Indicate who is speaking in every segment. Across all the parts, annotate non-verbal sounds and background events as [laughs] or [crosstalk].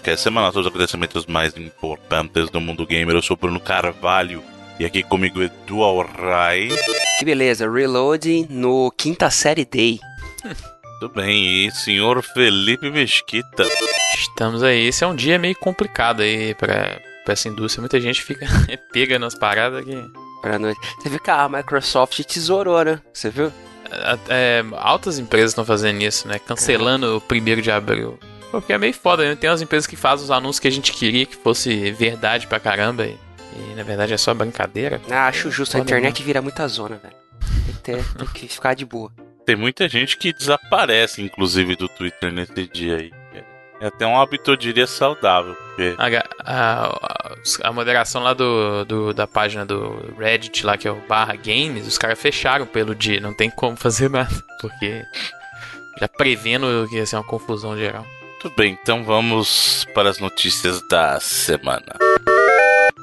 Speaker 1: podcast semanal sobre os acontecimentos mais importantes do mundo gamer. Eu sou Bruno Carvalho e aqui comigo Edu Alray.
Speaker 2: Que beleza, Reloading no quinta série Day. [laughs]
Speaker 1: Tudo bem, e senhor Felipe Mesquita?
Speaker 3: Estamos aí, esse é um dia meio complicado aí pra, pra essa indústria. Muita gente fica [laughs] pega nas paradas aqui.
Speaker 2: Pra noite. Você viu que a Microsoft tesourou, né? Você viu?
Speaker 3: É, altas empresas estão fazendo isso, né? Cancelando o primeiro de abril. Porque é meio foda, né? Tem umas empresas que fazem os anúncios que a gente queria que fosse verdade pra caramba. E, e na verdade é só brincadeira.
Speaker 2: Ah, acho justo. A internet vira muita zona, velho. Tem que, ter, [laughs] tem que ficar de boa.
Speaker 1: Tem muita gente que desaparece, inclusive, do Twitter nesse dia aí. É até um hábito, eu diria, saudável. Porque...
Speaker 3: A, a, a, moderação lá do, do, da página do Reddit, lá que é o barra games, os caras fecharam pelo dia, não tem como fazer [laughs] nada. Porque já prevendo que ia ser uma confusão geral.
Speaker 1: Tudo bem, então vamos para as notícias da semana.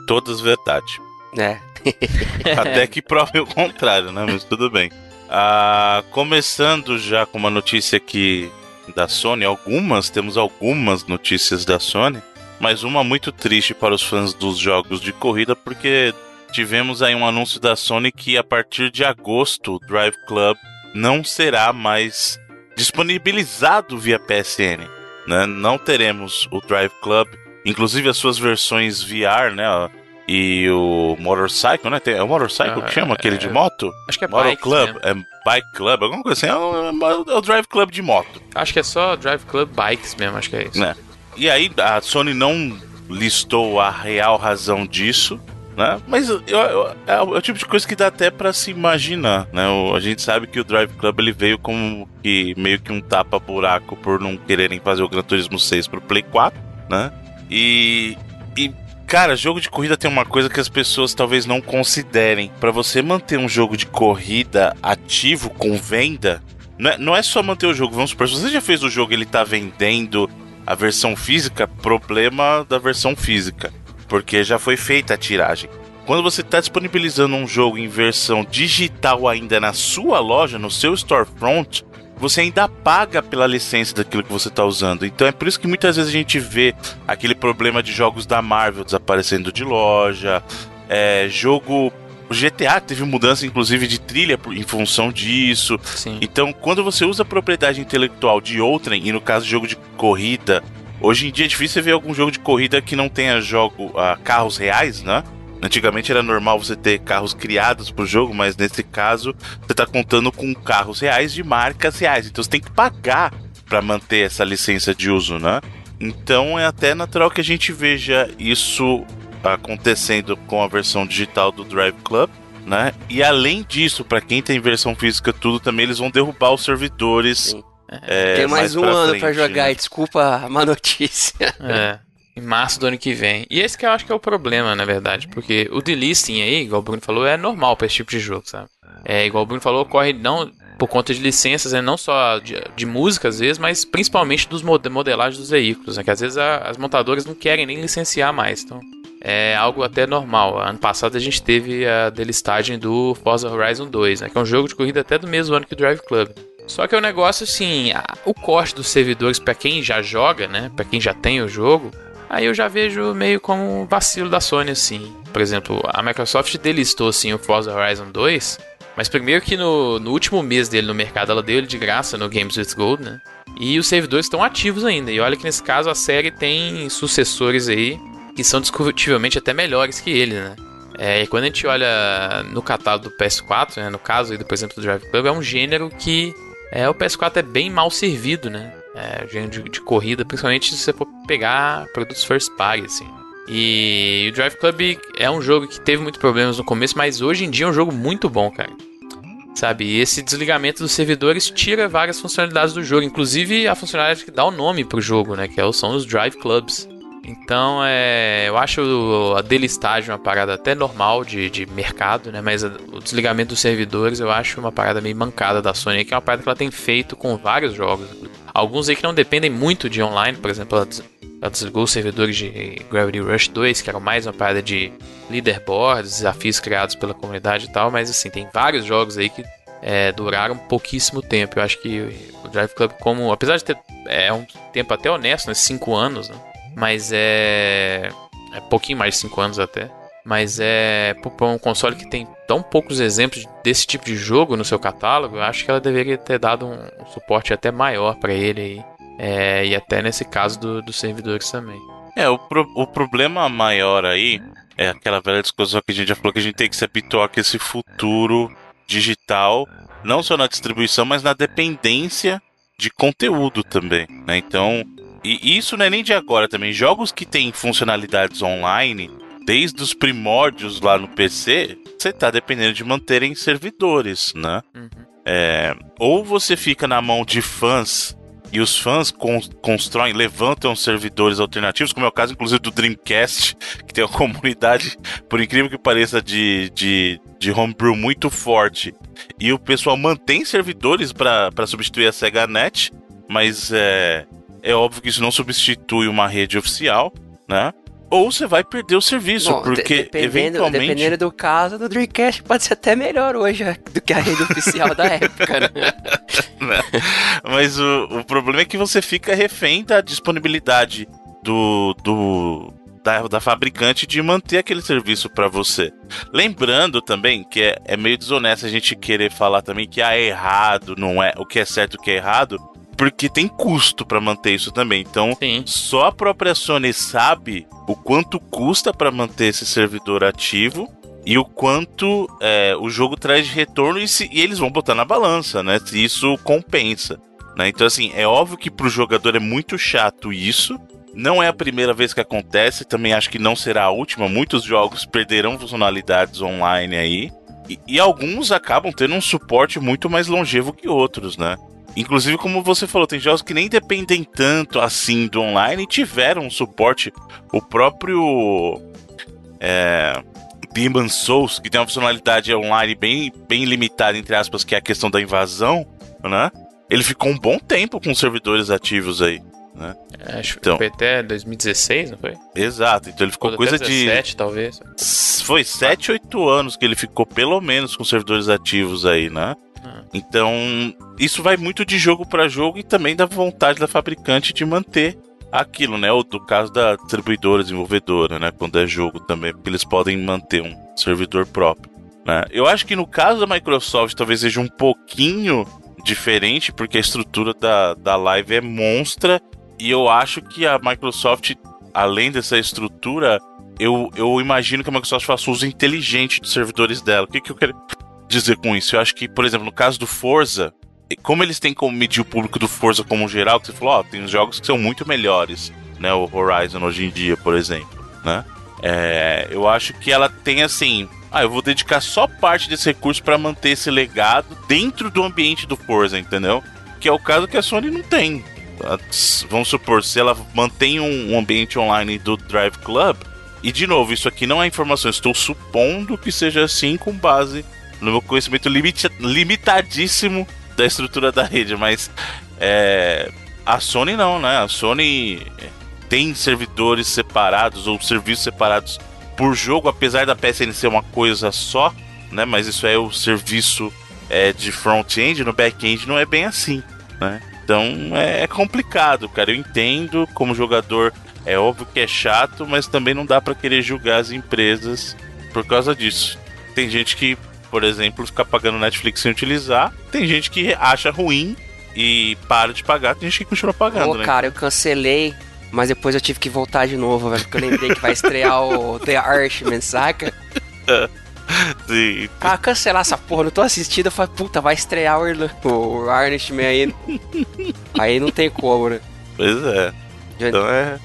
Speaker 1: Todas verdade.
Speaker 2: É. [laughs]
Speaker 1: Até que prove o contrário, né? Mas tudo bem. Ah, começando já com uma notícia que da Sony, algumas, temos algumas notícias da Sony, mas uma muito triste para os fãs dos jogos de corrida, porque tivemos aí um anúncio da Sony que a partir de agosto o Drive Club não será mais disponibilizado via PSN. Né? Não teremos o Drive Club, inclusive as suas versões VR, né? e o Motorcycle, né? Tem, é o Motorcycle que chama aquele de moto?
Speaker 3: Acho que é
Speaker 1: Motor
Speaker 3: Bikes
Speaker 1: Club,
Speaker 3: mesmo.
Speaker 1: é Bike Club, alguma coisa assim. É o, é o Drive Club de moto.
Speaker 3: Acho que é só Drive Club Bikes mesmo, acho que é isso.
Speaker 1: Né? E aí a Sony não listou a real razão disso, né? Mas eu, eu, é o tipo de coisa que dá até para se imaginar, né? O, a gente sabe que o Drive Club ele veio como que meio que um tapa buraco por não quererem fazer o Gran Turismo 6 pro Play 4, né? E, e Cara, jogo de corrida tem uma coisa que as pessoas talvez não considerem. Para você manter um jogo de corrida ativo com venda, não é, não é só manter o jogo. Vamos supor, se você já fez o jogo ele tá vendendo a versão física, problema da versão física. Porque já foi feita a tiragem. Quando você está disponibilizando um jogo em versão digital ainda na sua loja, no seu storefront, você ainda paga pela licença daquilo que você está usando. Então é por isso que muitas vezes a gente vê aquele problema de jogos da Marvel desaparecendo de loja, é, jogo. O GTA teve mudança, inclusive, de trilha em função disso.
Speaker 3: Sim.
Speaker 1: Então, quando você usa a propriedade intelectual de outrem, e no caso de jogo de corrida, hoje em dia é difícil ver algum jogo de corrida que não tenha jogo uh, carros reais, né? Antigamente era normal você ter carros criados pro jogo, mas nesse caso você tá contando com carros reais de marcas reais. Então você tem que pagar para manter essa licença de uso, né? Então é até natural que a gente veja isso acontecendo com a versão digital do Drive Club, né? E além disso, para quem tem versão física tudo, também eles vão derrubar os servidores.
Speaker 2: Sim.
Speaker 1: É,
Speaker 2: Tem mais, um
Speaker 1: pra
Speaker 2: ano
Speaker 1: frente,
Speaker 2: pra jogar,
Speaker 1: né?
Speaker 2: e desculpa a má notícia. [laughs]
Speaker 3: É. Em março do ano que vem. E esse que eu acho que é o problema, na verdade. Porque o delisting aí, igual o Bruno falou, é normal pra esse tipo de jogo, sabe? É, igual o Bruno falou, ocorre não por conta de licenças, né? não só de, de música às vezes, mas principalmente dos mod modelagens dos veículos, né? Que às vezes a, as montadoras não querem nem licenciar mais. Então, é algo até normal. Ano passado a gente teve a delistagem do Forza Horizon 2, né? Que é um jogo de corrida até do mesmo ano que o Drive Club. Só que o negócio, assim, o corte dos servidores pra quem já joga, né? Pra quem já tem o jogo, aí eu já vejo meio como um vacilo da Sony, assim. Por exemplo, a Microsoft delistou, assim, o Forza Horizon 2, mas primeiro que no, no último mês dele no mercado, ela deu ele de graça no Games with Gold, né? E os servidores estão ativos ainda. E olha que nesse caso a série tem sucessores aí que são discutivelmente até melhores que ele, né? É, e quando a gente olha no catálogo do PS4, né, no caso aí do, por exemplo, do Drive Club, é um gênero que é, o PS4 é bem mal servido, né? É, de, de corrida, principalmente se você for pegar produtos first party, assim. E o Drive Club é um jogo que teve muitos problemas no começo, mas hoje em dia é um jogo muito bom, cara. Sabe, e esse desligamento dos servidores tira várias funcionalidades do jogo, inclusive a funcionalidade que dá o nome pro jogo, né? Que é são os Drive Clubs. Então, é, eu acho a delistagem uma parada até normal de, de mercado, né? Mas o desligamento dos servidores eu acho uma parada meio mancada da Sony, que é uma parada que ela tem feito com vários jogos. Alguns aí que não dependem muito de online, por exemplo, ela, ela desligou os servidores de Gravity Rush 2, que era mais uma parada de leaderboards, desafios criados pela comunidade e tal, mas assim, tem vários jogos aí que é, duraram pouquíssimo tempo. Eu acho que o Drive Club, como apesar de ter é um tempo até honesto, né, cinco anos, né, mas é é pouquinho mais de cinco anos até. Mas é para um console que tem tão poucos exemplos desse tipo de jogo no seu catálogo, eu acho que ela deveria ter dado um, um suporte até maior para ele aí. É, e até nesse caso do, dos servidores também.
Speaker 1: É, o, pro, o problema maior aí é aquela velha discussão que a gente já falou que a gente tem que se habituar com esse futuro digital, não só na distribuição, mas na dependência de conteúdo também, né? Então, e isso não é nem de agora também. Jogos que têm funcionalidades online, desde os primórdios lá no PC, você tá dependendo de manterem servidores, né? Uhum. É, ou você fica na mão de fãs e os fãs con constroem, levantam servidores alternativos, como é o caso, inclusive, do Dreamcast, [laughs] que tem uma comunidade, por incrível que pareça, de, de, de homebrew muito forte. E o pessoal mantém servidores para substituir a Sega Net, mas é, é óbvio que isso não substitui uma rede oficial, né? ou você vai perder o serviço, Bom, porque
Speaker 2: dependendo,
Speaker 1: eventualmente...
Speaker 2: Dependendo do caso, do Dreamcast pode ser até melhor hoje do que a rede oficial da época, né? [laughs]
Speaker 1: né? Mas o, o problema é que você fica refém da disponibilidade do, do da, da fabricante de manter aquele serviço para você. Lembrando também que é, é meio desonesto a gente querer falar também que ah, é errado, não é, o que é certo, o que é errado, porque tem custo para manter isso também. Então, Sim. só a própria Sony sabe o quanto custa para manter esse servidor ativo e o quanto é, o jogo traz de retorno e, se, e, eles vão botar na balança, né? Se isso compensa. Né? Então, assim, é óbvio que para o jogador é muito chato isso. Não é a primeira vez que acontece, também acho que não será a última. Muitos jogos perderão funcionalidades online aí. E, e alguns acabam tendo um suporte muito mais longevo que outros, né? Inclusive, como você falou, tem jogos que nem dependem tanto assim do online e tiveram um suporte. O próprio. É, Demon Souls, que tem uma funcionalidade online bem, bem limitada, entre aspas, que é a questão da invasão, né? Ele ficou um bom tempo com servidores ativos aí. Né?
Speaker 3: É, acho então, que foi até 2016, não foi?
Speaker 1: Exato, então ele ficou foi coisa 17,
Speaker 3: de. talvez.
Speaker 1: Foi 7, 8 anos que ele ficou pelo menos com servidores ativos aí, né? Então, isso vai muito de jogo para jogo e também da vontade da fabricante de manter aquilo, né? Ou do caso da distribuidora, desenvolvedora, né? Quando é jogo também, porque eles podem manter um servidor próprio. Né? Eu acho que no caso da Microsoft talvez seja um pouquinho diferente, porque a estrutura da, da live é monstra. E eu acho que a Microsoft, além dessa estrutura, eu, eu imagino que a Microsoft faça uso inteligente dos servidores dela. O que, que eu quero dizer com isso? Eu acho que, por exemplo, no caso do Forza, como eles têm como medir o público do Forza como geral, que você falou, ó, tem jogos que são muito melhores, né? O Horizon hoje em dia, por exemplo, né? É, eu acho que ela tem assim. Ah, eu vou dedicar só parte desse recurso para manter esse legado dentro do ambiente do Forza, entendeu? Que é o caso que a Sony não tem. Vamos supor, se ela mantém um ambiente online do Drive Club, e de novo, isso aqui não é informação, estou supondo que seja assim com base no meu conhecimento limita, limitadíssimo da estrutura da rede, mas é, a Sony não, né? A Sony tem servidores separados ou serviços separados por jogo, apesar da PSN ser uma coisa só, né? Mas isso é o serviço é, de front-end, no back-end não é bem assim, né? Então é, é complicado, cara. Eu entendo como jogador, é óbvio que é chato, mas também não dá para querer julgar as empresas por causa disso. Tem gente que por exemplo, ficar pagando Netflix sem utilizar. Tem gente que acha ruim e para de pagar, tem gente que continua pagando, Ô, né?
Speaker 2: cara, eu cancelei, mas depois eu tive que voltar de novo, velho, porque eu lembrei que vai estrear o The Archman, saca? [laughs]
Speaker 1: Sim.
Speaker 2: Ah, cancelar essa porra, não tô assistindo, eu falei, puta, vai estrear o, o Archman aí. aí não tem como, né?
Speaker 1: Pois é. Então é...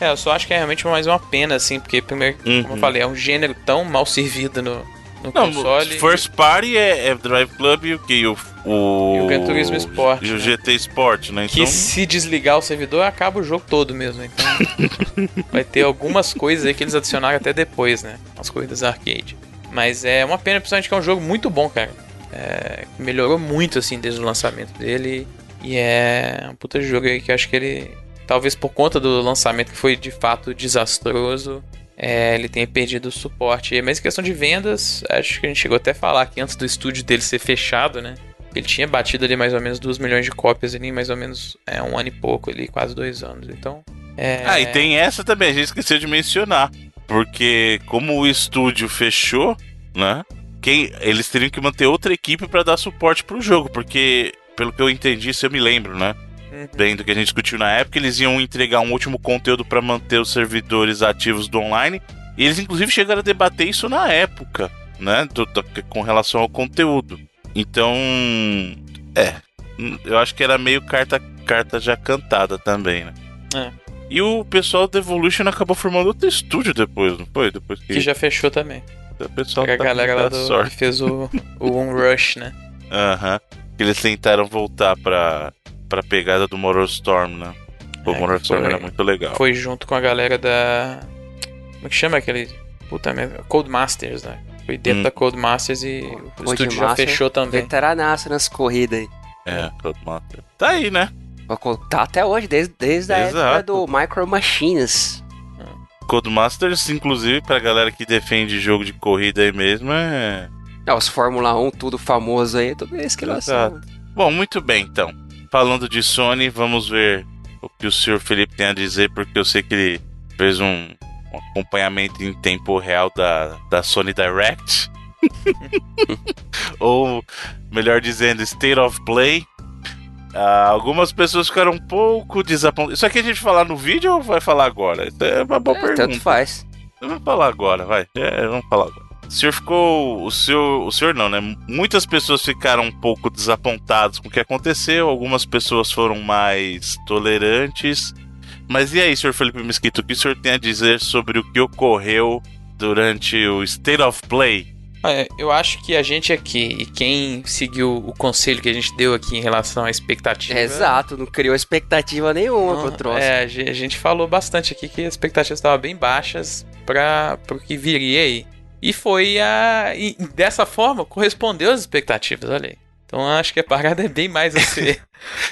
Speaker 3: É, eu só acho que é realmente mais uma pena, assim, porque, primeiro, uhum. como eu uhum. falei, é um gênero tão mal servido no, no não, console.
Speaker 1: First Party é, é, Drive Club e o que? O,
Speaker 3: o, e o Gran Turismo Sport.
Speaker 1: E o GT Sport, né?
Speaker 3: Então... Que se desligar o servidor, acaba o jogo todo mesmo. Então [laughs] vai ter algumas coisas aí que eles adicionaram até depois, né? As corridas arcade. Mas é uma pena, principalmente que é um jogo muito bom, cara. É, melhorou muito, assim, desde o lançamento dele. E é um puta jogo aí que eu acho que ele... Talvez por conta do lançamento que foi de fato desastroso, é, ele tenha perdido o suporte. Mas em questão de vendas, acho que a gente chegou até a falar que antes do estúdio dele ser fechado, né? Ele tinha batido ali mais ou menos 2 milhões de cópias ali, mais ou menos é, um ano e pouco ali, quase dois anos. Então. É...
Speaker 1: Ah, e tem essa também, a gente esqueceu de mencionar. Porque como o estúdio fechou, né? Quem, eles teriam que manter outra equipe para dar suporte pro jogo, porque, pelo que eu entendi, isso eu me lembro, né?
Speaker 3: Uhum.
Speaker 1: Bem do que a gente discutiu na época, eles iam entregar um último conteúdo para manter os servidores ativos do online. E eles, inclusive, chegaram a debater isso na época, né? Do, do, com relação ao conteúdo. Então, é. Eu acho que era meio carta, carta já cantada também, né?
Speaker 3: É.
Speaker 1: E o pessoal da Evolution acabou formando outro estúdio depois, não foi? Depois que,
Speaker 3: Que já fechou também.
Speaker 1: o pessoal
Speaker 3: a
Speaker 1: tá
Speaker 3: galera lá do,
Speaker 1: sorte.
Speaker 3: que fez o, o One Rush, né? [laughs]
Speaker 1: Aham. Que eles tentaram voltar pra, pra pegada do Motor Storm, né? O
Speaker 3: É,
Speaker 1: Motor Storm
Speaker 3: foi-
Speaker 1: era muito legal.
Speaker 3: Foi junto com a galera da. Como é que chama aquele. Puta merda. Codemasters, né? Foi dentro
Speaker 1: Hum.
Speaker 3: da Codemasters e o
Speaker 2: Codemaster,
Speaker 3: estúdio já fechou também.
Speaker 2: Veteranaço nas corridas aí.
Speaker 1: É, Codemaster. Tá aí, né?
Speaker 2: Tá até hoje, desde, desde a época
Speaker 1: Exato.
Speaker 2: do Micro Machines.
Speaker 1: Codemasters, inclusive, pra galera que defende jogo de corrida aí mesmo, é.
Speaker 2: Ah, os Fórmula 1, tudo famoso aí, tudo isso que eles são.
Speaker 1: Exato. Bom, muito bem, então. Falando de Sony, vamos ver o que o senhor Felipe tem a dizer, porque eu sei que ele fez um, um acompanhamento em tempo real da, da Sony Direct. [laughs] Ou, melhor dizendo, State of Play. Ah, algumas pessoas ficaram um pouco desapontadas. Isso aqui a gente falar no vídeo ou vai falar agora? Isso é uma boa
Speaker 2: É,
Speaker 1: pergunta.
Speaker 2: tanto faz.
Speaker 1: Vamos falar agora, vai. É, vamos falar agora. O senhor ficou. O senhor. O senhor não, né? Muitas pessoas ficaram um pouco desapontadas com o que aconteceu. Algumas pessoas foram mais tolerantes. Mas e aí, senhor Felipe Mesquita, o que o senhor tem a dizer sobre o que ocorreu durante o State of Play?
Speaker 3: Eu acho que a gente aqui, e quem seguiu o conselho que a gente deu aqui em relação à expectativa.
Speaker 2: Exato, não criou expectativa nenhuma
Speaker 3: Não,
Speaker 2: pro troço.
Speaker 3: É, a gente falou bastante aqui que as expectativas estavam bem baixas para o que viria aí. E foi a. E dessa forma, correspondeu às expectativas, olha aí. Então acho que a parada é bem mais a [laughs] ser.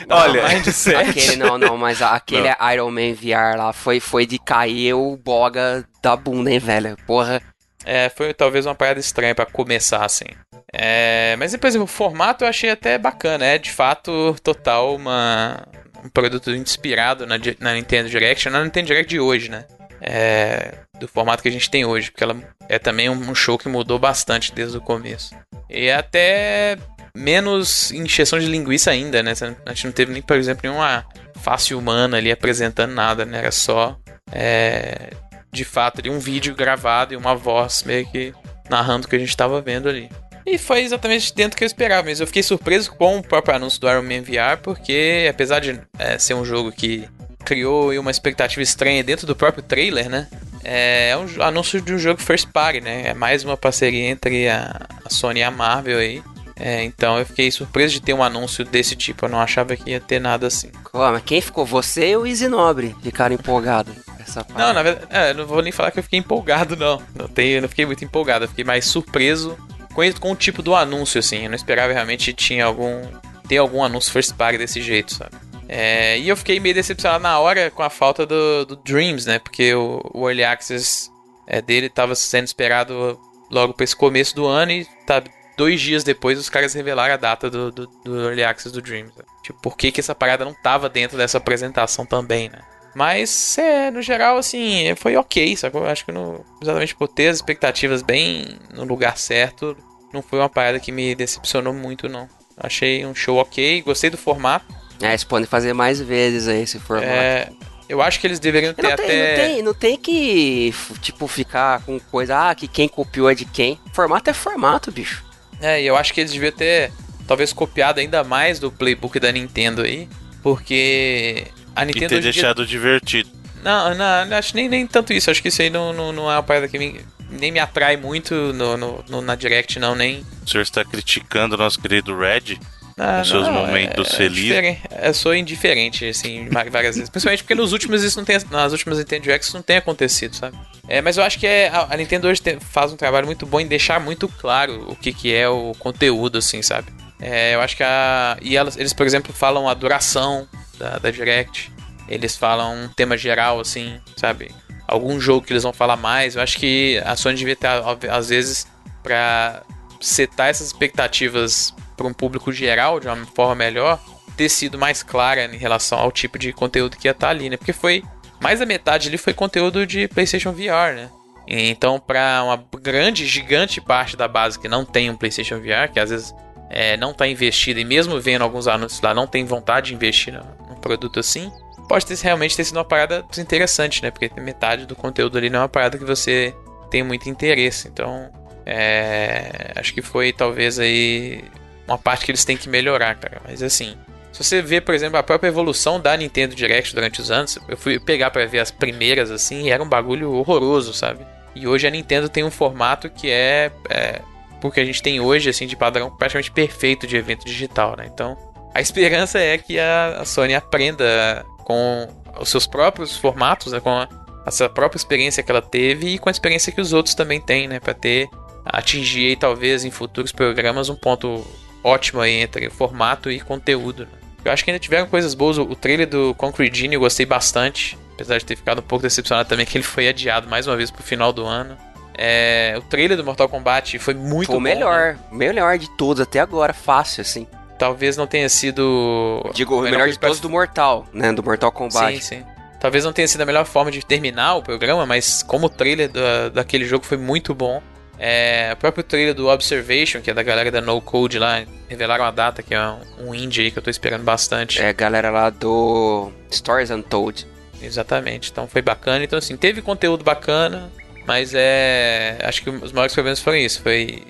Speaker 1: Olha.
Speaker 2: Aquele não, não, mas aquele Iron Man VR lá foi, foi de cair o boga da bunda, hein, velho? Porra.
Speaker 3: É, foi talvez uma parada estranha pra começar assim. É, mas depois o formato eu achei até bacana. É de fato total uma, um produto inspirado na, na Nintendo Direct, na Nintendo Direct de hoje, né? É, do formato que a gente tem hoje, porque ela é também um show que mudou bastante desde o começo. E até menos encheção de linguiça ainda, né? A gente não teve nem, por exemplo, nenhuma face humana ali apresentando nada, né? Era só é, de fato ali um vídeo gravado e uma voz meio que narrando o que a gente tava vendo ali. E foi exatamente dentro que eu esperava, mas eu fiquei surpreso com o próprio anúncio do Iron Man VR, porque apesar de é, ser um jogo que criou uma expectativa estranha dentro do próprio trailer, né? É um jo- anúncio de um jogo first party, né? É mais uma parceria entre a, a Sony e a Marvel aí. É, então eu fiquei surpreso de ter um anúncio desse tipo. Eu não achava que ia ter nada assim.
Speaker 2: Pô, mas quem ficou? Você e o Easy Nobre ficaram empolgados. Essa
Speaker 3: Não,
Speaker 2: parada.
Speaker 3: na verdade, é, eu não vou nem falar que eu fiquei empolgado, não. Não, tenho, não fiquei muito empolgado, eu fiquei mais surpreso com, com o tipo do anúncio, assim. Eu não esperava realmente tinha algum. ter algum anúncio first party desse jeito, sabe? É, e eu fiquei meio decepcionado na hora com a falta do, do Dreams, né? Porque o, o Early Access é, dele estava sendo esperado logo para esse começo do ano e tá dois dias depois os caras revelaram a data do, do, do Early Access do Dreams. né? Tipo, por que, que essa parada não tava dentro dessa apresentação também, né? Mas, é, no geral, assim, foi ok, sacou? Acho que no, exatamente por ter as expectativas bem no lugar certo, não foi uma parada que me decepcionou muito, não. Achei um show ok, gostei do formato.
Speaker 2: É, eles podem fazer mais vezes aí esse formato.
Speaker 3: É, eu acho que eles deveriam ter
Speaker 2: Não tem,
Speaker 3: até.
Speaker 2: não, tem, não tem que, tipo, ficar com coisa, ah, que quem copiou é de quem. Formato é formato, bicho.
Speaker 3: É, e eu acho que eles deviam ter talvez copiado ainda mais do playbook da Nintendo aí, porque a
Speaker 1: E
Speaker 3: Nintendo
Speaker 1: ter
Speaker 3: hoje em dia-
Speaker 1: deixado divertido.
Speaker 3: Não, não, não acho nem, nem tanto isso. Acho que isso aí não, não, não é uma parada que me- nem me atrai muito no, no- no- na Direct, não, nem.
Speaker 1: O senhor está criticando o nosso querido Red?
Speaker 3: Ah,
Speaker 1: Com seus
Speaker 3: não,
Speaker 1: momentos
Speaker 3: é,
Speaker 1: felizes.
Speaker 3: É eu sou indiferente, assim, várias vezes. Principalmente porque nos últimos isso não tem. Nas últimas Nintendo Directs isso não tem acontecido, sabe? É, mas eu acho que é, a, Nintendo hoje tem- faz um trabalho muito bom em deixar muito claro o que, que é o conteúdo, assim, sabe? É, eu acho que a. E elas, eles, por exemplo, falam a duração da, da Direct. Eles falam um tema geral, assim, sabe? algum jogo que eles vão falar mais. Eu acho que a Sony devia ter, às vezes, para setar essas expectativas para um público geral de uma forma melhor, ter sido mais clara em relação ao tipo de conteúdo que ia estar tá ali, né? Porque foi mais da metade ali foi conteúdo de PlayStation VR, né? Então, para uma grande, gigante parte da base que não tem um PlayStation VR, que às vezes é, não está investida e mesmo vendo alguns anúncios lá não tem vontade de investir num produto assim, pode ter, realmente ter sido uma parada interessante, né? Porque metade do conteúdo ali não é uma parada que você tem muito interesse. Então, é, acho que foi talvez aí uma parte que eles têm que melhorar, cara. Mas assim, se você vê, por exemplo, a própria evolução da Nintendo Direct durante os anos, eu fui pegar para ver as primeiras assim, e era um bagulho horroroso, sabe? E hoje a Nintendo tem um formato que é, é porque a gente tem hoje assim de padrão praticamente perfeito de evento digital, né? Então, a esperança é que a, Sony aprenda com os seus próprios formatos, né? com a, essa própria experiência que ela teve e com a experiência que os outros também têm, né? Para ter atingir aí, talvez em futuros programas um ponto ótimo aí entre formato e conteúdo. Né? Eu acho que ainda tiveram coisas boas. O trailer do Concrete Genie eu gostei bastante, apesar de ter ficado um pouco decepcionado também que ele foi adiado mais uma vez pro final do ano. É, o trailer do Mortal Kombat foi muito foi
Speaker 2: o melhor, né? melhor de todos até agora, fácil assim.
Speaker 3: Talvez não tenha sido.
Speaker 2: Digo, o melhor, melhor de todos do Mortal, né? Do Mortal Kombat.
Speaker 3: Sim, sim. Talvez não tenha sido a melhor forma de terminar o programa, mas como o trailer da, daquele jogo foi muito bom. É, o próprio trailer do Observation, que é da galera da No Code lá, revelaram a data, que é um, um indie aí que eu tô esperando bastante.
Speaker 2: É a galera lá do Stories Untold.
Speaker 3: Exatamente, então foi bacana. Então, assim, teve conteúdo bacana, mas é. Acho que os maiores problemas foram isso. Foi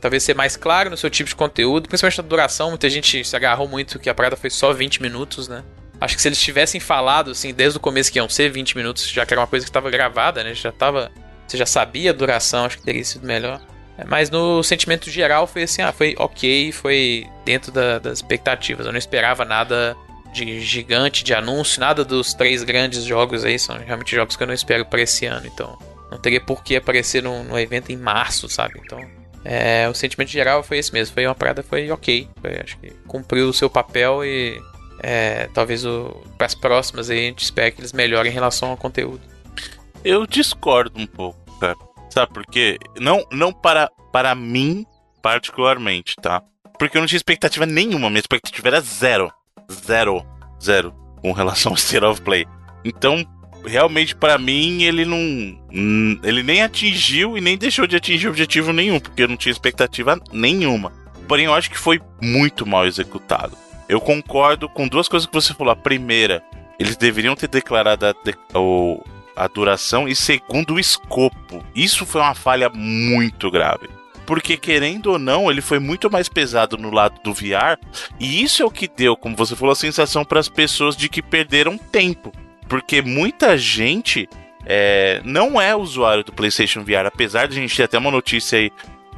Speaker 3: talvez ser mais claro no seu tipo de conteúdo, principalmente na duração. Muita gente se agarrou muito que a parada foi só 20 minutos, né? Acho que se eles tivessem falado, assim, desde o começo que iam ser 20 minutos, já que era uma coisa que estava gravada, né? Já tava você já sabia a duração, acho que teria sido melhor. É, mas no sentimento geral foi assim, ah, foi ok, foi dentro da, das expectativas. Eu não esperava nada de gigante, de anúncio, nada dos três grandes jogos aí, são realmente jogos que eu não espero para esse ano, então não teria por que aparecer no, no evento em março, sabe? Então, é, o sentimento geral foi esse mesmo, foi uma parada, foi ok, foi, acho que cumpriu o seu papel e é, talvez para as próximas aí a gente espere que eles melhorem em relação ao conteúdo.
Speaker 1: Eu discordo um pouco, cara. Sabe por quê? Não, não para, para mim, particularmente, tá? Porque eu não tinha expectativa nenhuma. Minha expectativa era zero. Zero. Zero. Com relação ao State of Play. Então, realmente, para mim, ele não. Ele nem atingiu e nem deixou de atingir objetivo nenhum. Porque eu não tinha expectativa nenhuma. Porém, eu acho que foi muito mal executado. Eu concordo com duas coisas que você falou. A primeira, eles deveriam ter declarado a, o, a duração e segundo o escopo. Isso foi uma falha muito grave. Porque, querendo ou não, ele foi muito mais pesado no lado do VR. E isso é o que deu, como você falou, a sensação para as pessoas de que perderam tempo. Porque muita gente é, não é usuário do PlayStation VR. Apesar de a gente ter até uma notícia aí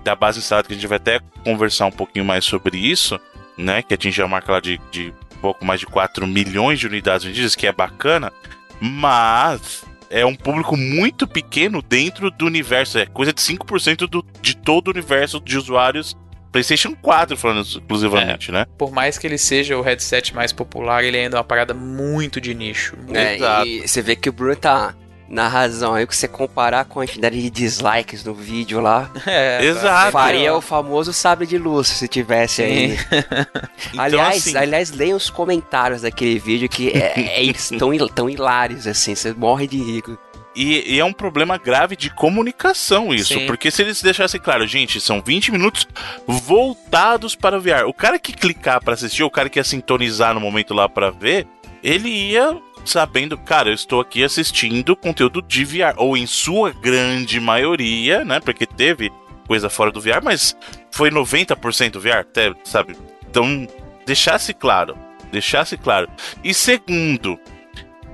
Speaker 1: da base instalada, que a gente vai até conversar um pouquinho mais sobre isso, né? Que atingiu a marca lá de, de pouco mais de 4 milhões de unidades vendidas, que é bacana. Mas é um público muito pequeno dentro do universo. É coisa de 5% do, de todo o universo de usuários PlayStation 4, falando exclusivamente,
Speaker 3: é,
Speaker 1: né?
Speaker 3: Por mais que ele seja o headset mais popular, ele ainda é uma parada muito de nicho.
Speaker 2: É, e você vê que o Bruno tá na razão aí que você comparar a quantidade de dislikes no vídeo lá. [laughs]
Speaker 1: É, exato.
Speaker 2: Faria o famoso sabre de luz se tivesse aí. [laughs] então, aliás, assim... aliás, leiam os comentários daquele vídeo que é, [laughs] é, tão, tão hilários assim, você morre de rico.
Speaker 1: E, e, é um problema grave de comunicação isso. Sim. Porque se eles deixassem claro, gente, são 20 minutos voltados para o VR. O cara que clicar para assistir, o cara que ia sintonizar no momento lá para ver, ele ia sabendo, cara, eu estou aqui assistindo conteúdo de VR, ou em sua grande maioria, né? Porque teve coisa fora do VR, mas foi 90% VR, até, sabe? Então, deixasse claro, deixasse claro. E segundo,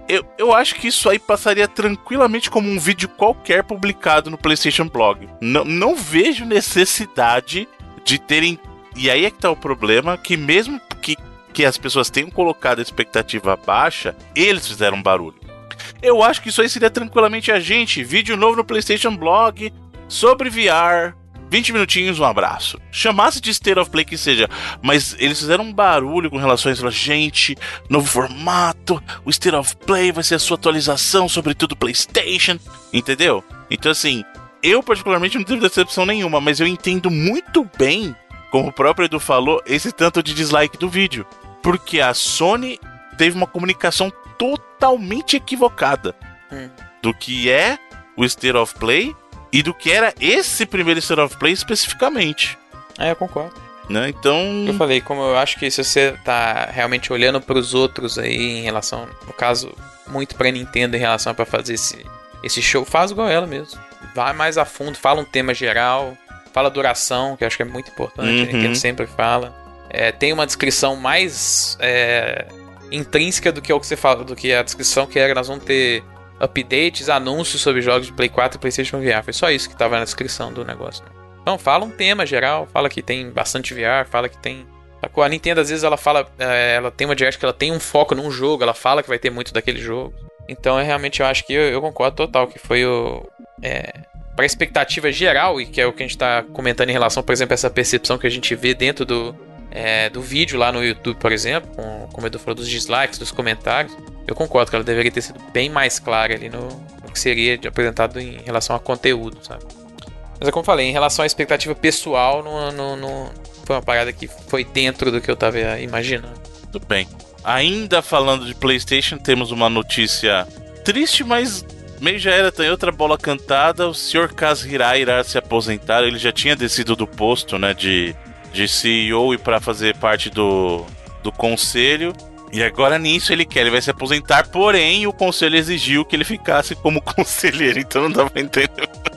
Speaker 1: eu, eu acho que isso aí passaria tranquilamente como um vídeo qualquer publicado no PlayStation Blog. Não, não vejo necessidade de terem. E aí é que tá o problema, que mesmo que as pessoas tenham colocado a expectativa baixa, eles fizeram barulho. Eu acho que isso aí seria tranquilamente a gente. Vídeo novo no PlayStation Blog sobre VR. 20 minutinhos, um abraço. Chamasse de State of Play que seja, mas eles fizeram um barulho com relação a isso. Gente, novo formato, o State of Play vai ser a sua atualização, sobretudo PlayStation, entendeu? Então, assim, eu particularmente não tive decepção nenhuma, mas eu entendo muito bem, como o próprio Edu falou, esse tanto de dislike do vídeo. Porque a Sony teve uma comunicação totalmente equivocada hum. do que é o State of Play e do que era esse primeiro State of Play especificamente.
Speaker 3: É, eu concordo.
Speaker 1: Né? Então.
Speaker 3: Eu falei, como eu acho que se você tá realmente olhando para os outros aí em relação, no caso, muito pra Nintendo em relação para fazer esse, esse show, faz igual ela mesmo. Vai mais a fundo, fala um tema geral, fala duração, que eu acho que é muito importante, uhum. a Nintendo sempre fala. É, tem uma descrição mais é, intrínseca do que o que você fala, do que a descrição que era, nós vamos ter updates, anúncios sobre jogos de Play 4 e PlayStation VR. Foi só isso que estava na descrição do negócio. Né? Então, fala um tema geral, fala que tem bastante VR, fala que tem. A Nintendo, às vezes, ela fala. É, ela tem uma direct que ela tem um foco num jogo, ela fala que vai ter muito daquele jogo. Então, é, realmente, eu acho que eu, eu concordo total que foi o. É, para expectativa geral, e que é o que a gente está comentando em relação, por exemplo, a essa percepção que a gente vê dentro do, é, do vídeo lá no YouTube, por exemplo, com, como o Edu falou, dos dislikes, dos comentários, eu concordo que ela deveria ter sido bem mais clara ali no, no que seria apresentado em relação a conteúdo, sabe? Mas é como eu falei, em relação à expectativa pessoal, não, não, não foi uma parada que foi dentro do que eu tava imaginando.
Speaker 1: Tudo bem. Ainda falando de PlayStation, temos uma notícia triste, mas meio já era, tem outra bola cantada. O Sr. Kaz Hirai irá se aposentar. Ele já tinha descido do posto, né, de, de CEO e para fazer parte do, do conselho. E agora nisso ele quer, ele vai se aposentar, porém o conselho exigiu que ele ficasse como [laughs] conselheiro, então não dá pra entender. [laughs]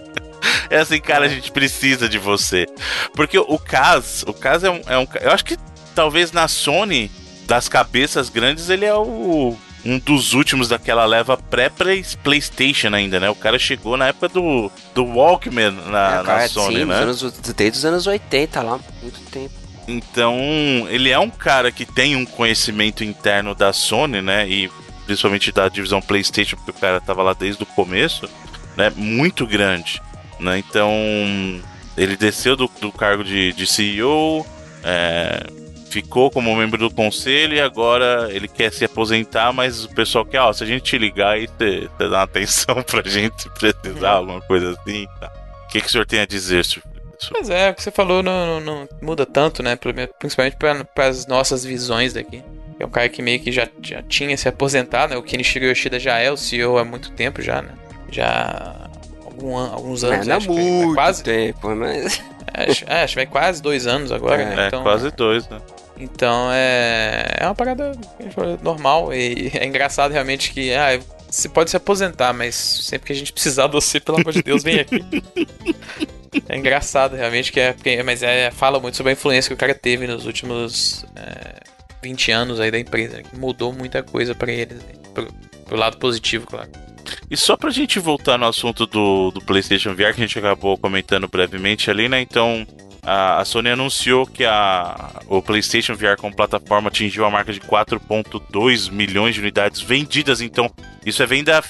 Speaker 1: É assim, cara, a gente precisa de você. Porque o Kaz, o Kaz é um, é um. Eu acho que talvez na Sony, das cabeças grandes, ele é o. Um dos últimos daquela leva pré-PlayStation ainda, né? O cara chegou na época do, do Walkman na, é, cara, na Sony, sim, né?
Speaker 2: Anos, desde os anos 80 lá, muito tempo.
Speaker 1: Então, ele é um cara que tem um conhecimento interno da Sony, né? E principalmente da divisão PlayStation, porque o cara tava lá desde o começo, né? Muito grande, né? Então, ele desceu do, do cargo de, de CEO, é, ficou como membro do conselho e agora ele quer se aposentar, mas o pessoal quer, ó, se a gente te ligar aí, você dá uma [laughs] atenção pra gente se precisar, alguma coisa assim. Tá. O que, que o senhor tem a dizer, senhor?
Speaker 3: Mas é, o que você falou não, não, não muda tanto, né? Principalmente para as nossas visões daqui. É um cara que meio que já, já tinha se aposentado, né? O Kenichiro Yoshida já é o CEO há muito tempo já, né? Já algum an alguns anos.
Speaker 2: É, não muito quase tempo, mas...
Speaker 3: Acho, é, acho que vai quase dois anos agora,
Speaker 1: é,
Speaker 3: né?
Speaker 1: Então, é, quase dois, né?
Speaker 3: Então é, é uma parada normal e é engraçado realmente que ah, você pode se aposentar, mas sempre que a gente precisar de você, pelo amor de Deus, vem aqui. É engraçado, realmente, que é, porque, mas é, fala muito sobre a influência que o cara teve nos últimos é, 20 anos aí da empresa, que mudou muita coisa para eles, né? pro, pro, lado positivo, claro.
Speaker 1: E só pra gente voltar no assunto do, do PlayStation VR, que a gente acabou comentando brevemente ali, né? Então, a, a Sony anunciou que a, o PlayStation VR como plataforma atingiu a marca de 4,2 milhões de unidades vendidas. Então, isso é venda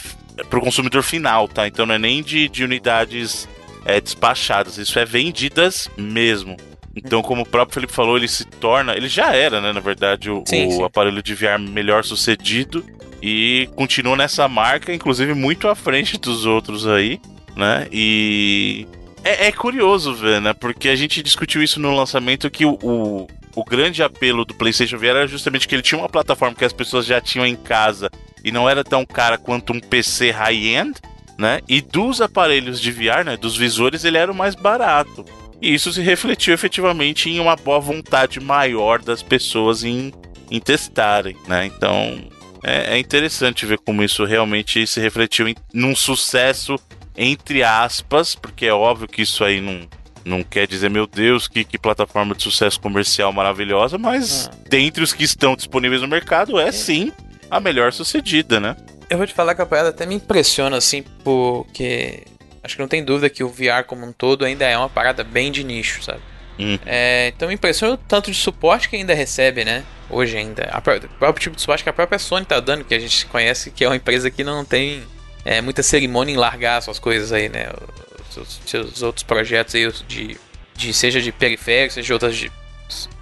Speaker 1: para o consumidor final, tá? Então, não é nem de, de unidades é, despachadas, isso é vendidas mesmo. Então, como o próprio Felipe falou, ele se torna. Ele já era, né? Na verdade, o, sim, o sim. aparelho de VR melhor sucedido. E continua nessa marca, inclusive muito à frente dos outros aí, né? E. É, é curioso né? Porque a gente discutiu isso no lançamento que o, o, o grande apelo do PlayStation VR era justamente que ele tinha uma plataforma que as pessoas já tinham em casa e não era tão cara quanto um PC high-end né? E dos aparelhos de VR, né, dos visores, ele era o mais barato. E isso se refletiu efetivamente em uma boa vontade maior das pessoas em, em testarem, né? Então é, é interessante ver como isso realmente se refletiu em num sucesso entre aspas, porque é óbvio que isso aí não, não quer dizer, meu Deus, que, que plataforma de sucesso comercial maravilhosa, mas ah. dentre os que estão disponíveis no mercado é, é. sim a melhor sucedida, né?
Speaker 3: Eu vou te falar que a parada até me impressiona, assim, porque. Acho que não tem dúvida que o VR como um todo ainda é uma parada bem de nicho, sabe? Hum. É, então me impressiona o tanto de suporte que ainda recebe, né? Hoje ainda. A, o próprio tipo de suporte que a própria Sony tá dando, que a gente conhece que é uma empresa que não tem é, muita cerimônia em largar suas coisas aí, né? Os seus, outros projetos aí de de seja de periféricos, seja de outras de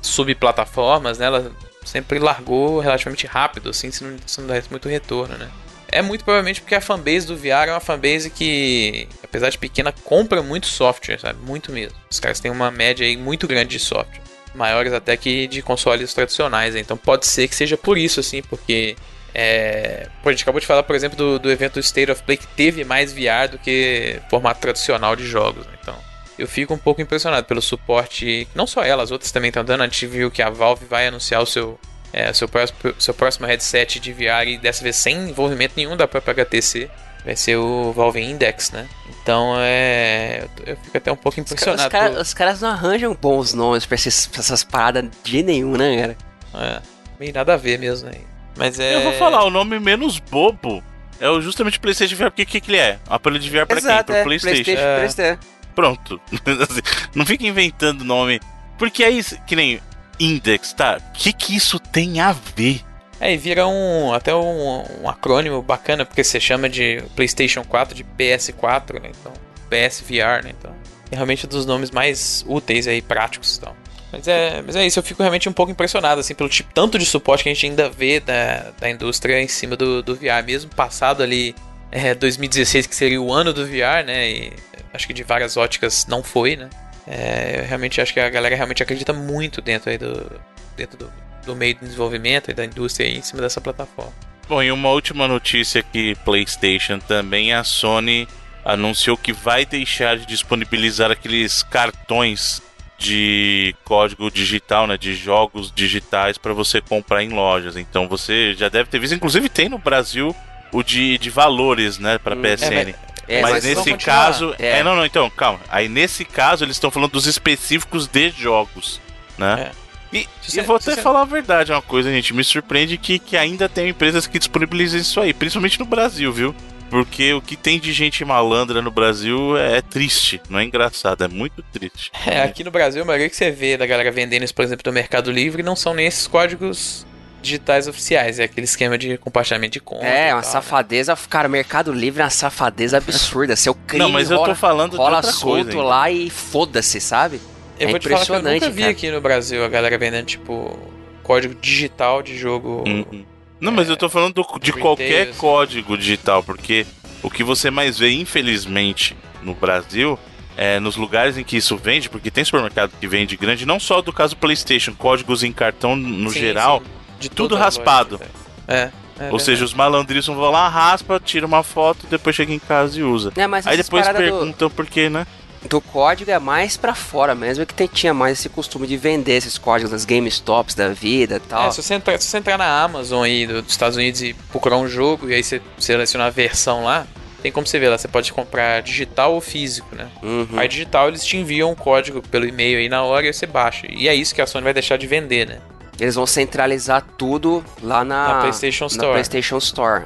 Speaker 3: subplataformas, né? Ela sempre largou relativamente rápido, assim, se não, se não desse muito retorno, né? É muito provavelmente porque a fanbase do VR é uma fanbase que, apesar de pequena, compra muito software, sabe? Muito mesmo. Os caras têm uma média aí muito grande de software. Maiores até que de consoles tradicionais. Né? Então pode ser que seja por isso, assim, porque. É... Pô, a gente acabou de falar, por exemplo, do, do evento State of Play que teve mais VR do que formato tradicional de jogos. Né? Então eu fico um pouco impressionado pelo suporte. Não só ela, as outras também estão dando. A gente viu que a Valve vai anunciar o seu é, seu, próximo, seu próximo headset de VR e dessa vez sem envolvimento nenhum da própria HTC. Vai ser o Valve Index, né? Então é. Eu fico até um pouco impressionado. Os,
Speaker 2: cara, os caras não arranjam bons nomes pra, esses, pra essas paradas de nenhum, né, cara?
Speaker 3: É, meio nada a ver mesmo, né? Mas é.
Speaker 1: Eu vou falar, o nome menos bobo é o justamente PlayStation VR, porque o que, que ele é? Um aparelho de VR pra Exato, quem? Pro
Speaker 2: é,
Speaker 1: PlayStation.
Speaker 2: PlayStation, é. PlayStation.
Speaker 1: Pronto. [laughs] Assim, não fica inventando nome. Porque aí, que nem Index, tá? O que, que isso tem a ver?
Speaker 3: É, e vira um até um, um, acrônimo bacana, porque você chama de PlayStation 4 de PS4, né? Então, PSVR, né? Então, é realmente um dos nomes mais úteis aí, práticos então. Mas é, mas é isso, eu fico realmente um pouco impressionado, assim, pelo tipo, tanto de suporte que a gente ainda vê da, da indústria em cima do, do VR, mesmo passado ali é, 2016, que seria o ano do VR, né? E acho que de várias óticas não foi, né? É, eu realmente acho que a galera realmente acredita muito dentro aí do, dentro do, do meio de desenvolvimento e da indústria em cima dessa plataforma.
Speaker 1: Bom, e uma última notícia que PlayStation também a Sony anunciou que vai deixar de disponibilizar aqueles cartões de código digital, né, de jogos digitais para você comprar em lojas. Então você já deve ter visto, inclusive tem no Brasil o de, de valores, né, para PSN. É, é, mas, mas nesse caso. É. é. não, não, então, calma. Aí nesse caso eles estão falando dos específicos de jogos, né? É. E, e vou até falar a verdade, uma coisa, gente, me surpreende que, que ainda tem empresas que disponibilizam isso aí, principalmente no Brasil, viu? Porque o que tem de gente malandra no Brasil é, é triste, não é engraçado, é muito triste.
Speaker 3: É, aqui no Brasil, a maioria que você vê da galera vendendo isso, por exemplo, no Mercado Livre, não são nem esses códigos digitais oficiais. É aquele esquema de compartilhamento de conta.
Speaker 2: É, uma tal, né? safadeza. Né? Cara, Mercado Livre é uma safadeza absurda. Seu crime
Speaker 1: Não, mas eu rola, tô falando
Speaker 2: rola
Speaker 1: de outra
Speaker 2: solto
Speaker 1: coisa,
Speaker 2: lá e foda-se, sabe?
Speaker 3: Eu é vou te falar que eu nunca vi cara. aqui no Brasil a galera vendendo, tipo, código digital de jogo.
Speaker 1: Uhum. Não, mas é, eu tô falando do, de qualquer código digital, porque o que você mais vê, infelizmente, no Brasil é, nos lugares em que isso vende, porque tem supermercado que vende grande, não só do caso PlayStation, códigos em cartão no sim, geral, sim de tudo raspado.
Speaker 3: é.
Speaker 1: É, Ou seja, os malandrinhos vão lá, raspa, tira uma foto, depois chega em casa e usa. É, Aí depois perguntam do, por quê, né?
Speaker 2: Do código é mais para fora mesmo, é que tinha mais esse costume de vender esses códigos das GameStops da vida e tal.
Speaker 3: É, se você, entrar, se você entrar na Amazon aí dos Estados Unidos e procurar um jogo, e aí você seleciona a versão lá, tem como você ver lá, você pode comprar digital ou físico, né? Uhum. Aí digital eles te enviam um código pelo e-mail aí na hora e você baixa. E é isso que a Sony vai deixar de vender, né?
Speaker 2: Eles vão centralizar tudo lá na,
Speaker 3: na PlayStation Store.
Speaker 2: Na PlayStation Store.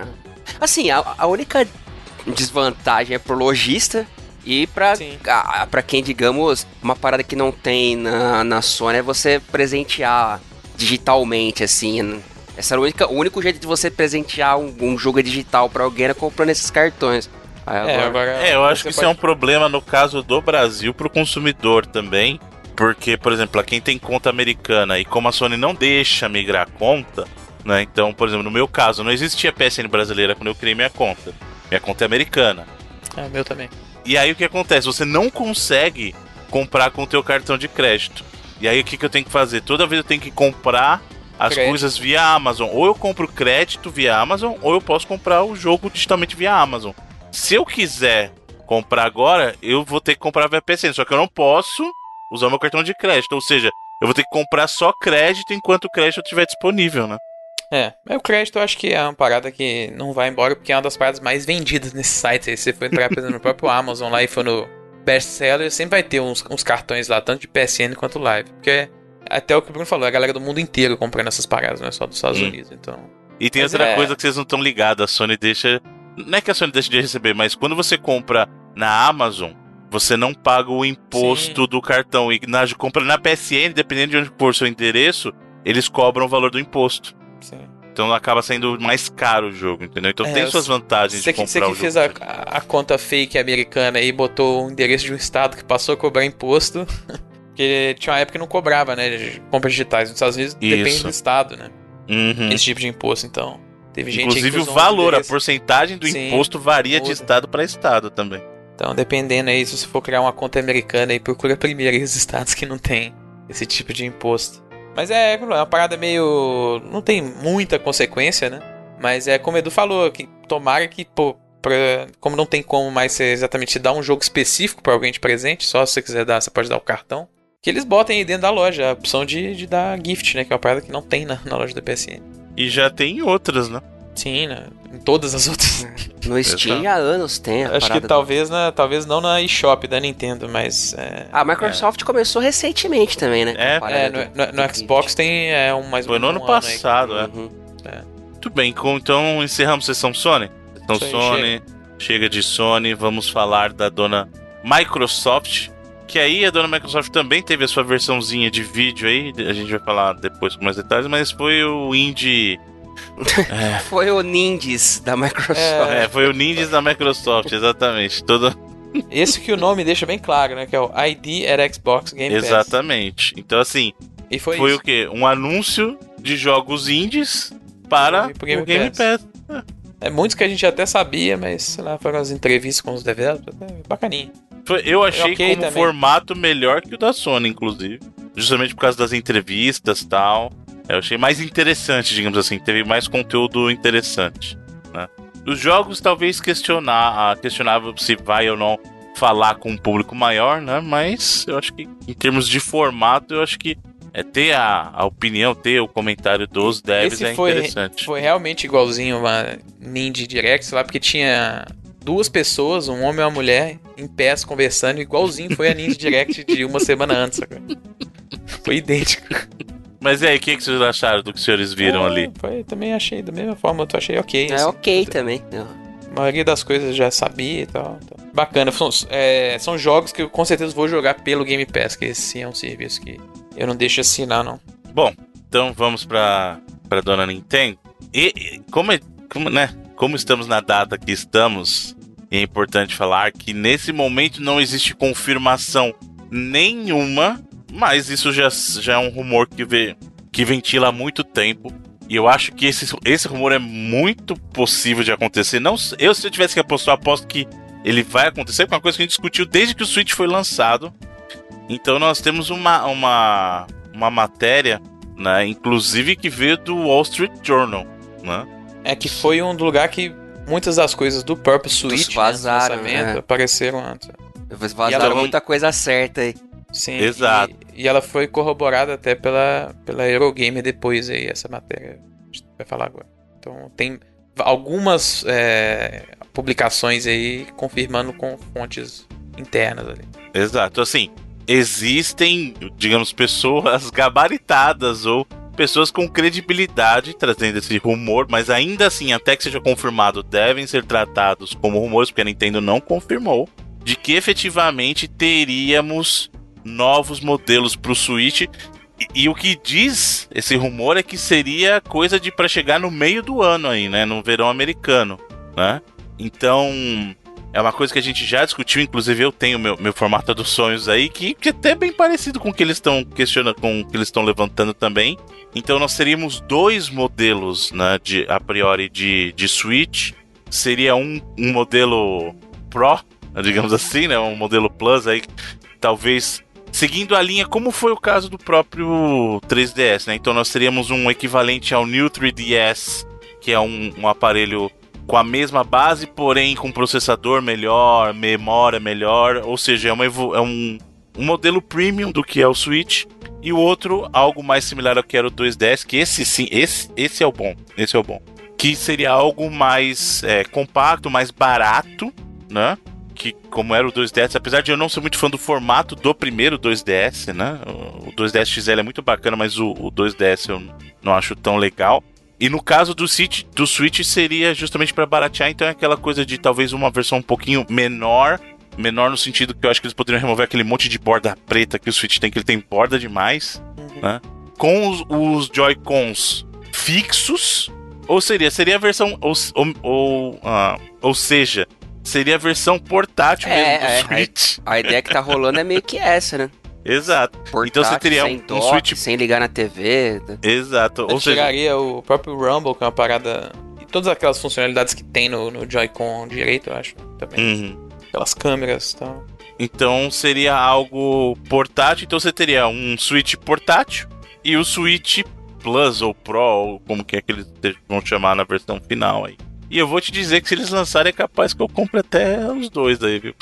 Speaker 2: Assim, a, a única desvantagem é pro lojista e pra, a, pra quem, digamos, uma parada que não tem na, na Sony é você presentear digitalmente, assim. Esse era o, única, o único jeito de você presentear um, um jogo digital para alguém era comprando esses cartões.
Speaker 1: Agora... É, agora, é, eu acho que isso é um problema no caso do Brasil pro consumidor também. Porque, por exemplo, quem tem conta americana e como a Sony não deixa migrar a conta, né? Então, por exemplo, no meu caso, não existia PSN brasileira quando eu criei minha conta. Minha conta é americana.
Speaker 3: É, meu também.
Speaker 1: E aí o que acontece? Você não consegue comprar com o teu cartão de crédito. E aí o que, que eu tenho que fazer? Toda vez eu tenho que comprar as crédito. coisas via Amazon. Ou eu compro crédito via Amazon, ou eu posso comprar o jogo digitalmente via Amazon. Se eu quiser comprar agora, eu vou ter que comprar via PSN. Só que eu não posso usar meu cartão de crédito. Ou seja, eu vou ter que comprar só crédito enquanto o crédito estiver disponível, né?
Speaker 3: É, o crédito eu acho que é uma parada que não vai embora porque é uma das paradas mais vendidas nesse site. Se você for entrar, por exemplo, no próprio Amazon lá e for no best seller, sempre vai ter uns, uns cartões lá, tanto de PSN quanto Live. Porque é até o que o Bruno falou, é a galera do mundo inteiro comprando essas paradas, não é só dos Estados hum. Unidos. Então.
Speaker 1: E tem mas outra é... coisa que vocês não estão ligados, a Sony deixa. Não é que a Sony deixa de receber, mas quando você compra na Amazon, você não paga o imposto Sim. do cartão. E na compra na PSN, dependendo de onde for seu endereço, eles cobram o valor do imposto. Sim. Então acaba sendo mais caro o jogo, entendeu? Então é, tem suas vantagens de
Speaker 3: que. Você que fez a, a, conta fake americana e botou o endereço de um estado que passou a cobrar imposto. [laughs] Porque tinha uma época que não cobrava, né? de Compras digitais. Nos Estados Unidos depende do estado, né?
Speaker 1: Uhum.
Speaker 3: Esse tipo de imposto, então. Teve gente
Speaker 1: Inclusive o valor, a porcentagem do
Speaker 3: Sim,
Speaker 1: imposto varia de
Speaker 3: muda.
Speaker 1: estado para estado também.
Speaker 3: Então, dependendo aí, se você for criar uma conta americana aí, procura primeiro aí os estados que não tem esse tipo de imposto. Mas é, é uma parada meio. Não tem muita consequência, né? Mas é como o Edu falou, que tomara que, pô, pra- como não tem como mais você exatamente dar um jogo específico pra alguém de presente, só se você quiser dar, você pode dar o cartão. Que eles botem aí dentro da loja a opção de, de dar gift, né? Que é uma parada que não tem na, na loja da PSN.
Speaker 1: E já tem outras, né?
Speaker 3: Sim, né? Em todas as [laughs] outras.
Speaker 2: No Steam há anos tem a
Speaker 3: Acho que
Speaker 2: parada do-
Speaker 3: talvez, na, talvez não na eShop da Nintendo, mas. É,
Speaker 2: A Microsoft começou recentemente também, né?
Speaker 1: É.
Speaker 3: É,
Speaker 2: do-
Speaker 3: no, no- no
Speaker 2: do
Speaker 3: Xbox tem é, um mais
Speaker 1: Foi no
Speaker 3: um
Speaker 1: ano
Speaker 3: aí.
Speaker 1: passado, é.
Speaker 2: Uhum.
Speaker 1: Muito bem, então encerramos a sessão Sony. Sessão
Speaker 3: Isso aí,
Speaker 1: Sony, chega. de Sony, vamos falar da dona Microsoft. Que aí a dona Microsoft também teve a sua versãozinha de vídeo aí, a gente vai falar depois com mais detalhes, mas foi o indie.
Speaker 2: Foi o Nindies da Microsoft.
Speaker 3: É.
Speaker 1: É, foi o Ninjas da Microsoft, exatamente. Todo...
Speaker 3: Esse que o nome deixa bem claro, né? Que é o ID at Xbox Game Pass.
Speaker 1: Exatamente. Então, assim,
Speaker 3: E foi,
Speaker 1: foi
Speaker 3: isso.
Speaker 1: o quê? Um anúncio de jogos indies para
Speaker 3: Pro Game
Speaker 1: o Game
Speaker 3: Pass.
Speaker 1: Pass.
Speaker 3: É muitos que a gente até sabia, mas sei lá, foram as entrevistas com os developers. É bacaninha.
Speaker 1: Foi- eu achei
Speaker 3: Ok
Speaker 1: como
Speaker 3: também.
Speaker 1: formato melhor que o da Sony, inclusive. Justamente por causa das entrevistas e tal. Eu achei mais interessante, digamos assim. Teve mais conteúdo interessante. Né? Os jogos, talvez questionar, ah, questionável se vai ou não falar com um público maior, né? Mas eu acho que, em termos de formato, eu acho que é, ter a, a opinião, ter o comentário dos devs
Speaker 3: Esse
Speaker 1: é
Speaker 3: foi-
Speaker 1: interessante.
Speaker 3: Foi realmente igualzinho uma Ninja Direct, lá, porque tinha duas pessoas, um homem e uma mulher, em pés conversando, igualzinho foi a Ninja Direct de uma semana antes. Foi idêntico.
Speaker 1: Mas e aí, o que, que vocês acharam do que os senhores viram
Speaker 3: É,
Speaker 1: ali?
Speaker 3: Foi, também achei da mesma forma, eu achei ok.
Speaker 2: É
Speaker 3: assim.
Speaker 2: ok também.
Speaker 3: A maioria das coisas eu já sabia e tal. então. Bacana. São, é, são jogos que eu com certeza vou jogar pelo Game Pass, que esse sim é um serviço que eu não deixo assinar, não.
Speaker 1: Bom, então vamos pra, pra dona Nintendo. E, e como, é, como, né, como estamos na data que estamos, é importante falar que nesse momento não existe confirmação nenhuma, mas isso já, já é um rumor que, vê, que ventila há muito tempo. E eu acho que esse, esse rumor é muito possível de acontecer. Não, eu, se eu tivesse que apostar, eu aposto que ele vai acontecer, porque é uma coisa que a gente discutiu desde que o Switch foi lançado. Então nós temos uma, uma, uma matéria, né, inclusive que veio do Wall Street Journal, né?
Speaker 3: É que foi um lugar que muitas das coisas do próprio Switch, né, do
Speaker 2: vazaram,
Speaker 3: lançamento,
Speaker 2: é.
Speaker 3: apareceram antes. E
Speaker 2: vazaram
Speaker 3: ela-
Speaker 2: muita coisa certa aí.
Speaker 3: Sim,
Speaker 1: Exato.
Speaker 3: E, e ela foi corroborada até pela, pela Eurogamer depois aí, essa matéria. A gente vai falar agora. Então tem algumas é, publicações aí confirmando com fontes internas ali.
Speaker 1: Exato, assim, existem, digamos, pessoas [laughs] gabaritadas ou pessoas com credibilidade trazendo esse rumor, mas ainda assim, até que seja confirmado, devem ser tratados como rumores, porque a Nintendo não confirmou, de que efetivamente teríamos novos modelos para o Switch. E, e o que diz esse rumor é que seria coisa de para chegar no meio do ano aí, né, no verão americano, né? Então, é uma coisa que a gente já discutiu, inclusive eu tenho meu, meu formato dos sonhos aí, que, que é até bem parecido com o que eles estão questionando, com o que eles estão levantando também. Então nós teríamos dois modelos, né, de, a priori, de, de Switch. Seria um, um modelo Pro, digamos assim, né, um modelo Plus aí, talvez seguindo a linha como foi o caso do próprio 3DS, né? Então nós teríamos um equivalente ao New 3DS, que é um, um aparelho com a mesma base, porém com processador melhor, memória melhor, ou seja, é, uma é um, um modelo premium do que é o Switch. E o outro, algo mais similar ao que era o 2DS, que esse sim, esse, esse é o bom. Esse é o bom. Que seria algo mais é, compacto, mais barato, né? Que como era o 2DS, apesar de eu não ser muito fã do formato do primeiro 2DS, né? O 2DS XL é muito bacana, mas o, o 2DS eu não acho tão legal. E no caso do Switch, do Switch seria justamente para baratear, então é aquela coisa de talvez uma versão um pouquinho menor, menor no sentido que eu acho que eles poderiam remover aquele monte de borda preta que o Switch tem, que ele tem borda demais, né? Com os, os Joy-Cons fixos, ou seria, seria a versão, ou, ou, ou, ah, ou seja, seria a versão portátil
Speaker 2: É,
Speaker 1: mesmo do
Speaker 2: é,
Speaker 1: Switch.
Speaker 2: A ideia que tá rolando é meio que essa, né?
Speaker 1: Exato.
Speaker 2: Portátil,
Speaker 1: então você teria
Speaker 2: sem
Speaker 1: um,
Speaker 2: dock,
Speaker 1: um Switch.
Speaker 2: sem ligar na TV.
Speaker 1: Exato. Ou seja,
Speaker 3: chegaria o próprio Rumble, que é uma parada. E todas aquelas funcionalidades que tem no, no Joy-Con direito, eu acho. Também.
Speaker 1: uhum.
Speaker 3: Aquelas câmeras e tal.
Speaker 1: Então seria algo portátil. Então você teria um Switch portátil e o Switch Plus ou Pro, ou como que é que eles vão chamar na versão final aí. E eu vou te dizer que se eles lançarem é capaz que eu compre até os dois daí, viu?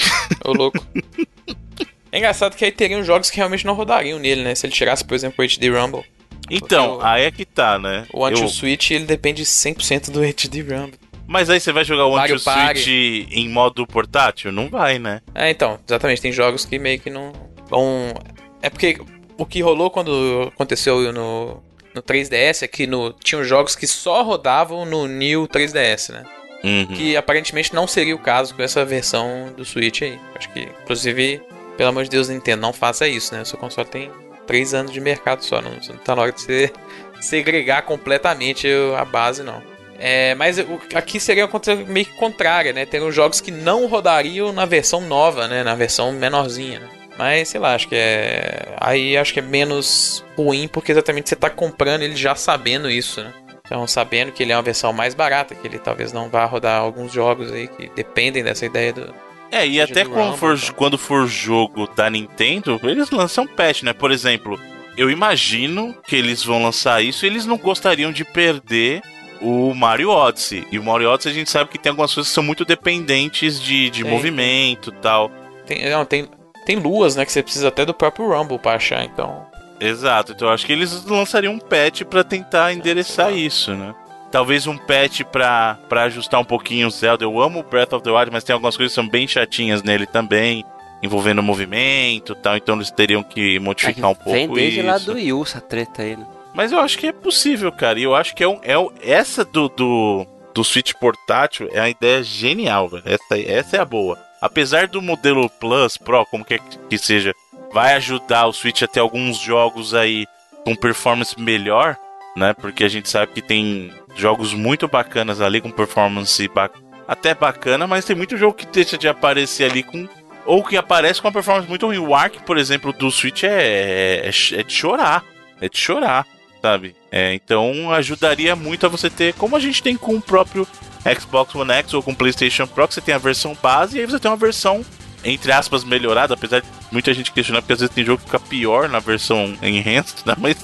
Speaker 3: Ô, louco. [laughs] é engraçado que aí teriam jogos que realmente não rodariam nele, né? Se ele tirasse, por exemplo, o HD Rumble.
Speaker 1: Então,
Speaker 3: o-
Speaker 1: aí é que tá, né?
Speaker 3: O
Speaker 1: Eu-
Speaker 3: Anti-Switch, ele depende 100% do HD Rumble.
Speaker 1: Mas aí você vai jogar o
Speaker 3: Mario
Speaker 1: Anti-Switch em modo portátil? Não vai, né?
Speaker 3: É, então, exatamente, tem jogos que meio que não vão... É porque o que rolou quando aconteceu no, no 3DS é que no, tinham jogos que só rodavam no New 3DS, né?
Speaker 1: Uhum.
Speaker 3: Que aparentemente não seria o caso com essa versão do Switch aí. Acho que, inclusive, pelo amor de Deus, Nintendo, não faça isso, né? O seu console tem 3 anos de mercado só, não, não tá na hora de você [laughs] segregar completamente a base, não. É, mas aqui seria uma coisa meio que contrária, né? Teriam jogos que não rodariam na versão nova, né? Na versão menorzinha, né? Mas, sei lá, acho que é... Aí acho que é menos ruim, porque exatamente você tá comprando ele já sabendo isso, né? Então, sabendo que ele é uma versão mais barata, que ele talvez não vá rodar alguns jogos aí que dependem dessa ideia do...
Speaker 1: É, e até
Speaker 3: do
Speaker 1: quando
Speaker 3: Rumble,
Speaker 1: for,
Speaker 3: então.
Speaker 1: quando for jogo da Nintendo, eles lançam patch, né? Por exemplo, eu imagino que eles vão lançar isso e eles não gostariam de perder o Mario Odyssey. E o Mario Odyssey a gente sabe que tem algumas coisas que são muito dependentes de, de
Speaker 3: Tem,
Speaker 1: movimento e tal.
Speaker 3: Tem, não, tem, tem luas, né? Que você precisa até do próprio Rumble pra achar, então...
Speaker 1: Exato, então eu acho que eles lançariam um patch pra tentar endereçar isso, né? Talvez um patch pra, pra ajustar um pouquinho o Zelda. Eu amo o Breath of the Wild, mas tem algumas coisas que são bem chatinhas nele também, envolvendo movimento e tal, então eles teriam que modificar um pouco
Speaker 2: Vem desde
Speaker 1: isso.
Speaker 2: lá do Wii U essa treta aí, né?
Speaker 1: Mas eu acho que é possível, cara. E eu acho que é, um, é um- essa do, do, do Switch portátil é uma ideia genial, velho. Essa, essa é a boa. Apesar do modelo Plus, Pro, como quer que seja, vai ajudar o Switch a ter alguns jogos aí com performance melhor, né? Porque a gente sabe que tem jogos muito bacanas ali com performance ba- até bacana, mas tem muito jogo que deixa de aparecer ali com. Ou que aparece com uma performance muito ruim. O Ark, por exemplo, do Switch é, é, é de chorar. É de chorar sabe? É, então ajudaria muito a você ter, como a gente tem com o próprio Xbox One X ou com PlayStation Pro, que você tem a versão base e aí você tem uma versão, entre aspas, melhorada, apesar de muita gente questionar, porque às vezes tem jogo que fica pior na versão enhanced, né? Mas,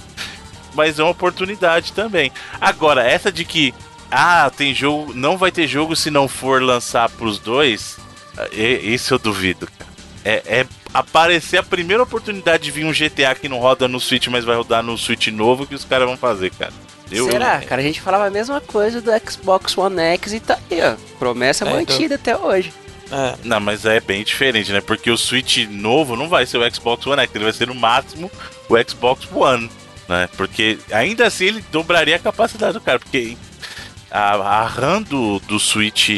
Speaker 1: mas é uma oportunidade também. Agora, essa de que, ah, tem jogo, não vai ter jogo se não for lançar pros dois, é- isso eu duvido. É, é aparecer a primeira oportunidade de vir um GTA que não roda no Switch, mas vai rodar no Switch novo que os caras vão fazer, cara. Eu,
Speaker 2: Será? Cara, a gente falava a mesma coisa do Xbox One X e tá aí, ó. Promessa
Speaker 3: É, então.
Speaker 2: mantida até hoje.
Speaker 3: É,
Speaker 1: Não, mas é bem diferente, né? Porque o Switch novo não vai ser o Xbox One X, ele vai ser no máximo o Xbox One, né? Porque ainda assim ele dobraria a capacidade do cara, porque a, a RAM do, do Switch,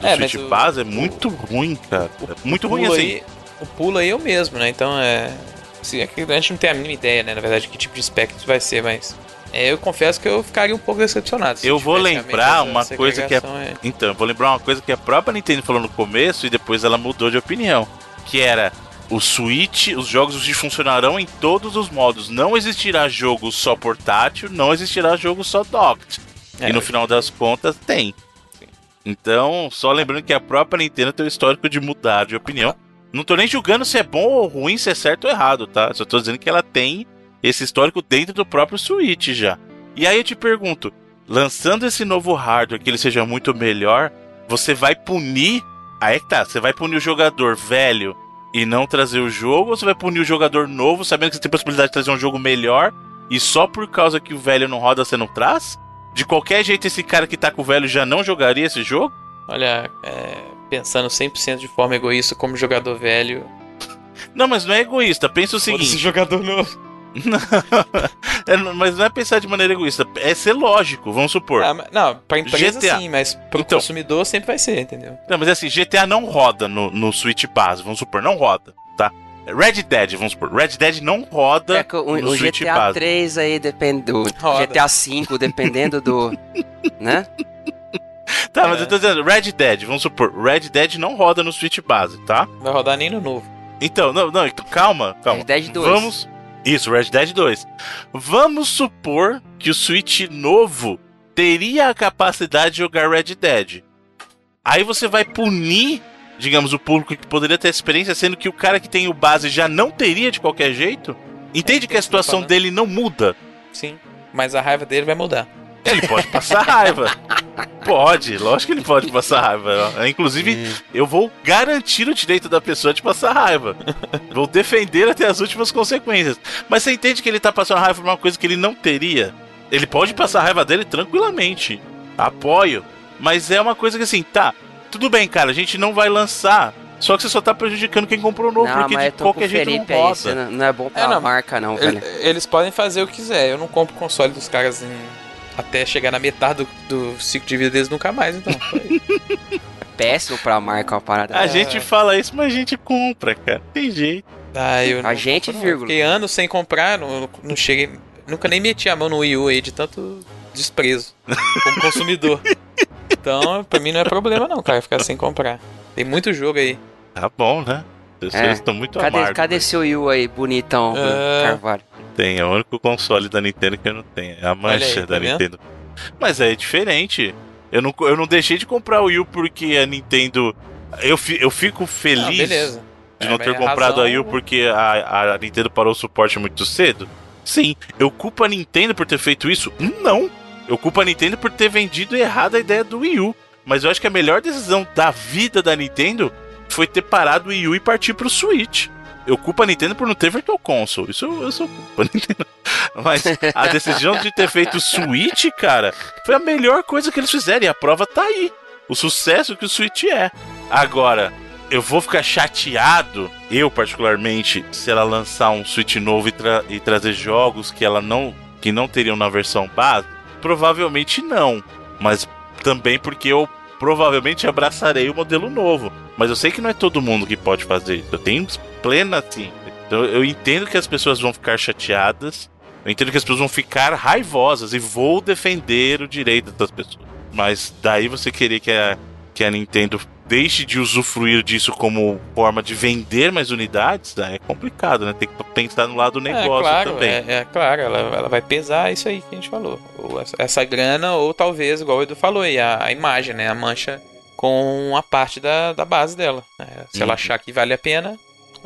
Speaker 1: do
Speaker 3: É,
Speaker 1: Switch
Speaker 3: o-
Speaker 1: base é muito ruim, cara. É muito ruim
Speaker 3: pulo
Speaker 1: assim.
Speaker 3: Aí, o pulo aí é o mesmo, né? Então é. Assim, é que a gente não tem a mínima ideia, né? Na verdade, que tipo de spec isso vai ser, mas. É, eu confesso que eu ficaria um pouco decepcionado.
Speaker 1: Eu vou lembrar uma coisa que é-
Speaker 3: é...
Speaker 1: Então, eu vou lembrar uma coisa que a própria Nintendo falou no começo e depois ela mudou de opinião. Que era o Switch, os jogos funcionarão em todos os modos. Não existirá jogo só portátil, não existirá jogo só docked.
Speaker 3: É,
Speaker 1: e no final das contas tem. Então, só lembrando que a própria Nintendo tem o histórico de mudar de opinião. Não tô nem julgando se é bom ou ruim, se é certo ou errado, tá? Só tô dizendo que ela tem esse histórico dentro do próprio Switch já. E aí eu te pergunto, lançando esse novo hardware que ele seja muito melhor, você vai punir. Aí que tá, você vai punir o jogador velho e não trazer o jogo, ou você vai punir o jogador novo, sabendo que você tem possibilidade de trazer um jogo melhor, e só por causa que o velho não roda você não traz? De qualquer jeito, esse cara que tá com o velho já não jogaria esse jogo?
Speaker 3: Olha, é, pensando 100% de forma egoísta como jogador velho.
Speaker 1: Não, mas não é egoísta. Pensa o seguinte.
Speaker 3: jogador novo. [laughs]
Speaker 1: É, mas não é pensar de maneira egoísta. É ser lógico, vamos supor.
Speaker 3: Ah, mas- não, pra empresa
Speaker 1: GTA.
Speaker 3: sim, mas pro
Speaker 1: Então.
Speaker 3: consumidor sempre vai ser, entendeu?
Speaker 1: Não, mas é assim, GTA não roda no, no Switch base, vamos supor, não roda, tá? Red Dead, vamos supor, Red Dead não roda
Speaker 2: É que o,
Speaker 1: no
Speaker 2: o
Speaker 1: Switch
Speaker 2: GTA
Speaker 1: base.
Speaker 2: 3 aí depende do
Speaker 3: Roda.
Speaker 2: GTA 5, dependendo do. [laughs] né?
Speaker 1: Tá, mas
Speaker 3: É.
Speaker 1: eu tô dizendo, Red Dead, vamos supor, Red Dead não roda no Switch base, tá?
Speaker 3: Não vai rodar nem no novo.
Speaker 1: Então, não, não, calma, calma.
Speaker 2: Red Dead 2.
Speaker 1: Vamos. Isso, Red Dead 2. Vamos supor que o Switch novo teria a capacidade de jogar Red Dead. Aí você vai punir, digamos, o público que poderia ter experiência, sendo que o cara que tem o base já não teria de qualquer jeito? Entende que a situação dele não muda?
Speaker 3: Sim, mas a raiva dele vai mudar.
Speaker 1: Ele pode passar raiva. Pode, lógico que ele pode passar raiva. Inclusive, eu vou garantir o direito da pessoa de passar raiva. Vou defender até as últimas consequências. Mas você entende que ele tá passando raiva por uma coisa que ele não teria? Ele pode passar raiva dele tranquilamente. Apoio. Mas é uma coisa que assim, tá. Tudo bem, cara, a gente não vai lançar. Só que você só tá prejudicando quem comprou novo,
Speaker 2: Não,
Speaker 1: porque de
Speaker 2: tô
Speaker 1: qualquer jeito
Speaker 2: Felipe
Speaker 1: não
Speaker 2: aí, você
Speaker 1: roda.
Speaker 2: não, não é bom pra
Speaker 3: É, não.
Speaker 2: marca não,
Speaker 3: Ele- eles podem fazer o que quiser. Eu não compro console dos caras em- até chegar na metade do, do ciclo de vida deles nunca mais, então. [laughs]
Speaker 2: É péssimo pra marca uma parada.
Speaker 1: A
Speaker 3: É.
Speaker 1: gente fala isso, mas a gente compra, cara. Tem jeito.
Speaker 3: Ah, eu
Speaker 2: A
Speaker 3: não-
Speaker 2: gente,
Speaker 3: não,
Speaker 2: vírgula.
Speaker 3: Fiquei anos sem comprar, não, não cheguei. Nunca nem meti a mão no Wii U aí de tanto desprezo como consumidor. Então, pra mim não é problema não, cara, ficar sem comprar. Tem muito jogo aí.
Speaker 1: Tá bom, né? Vocês
Speaker 2: É.
Speaker 1: estão muito
Speaker 2: Cadê,
Speaker 1: amargos.
Speaker 2: cadê seu Wii U aí, bonitão,
Speaker 3: É.
Speaker 2: Carvalho?
Speaker 1: Tem, é o único console da Nintendo que eu não tenho. É a mancha
Speaker 3: aí, tá
Speaker 1: da
Speaker 3: vendo?
Speaker 1: Nintendo. Mas é diferente. Eu não, eu não deixei de comprar o Wii U porque a Nintendo. Eu, fi- eu fico
Speaker 3: Ah,
Speaker 1: feliz
Speaker 3: beleza.
Speaker 1: de
Speaker 3: É,
Speaker 1: não ter
Speaker 3: a
Speaker 1: comprado
Speaker 3: razão-
Speaker 1: a Wii U porque a, a Nintendo parou o suporte muito cedo. Sim. Eu culpo a Nintendo por ter feito isso? Não. Eu culpo a Nintendo por ter vendido errado a ideia do Wii U. Mas eu acho que a melhor decisão da vida da Nintendo foi ter parado o Wii U e partir pro Switch. Eu culpo a Nintendo por não ter Virtual Console. Isso eu, eu sou culpa a Nintendo. [laughs] Mas a decisão de ter feito o Switch, cara, foi a melhor coisa que eles fizeram. E a prova tá aí. O sucesso que o Switch é. Agora, eu vou ficar chateado, eu particularmente, se ela lançar um Switch novo e, tra- e trazer jogos que ela não que não teriam na versão base? Provavelmente não. Mas também porque eu provavelmente abraçarei o modelo novo. Mas eu sei que não é todo mundo que pode fazer isso. Eu tenho plena assim. Então eu entendo que as pessoas vão ficar chateadas. Eu entendo que as pessoas vão ficar raivosas e vou defender o direito das pessoas. Mas daí você querer que a, que a Nintendo deixe de usufruir disso como forma de vender mais unidades, daí é complicado, né? Tem que pensar no lado do negócio
Speaker 3: é, claro,
Speaker 1: também.
Speaker 3: É, é claro, ela, ela vai pesar isso aí que a gente falou. Ou essa, essa grana, ou talvez, igual o Edu falou aí, a, a imagem, né? A mancha com a parte da, da base dela. né? Se ela
Speaker 1: Uhum.
Speaker 3: achar que vale a pena,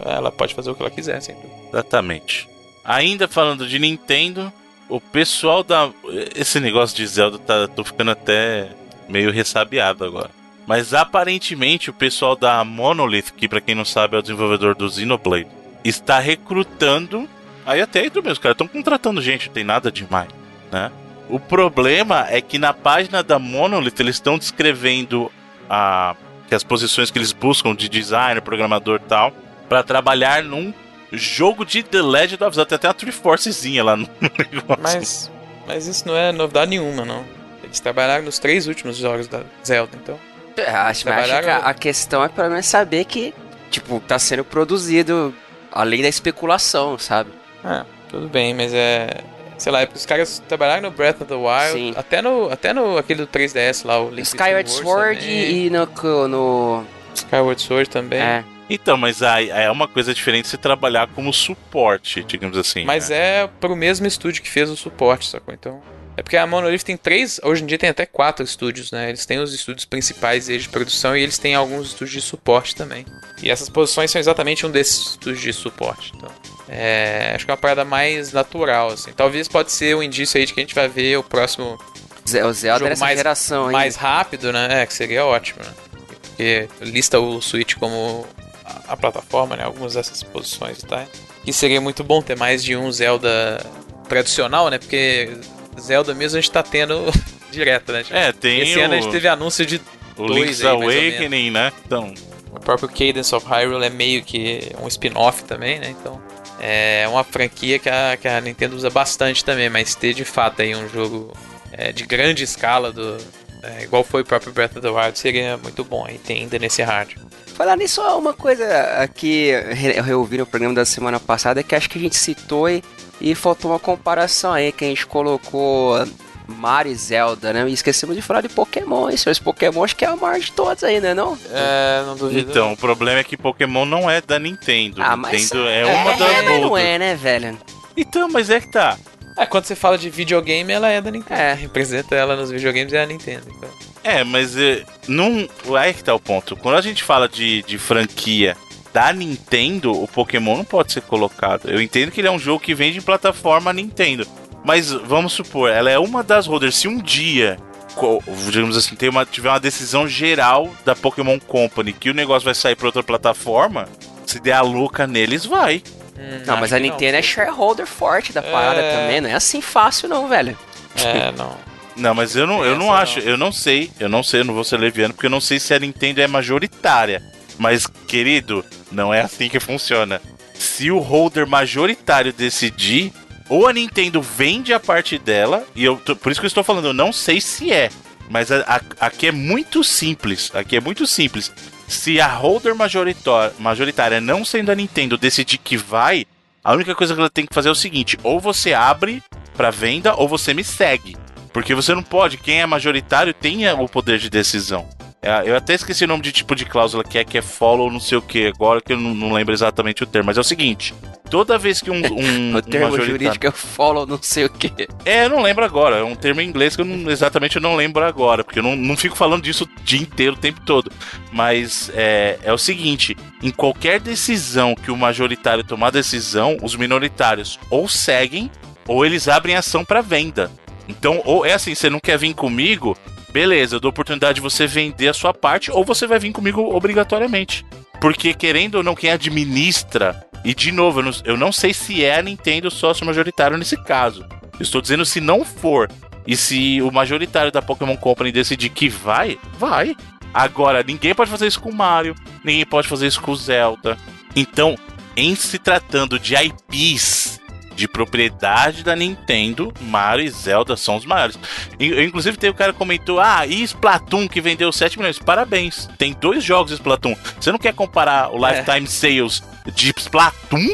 Speaker 3: ela pode fazer o que ela quiser, sem dúvida.
Speaker 1: Exatamente. Ainda falando de Nintendo, o pessoal da. Esse negócio de Zelda tá. tô ficando até meio ressabiado agora. Mas aparentemente o pessoal da Monolith, que pra quem não sabe é o desenvolvedor do Xenoblade, está recrutando. Aí até entra mesmo, os caras estão contratando gente, não tem nada demais, né? O problema é que na página da Monolith eles estão descrevendo a, que as posições que eles buscam de designer, programador e tal, para trabalhar num jogo de The Legend of Zelda. Tem até uma Triforcezinha lá no [laughs] negócio.
Speaker 3: Mas, mas isso não é novidade nenhuma, não. Eles trabalharam nos três últimos jogos da Zelda, então.
Speaker 2: É, Acho, mas acho que a,
Speaker 3: Trabalharam-
Speaker 2: a questão é pelo menos saber que, tipo, tá sendo produzido além da especulação, sabe?
Speaker 3: Ah, tudo bem, mas é. Sei lá, é porque os caras trabalharam no Breath of the Wild,
Speaker 2: Sim.
Speaker 3: até no, até no aquele do 3DS lá, o Link
Speaker 2: Skyward Sword
Speaker 3: também.
Speaker 2: e no. no
Speaker 3: Skyward Sword também.
Speaker 2: é,
Speaker 1: Então, mas aí é uma coisa diferente você trabalhar como suporte, digamos assim.
Speaker 3: Mas
Speaker 1: né?
Speaker 3: é pro mesmo estúdio que fez o suporte, sacou? Então. É porque a Monolith tem três, hoje em dia tem até quatro estúdios, né? Eles têm os estúdios principais eles de produção e eles têm alguns estúdios de suporte também. E essas posições são exatamente um desses estúdios de suporte. Então, é, acho que é uma parada mais natural, assim. Talvez pode ser um indício aí de que a gente vai ver o próximo
Speaker 2: o Zelda
Speaker 3: Jogo
Speaker 2: dessa
Speaker 3: mais-
Speaker 2: geração aí.
Speaker 3: mais rápido, né? É, que seria ótimo, né? Porque lista o Switch como a, plataforma, né? Algumas dessas posições e tal. Que seria muito bom ter mais de um Zelda tradicional, né? Porque Zelda mesmo a gente tá tendo [laughs] direto, né?
Speaker 1: É, tem
Speaker 3: Esse
Speaker 1: o,
Speaker 3: ano a gente teve anúncio de
Speaker 1: o
Speaker 3: dois
Speaker 1: Link's
Speaker 3: aí.
Speaker 1: Awakening, né? Então,
Speaker 3: o próprio Cadence of Hyrule é meio que um spin-off também, né? Então é uma franquia que a, que a Nintendo usa bastante também, mas ter de fato aí um jogo é, de grande escala do é, igual foi o próprio Breath of the Wild seria muito bom aí tem ainda nesse hard.
Speaker 2: Falar nisso, uma coisa que eu reouvi no programa da semana passada é que acho que a gente citou e, e faltou uma comparação aí, que a gente colocou Mario e Zelda, né? E esquecemos de falar de Pokémon, hein, senhores? Pokémon acho que é a maior de todas aí, né? Não?
Speaker 3: É, não duvido.
Speaker 1: Então, o problema é que Pokémon não é da Nintendo.
Speaker 2: Ah,
Speaker 1: Nintendo
Speaker 2: mas
Speaker 1: é uma
Speaker 2: é,
Speaker 1: das
Speaker 2: é, mas não é, né, velho?
Speaker 1: Então, mas é que tá.
Speaker 3: É, quando você fala de videogame, ela é da Nintendo.
Speaker 2: É.
Speaker 3: Representa ela nos videogames é a Nintendo. Então.
Speaker 1: É, mas é, não. Aí que tá o ponto. Quando a gente fala de, de franquia da Nintendo, o Pokémon não pode ser colocado. Eu entendo que ele é um jogo que vende em plataforma Nintendo. Mas vamos supor, ela é uma das holders. Se um dia, digamos assim, tem uma, tiver uma decisão geral da Pokémon Company que o negócio vai sair pra outra plataforma, se der a louca neles, vai.
Speaker 3: Hum,
Speaker 2: Não, mas a Nintendo é shareholder forte da parada
Speaker 3: É.
Speaker 2: também, não é assim fácil não, velho.
Speaker 3: É, não.
Speaker 1: Não, mas eu não, eu não
Speaker 3: Essa
Speaker 1: acho,
Speaker 3: não.
Speaker 1: eu não sei, eu não sei, eu não vou ser leviano, porque eu não sei se a Nintendo é majoritária. Mas, querido, não é assim que funciona. Se o holder majoritário decidir, ou a Nintendo vende a parte dela, e eu tô- por isso que eu estou falando, eu não sei se é. Mas a- a- aqui é muito simples. Aqui é muito simples. Se a holder majoritária, não sendo a Nintendo, decidir que vai, a única coisa que ela tem que fazer é o seguinte: ou você abre pra venda, ou você me segue. Porque você não pode, quem é majoritário tem o poder de decisão. É, eu até esqueci o nome de tipo de cláusula que é, que é follow não sei o que, agora que eu não, não lembro exatamente o termo, mas é o seguinte: toda vez que um, [laughs] um,
Speaker 2: O termo
Speaker 1: majoritário-
Speaker 2: jurídico é follow não sei o que.
Speaker 1: é, eu não lembro agora. É um termo em inglês que eu não, exatamente eu não lembro agora, porque eu não, não fico falando disso o dia inteiro, o tempo todo. Mas é, é o seguinte: em qualquer decisão que o majoritário tomar decisão, os minoritários ou seguem ou eles abrem ação para venda. Então, ou é assim, você não quer vir comigo, beleza, eu dou oportunidade de você vender a sua parte, ou você vai vir comigo obrigatoriamente. Porque, querendo ou não, quem administra, e de novo, eu não, eu não sei se é a Nintendo sócio majoritário nesse caso. Eu estou dizendo se não for. E se o majoritário da Pokémon Company decidir que vai, vai. Agora, ninguém pode fazer isso com o Mario, ninguém pode fazer isso com o Zelda. Então, em se tratando de IPs de propriedade da Nintendo, Mario e Zelda são os maiores. In- Inclusive, tem o cara que comentou: Ah, e Splatoon que vendeu 7 milhões? Parabéns, tem dois jogos de Splatoon. Você não quer comparar o Lifetime Sales de Splatoon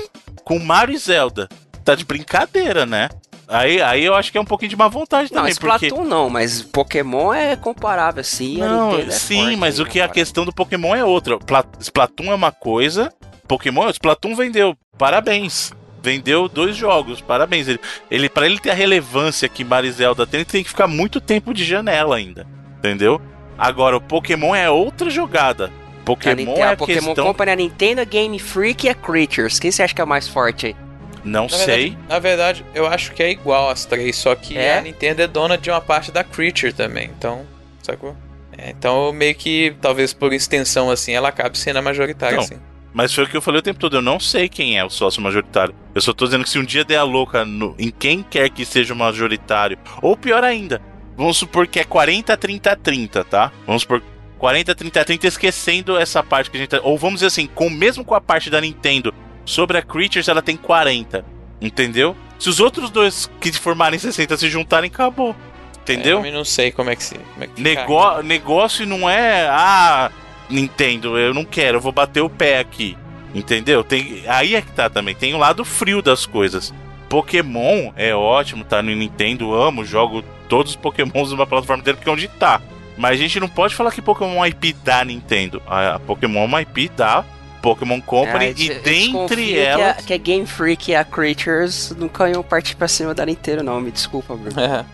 Speaker 1: com Mario e Zelda? Tá de brincadeira, né? Aí, aí eu acho que é um pouquinho de má vontade
Speaker 2: Não,
Speaker 1: também,
Speaker 2: Splatoon
Speaker 1: porque...
Speaker 2: não, mas Pokémon é comparável, sim. a
Speaker 1: Não,
Speaker 2: é
Speaker 1: sim,
Speaker 2: forte
Speaker 1: mas o que a
Speaker 2: parada.
Speaker 1: questão do Pokémon é outra. Pla- Splatoon é uma coisa, Pokémon, Splatoon vendeu, parabéns. Vendeu dois jogos, parabéns. Ele, ele para ele ter a relevância que Mario e Zelda tem, ele tem que ficar muito tempo de janela ainda, entendeu? Agora o Pokémon é outra jogada. Pokémon é
Speaker 2: a
Speaker 1: a
Speaker 2: Pokémon
Speaker 1: questão,
Speaker 2: Company, a Nintendo, a Game Freak e a Creatures. Quem você acha que é o mais forte aí?
Speaker 1: não
Speaker 3: Na
Speaker 1: sei.
Speaker 3: verdade, na verdade, eu acho que é igual as três, só que
Speaker 2: É?
Speaker 3: a Nintendo é dona de uma parte da Creature também, então, sacou? É, então, meio que, talvez por extensão, assim, ela acabe sendo a majoritária,
Speaker 1: Não.
Speaker 3: assim.
Speaker 1: Mas foi o que eu falei o tempo todo. Eu não sei quem é o sócio majoritário. Eu só tô dizendo que se um dia der a louca no- em quem quer que seja o majoritário, ou pior ainda, vamos supor que é 40, 30, 30, tá? Vamos supor 40, 30, 30, esquecendo essa parte que a gente tá. Ou vamos dizer assim, com, mesmo com a parte da Nintendo sobre a Creatures, ela tem 40. Entendeu? Se os outros dois que formarem 60 se juntarem, acabou.
Speaker 3: É,
Speaker 1: Entendeu?
Speaker 3: eu também não sei como é que se. Como é que fica.
Speaker 1: Nego negócio não é, ah, Nintendo, eu não quero, eu vou bater o pé aqui. Entendeu? Tem, aí é que tá também. Tem o lado frio das coisas. Pokémon é ótimo, tá no Nintendo, amo, jogo todos os Pokémons numa plataforma dele porque é onde tá. Mas a gente não pode falar que Pokémon é uma IP da Nintendo. A Pokémon é uma IP da Pokémon Company
Speaker 2: Ah, eu
Speaker 1: e
Speaker 2: eu
Speaker 1: dentre
Speaker 2: que
Speaker 1: elas.
Speaker 2: a, que a Game Freak e a Creatures nunca iam partir pra cima da Nintendo, não. Me desculpa, Bruno. [laughs] [laughs]
Speaker 3: É.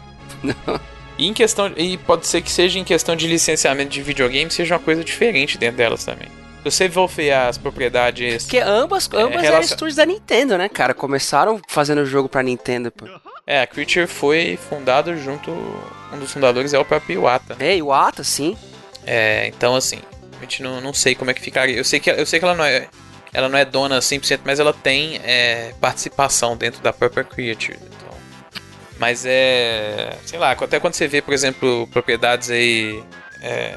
Speaker 3: E em questão. E pode ser que seja em questão de licenciamento de videogame, seja uma coisa diferente dentro delas também. Se você ver as propriedades.
Speaker 2: Porque ambas, ambas eram
Speaker 3: relacion-
Speaker 2: estúdios da Nintendo, né, cara? Começaram fazendo jogo pra Nintendo, pô.
Speaker 3: É, a Creature foi fundado junto. Um dos fundadores é o próprio Iwata.
Speaker 2: Ei, o Ata, sim.
Speaker 3: É, então assim, a gente não, não sei como é que ficaria. Eu sei que, eu sei que ela não é. Ela não é dona 100%, mas ela tem é, participação dentro da própria Creature. Então. Mas é. Sei lá, até quando você vê, por exemplo, propriedades aí. É,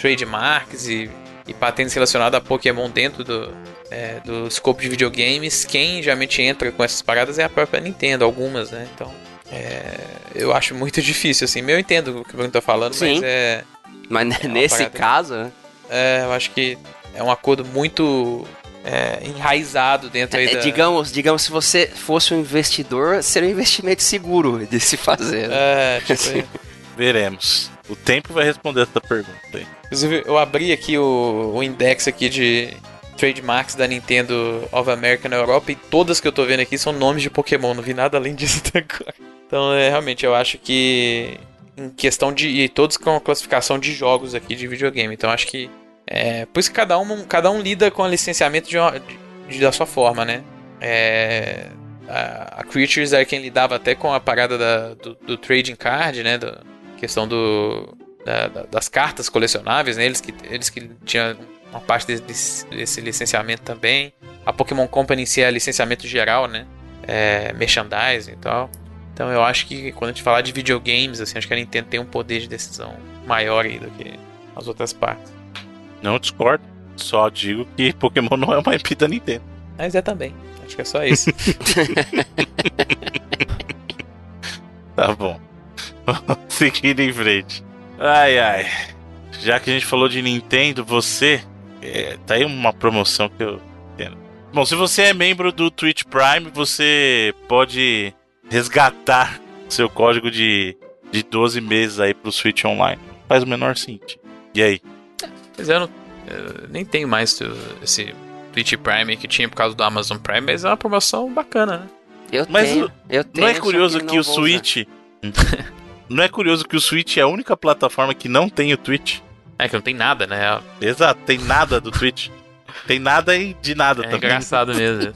Speaker 3: trademarks e, e patentes relacionadas a Pokémon dentro do, é, do escopo de videogames, quem geralmente entra com essas paradas é a própria Nintendo, algumas, né? Então. é, eu acho muito [laughs] difícil, assim. Eu entendo o que o Bruno tá falando,
Speaker 2: Sim.
Speaker 3: mas é.
Speaker 2: Mas
Speaker 3: uma
Speaker 2: nesse
Speaker 3: parada-
Speaker 2: caso, né?
Speaker 3: É, eu acho que é um acordo muito é, enraizado dentro aí
Speaker 2: É,
Speaker 3: da...
Speaker 2: digamos, digamos, se você fosse um investidor, seria um investimento seguro de se fazer. né?
Speaker 3: É, tipo, [laughs]
Speaker 1: Veremos. O tempo vai responder essa pergunta aí.
Speaker 3: Inclusive, eu abri aqui o, o index aqui de trademarks da Nintendo of America na Europa e todas que eu tô vendo aqui são nomes de Pokémon, não vi nada além disso [laughs] até agora. Então, é, realmente, eu acho que em questão de... E todos com a classificação de jogos aqui de videogame, então acho que... É, por isso que cada um, cada um lida com o licenciamento de, uma- de- da sua forma, né? É, a, a Creatures era quem lidava até com a parada da- do, do trading card, né? Da questão do, da- da- das cartas colecionáveis, né? Eles que, eles que tinham uma parte desse- desse, licenciamento também. A Pokémon Company em si é licenciamento geral, né? É, merchandising e tal. Então eu acho que quando a gente falar de videogames, assim, acho que a Nintendo tem um poder de decisão maior aí do que as outras partes.
Speaker 1: Não discordo. Só digo que [laughs] Pokémon não é uma IP da Nintendo.
Speaker 3: Mas é também. Acho que é só isso. [laughs]
Speaker 1: Tá bom. [laughs] Seguindo em frente. Ai, ai. Já que a gente falou de Nintendo, você. é, tá aí uma promoção que eu entendo. Bom, se você é membro do Twitch Prime, você pode resgatar seu código de, de 12 meses aí pro Switch Online. Faz o menor sentido. E aí?
Speaker 3: É, eu, não, eu nem tenho mais esse Twitch Prime que tinha por causa do Amazon Prime, mas é uma promoção bacana, né?
Speaker 2: Eu
Speaker 1: Mas
Speaker 2: tenho, eu tenho.
Speaker 1: Não é curioso
Speaker 2: não
Speaker 1: que o. Switch. [laughs] não é curioso que o Switch é a única plataforma que não tem o Twitch?
Speaker 3: É que não tem nada, né?
Speaker 1: Exato, tem nada do Twitch. Tem nada e de nada
Speaker 3: É
Speaker 1: também.
Speaker 3: engraçado mesmo.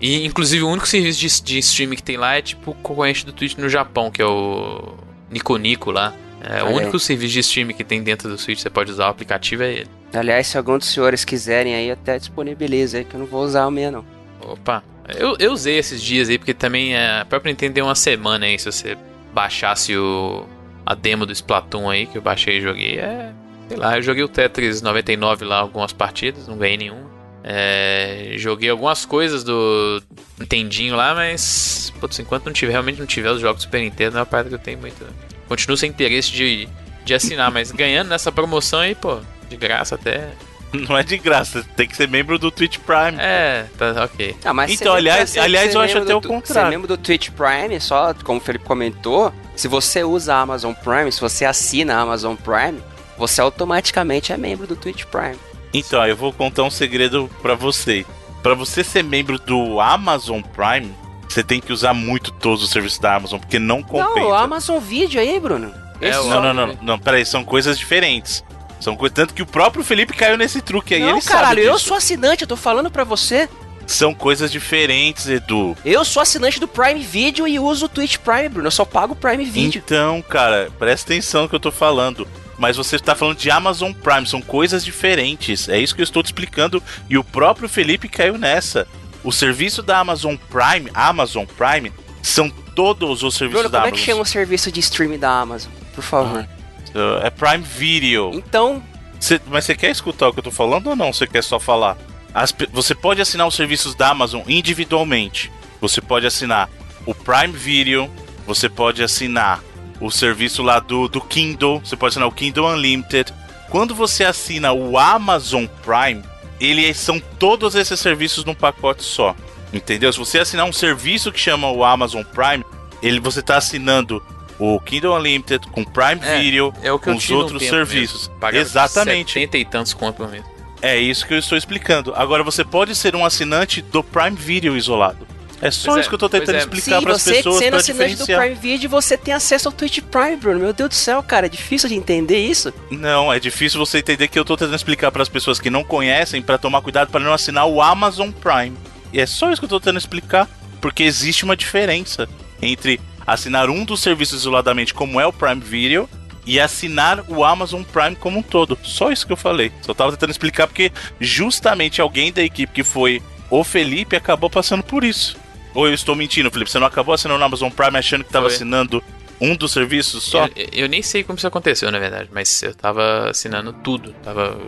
Speaker 3: E, inclusive, o único serviço de, de streaming que tem lá é tipo o concorrente do Twitch no Japão, que é o Nico Nico lá. É, o único serviço de streaming que tem dentro do Switch, você pode usar o aplicativo, é ele.
Speaker 2: Aliás, se algum dos senhores quiserem aí, até disponibiliza aí, que eu não vou usar o meu, não.
Speaker 3: Opa, eu, eu usei esses dias aí, porque também é, a própria Nintendo deu uma semana aí, se você baixasse o, a demo do Splatoon aí, que eu baixei e joguei, é... Sei lá, eu joguei o Tetris 99 lá, algumas partidas, não ganhei nenhuma. É, joguei algumas coisas do Nintendinho lá, mas... Putz, enquanto não tiver, realmente não tiver os jogos do Super Nintendo, é uma parada que eu tenho muito... Continuo sem interesse de, de assinar, mas ganhando nessa promoção aí, pô, de graça até... [laughs]
Speaker 1: Não é de graça, tem que ser membro do Twitch Prime.
Speaker 3: É, tá ok.
Speaker 2: Ah, mas
Speaker 1: Então,
Speaker 2: você-
Speaker 1: aliás- aliás, eu acho
Speaker 2: membro
Speaker 1: até
Speaker 2: do
Speaker 1: o contrário.
Speaker 2: Você é membro do Twitch Prime, só como o Felipe comentou, se você usa a Amazon Prime, se você assina a Amazon Prime, você automaticamente é membro do Twitch Prime.
Speaker 1: Então, eu vou contar um segredo pra você. Pra você ser membro do Amazon Prime, você tem que usar muito todos os serviços da Amazon, porque não compensa.
Speaker 2: Não, o Amazon Video aí, Bruno.
Speaker 3: É,
Speaker 1: Não, não, não, não, peraí, são coisas diferentes. São coisas. Tanto que o próprio Felipe caiu nesse truque aí,
Speaker 2: Não,
Speaker 1: ele
Speaker 2: caralho,
Speaker 1: sabe
Speaker 2: eu sou assinante, eu tô falando pra você.
Speaker 1: São coisas diferentes, Edu.
Speaker 2: Eu sou assinante do Prime Video e uso o Twitch Prime, Bruno. Eu só pago o Prime Video.
Speaker 1: Então, cara, presta atenção no que eu tô falando. Mas você tá falando de Amazon Prime, são coisas diferentes. É isso que eu estou te explicando. E o próprio Felipe caiu nessa. O serviço da Amazon Prime, Amazon Prime, são todos os serviços
Speaker 2: Bruno,
Speaker 1: da
Speaker 2: como é que
Speaker 1: Amazon.
Speaker 2: chama o serviço de streaming da Amazon? Por favor.
Speaker 1: Uh, É Prime Video.
Speaker 2: Então,
Speaker 1: Cê- mas você quer escutar o que eu tô falando ou não? Você quer só falar? As você pode assinar os serviços da Amazon individualmente. Você pode assinar o Prime Video, você pode assinar o serviço lá do, do Kindle, você pode assinar o Kindle Unlimited. Quando você assina o Amazon Prime, eles são todos esses serviços num pacote só. Entendeu? Se você assinar um serviço que chama o Amazon Prime, ele você tá assinando o Kindle Unlimited com Prime
Speaker 3: É,
Speaker 1: Video,
Speaker 3: É
Speaker 1: com os outros serviços.
Speaker 3: mesmo.
Speaker 1: Exatamente.
Speaker 3: 70 e tantos conto mês.
Speaker 1: É isso que eu estou explicando. Agora você pode ser um assinante do Prime Video isolado. É só
Speaker 3: Pois é,
Speaker 1: isso que eu tô tentando
Speaker 3: é.
Speaker 1: explicar para as
Speaker 2: você
Speaker 1: pessoas
Speaker 2: sendo
Speaker 1: para
Speaker 2: assinante do. Prime Video, você tem acesso ao Twitch Prime, Bruno. Meu Deus do céu, cara, é difícil de entender isso.
Speaker 1: Não, é difícil você entender que eu tô tentando explicar para as pessoas que não conhecem para tomar cuidado para não assinar o Amazon Prime. E é só isso que eu tô tentando explicar, porque existe uma diferença entre assinar um dos serviços isoladamente, como é o Prime Video, e assinar o Amazon Prime como um todo. Só isso que eu falei. Só tava tentando explicar porque justamente alguém da equipe que foi o Felipe acabou passando por isso. Ou eu estou mentindo, Felipe? Você não acabou assinando o Amazon Prime achando que tava
Speaker 3: Foi.
Speaker 1: assinando um dos serviços só?
Speaker 3: Eu, eu nem sei como isso aconteceu, na verdade, mas eu tava assinando tudo. Tava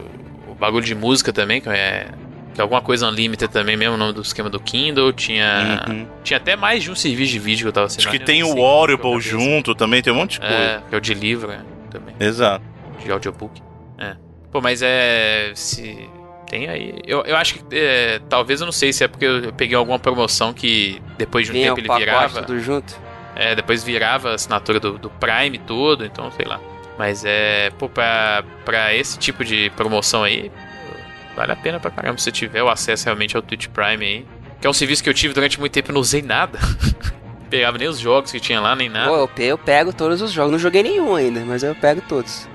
Speaker 3: o bagulho de música também, que é, que é alguma coisa Unlimited também, mesmo o nome do esquema do Kindle. Tinha,
Speaker 1: Uhum.
Speaker 3: tinha até mais de um serviço de vídeo que eu tava assinando.
Speaker 1: Acho que tem o
Speaker 3: é
Speaker 1: Audible junto também, tem um monte de coisa.
Speaker 3: É, que é o de livro né, também.
Speaker 1: Exato.
Speaker 3: de audiobook. É. Pô, mas é. Se. Tem aí. Eu, eu acho que é, talvez eu não sei se é porque eu peguei alguma promoção que depois de um tempo ele virava.
Speaker 2: Tudo junto.
Speaker 3: É, depois virava a assinatura do, do Prime todo, então sei lá. Mas é, pô, pra, pra esse tipo de promoção aí, vale a pena pra caramba. Se você tiver o acesso realmente ao Twitch Prime aí. Que é um serviço que eu tive durante muito tempo e não usei nada. [laughs] Pegava nem os jogos que tinha lá, nem nada.
Speaker 2: Pô, eu, eu pego todos os jogos. Não joguei nenhum ainda, mas eu pego todos.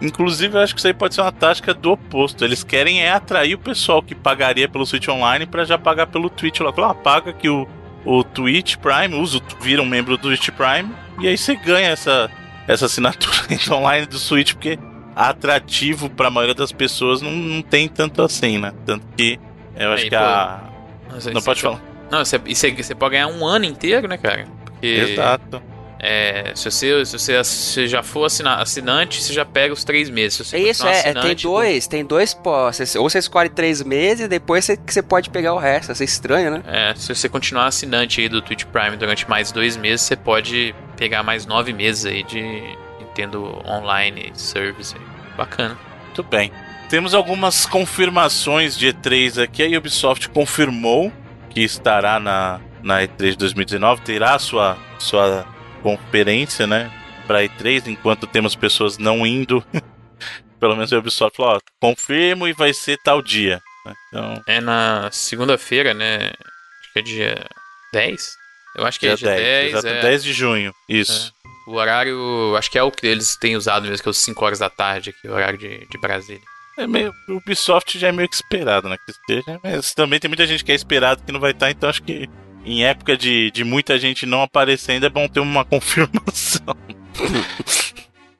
Speaker 1: Inclusive, eu acho que isso aí pode ser uma tática do oposto. Eles querem é atrair o pessoal que pagaria pelo Switch Online para já pagar pelo Twitch lá. Ah, paga que o, o Twitch Prime, usa, vira um membro do Twitch Prime, e aí você ganha essa, essa assinatura [laughs] online do Switch, porque atrativo para a maioria das pessoas não, não tem tanto assim, né? Tanto que eu acho aí, que pô, a. Não pode falar.
Speaker 3: Não, você, você pode ganhar um ano inteiro, né, cara?
Speaker 1: Porque... Exato.
Speaker 3: É, se, você, se você se já for assinante, você já pega os três meses.
Speaker 2: é isso, é, tem dois, tem dois pós. Ou você escolhe três meses e depois você, você pode pegar o resto. Isso é estranho, né?
Speaker 3: É, se você continuar assinante aí do Twitch Prime durante mais dois meses, você pode pegar mais nove meses aí de Nintendo Online Service. Bacana.
Speaker 1: Muito bem. Temos algumas confirmações de E3 aqui. A Ubisoft confirmou que estará na, na E3 2019, terá sua, sua conferência, né? Pra E3, enquanto temos pessoas não indo. [laughs] Pelo menos a Ubisoft falou, ó, confirmo e vai ser tal dia. Né?
Speaker 3: Então... É na segunda-feira, né? Acho que é dia 10? Eu acho que dia é dia 10. 10
Speaker 1: exato, é... 10 de junho, isso.
Speaker 3: É. O horário, acho que é o que eles têm usado mesmo, que é os 5 horas da tarde aqui, o horário de, de Brasília.
Speaker 1: É meio, o Ubisoft já é meio que esperado, né? Que esteja, mas também tem muita gente que é esperado que não vai estar, então acho que em época de, de muita gente não aparecendo, é bom ter uma [laughs] confirmação.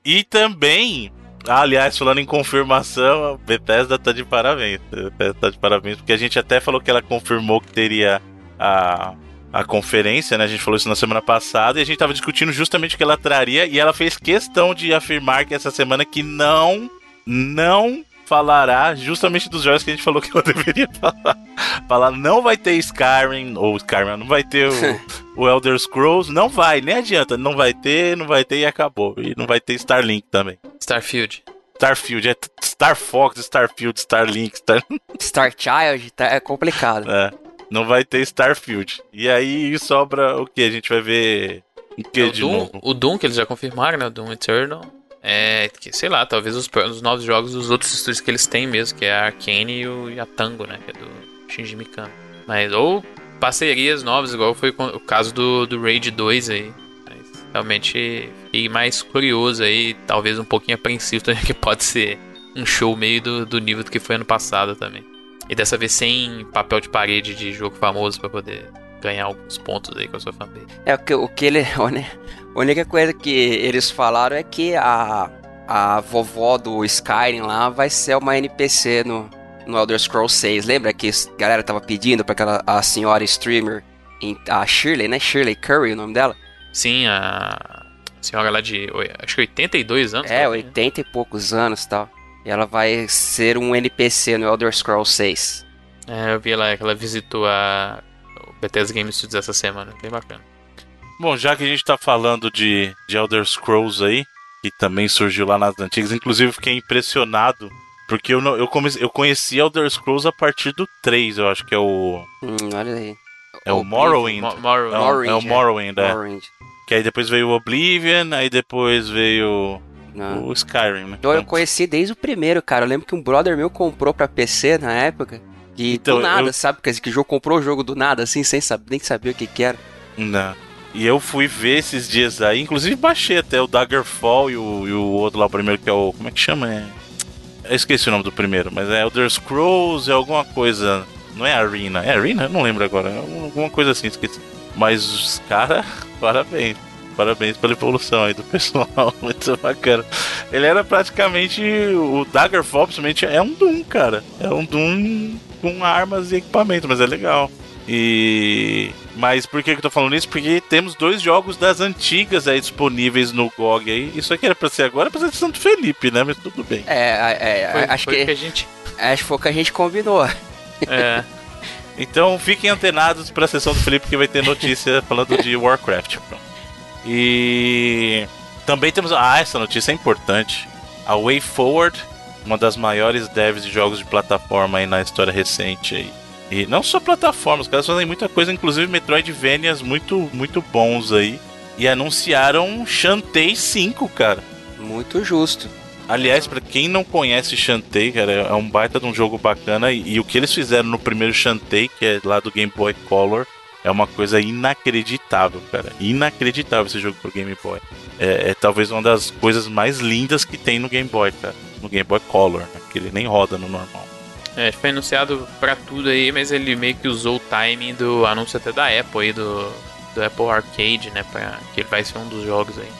Speaker 1: e também, aliás, falando em confirmação, a Bethesda tá de parabéns. A Bethesda tá de parabéns, porque a gente até falou que ela confirmou que teria a, a conferência, né? A gente falou isso na semana passada e a gente tava discutindo justamente o que ela traria e ela fez questão de afirmar que essa semana que não, não falará justamente dos jogos que a gente falou que eu [laughs] deveria falar. Falar, não vai ter Skyrim, ou Skyrim, não vai ter o, [laughs] o Elder Scrolls, não vai, nem adianta, não vai ter, não vai ter e acabou. E não vai ter Starlink também.
Speaker 3: Starfield.
Speaker 1: Starfield, é Star Fox, Starfield, Starlink, Star... [laughs]
Speaker 2: Star Child, tá, é complicado.
Speaker 1: É, não vai ter Starfield. E aí sobra o que? A gente vai ver o que é, de
Speaker 3: Doom,
Speaker 1: novo?
Speaker 3: O Doom que eles já confirmaram, né? O Doom Eternal. É, que, sei lá, talvez os, os, novos jogos dos outros estúdios que eles têm mesmo, que é a Arkane e, e a Tango, né? Que é do Shinji Mikami. Mas, ou parcerias novas, igual foi o caso do, do Raid 2 aí. Mas, realmente fiquei mais curioso aí, talvez um pouquinho apreensivo [laughs] também, que pode ser um show meio do, do nível do que foi ano passado também. E dessa vez sem papel de parede de jogo famoso para poder ganhar alguns pontos aí com a sua fanbase.
Speaker 2: É, o que, o que ele. A única coisa que eles falaram é que a, a vovó do Skyrim lá vai ser uma NPC no, no Elder Scrolls 6. Lembra que a galera tava pedindo pra aquela a senhora streamer, a Shirley, né? Shirley Curry, o nome dela?
Speaker 3: Sim, a senhora lá de acho que 82 anos.
Speaker 2: É, 80 e poucos anos e tal. E ela vai ser um NPC no Elder Scrolls 6.
Speaker 3: É, eu vi lá que ela visitou a Bethesda Game Studios essa semana, bem bacana.
Speaker 1: Bom, já que a gente tá falando de, de Elder Scrolls aí, que também surgiu lá nas antigas, inclusive fiquei impressionado, porque eu, não, eu, comecei, eu conheci Elder Scrolls a partir do 3, eu acho que é o.
Speaker 2: Hum, olha aí.
Speaker 1: É o, o Morrowind. Mo
Speaker 3: Morrowind.
Speaker 1: Não, Morrowind. É o Morrowind, é. Morrowind. Que aí depois veio o Oblivion, aí depois veio não. o Skyrim, né?
Speaker 2: Eu, eu conheci desde o primeiro, cara. Eu lembro que um brother meu comprou pra PC na época. E então, do nada, eu... sabe? Que, que jogo comprou o jogo do nada, assim, sem saber, nem saber o que, que era.
Speaker 1: Não. E eu fui ver esses dias aí, inclusive baixei até o Daggerfall e o, e o outro lá, o primeiro, que é o. Como é que chama? É... Eu esqueci o nome do primeiro, mas é Elder Scrolls, é alguma coisa. Não é Arena? É Arena? Eu não lembro agora. É alguma coisa assim, esqueci. Mas os caras, [laughs] parabéns. Parabéns pela evolução aí do pessoal. [laughs] Muito bacana. Ele era praticamente. O Daggerfall, principalmente, é um Doom, cara. É um Doom com armas e equipamento, mas é legal. E. Mas por que, que eu tô falando isso? Porque temos dois jogos das antigas aí disponíveis no GOG aí. Isso aqui era pra ser agora, pra ser de Santo Felipe, né? Mas tudo bem.
Speaker 2: É, é, é foi, acho foi que, que a gente. Acho que foi o que a gente combinou.
Speaker 1: É. [laughs] Então fiquem antenados pra sessão do Felipe que vai ter notícia [laughs] falando de Warcraft. E também temos. Ah, essa notícia é importante. A Way Forward uma das maiores devs de jogos de plataforma aí na história recente aí. E não só plataformas, os caras fazem muita coisa, inclusive Metroidvanias muito, muito bons aí. E anunciaram Shantae 5, cara.
Speaker 2: Muito justo.
Speaker 1: Aliás, para quem não conhece Shantae, cara, é um baita de um jogo bacana. E, e o que eles fizeram no primeiro Shantae, que é lá do Game Boy Color, é uma coisa inacreditável, cara. Inacreditável esse jogo pro Game Boy. É, é, talvez uma das coisas mais lindas que tem no Game Boy, cara. No Game Boy Color, né? Que ele nem roda no normal.
Speaker 3: É, foi anunciado para tudo aí, mas ele meio que usou o timing do anúncio até da Apple aí, do, do Apple Arcade, né? Pra, que ele vai ser um dos jogos aí,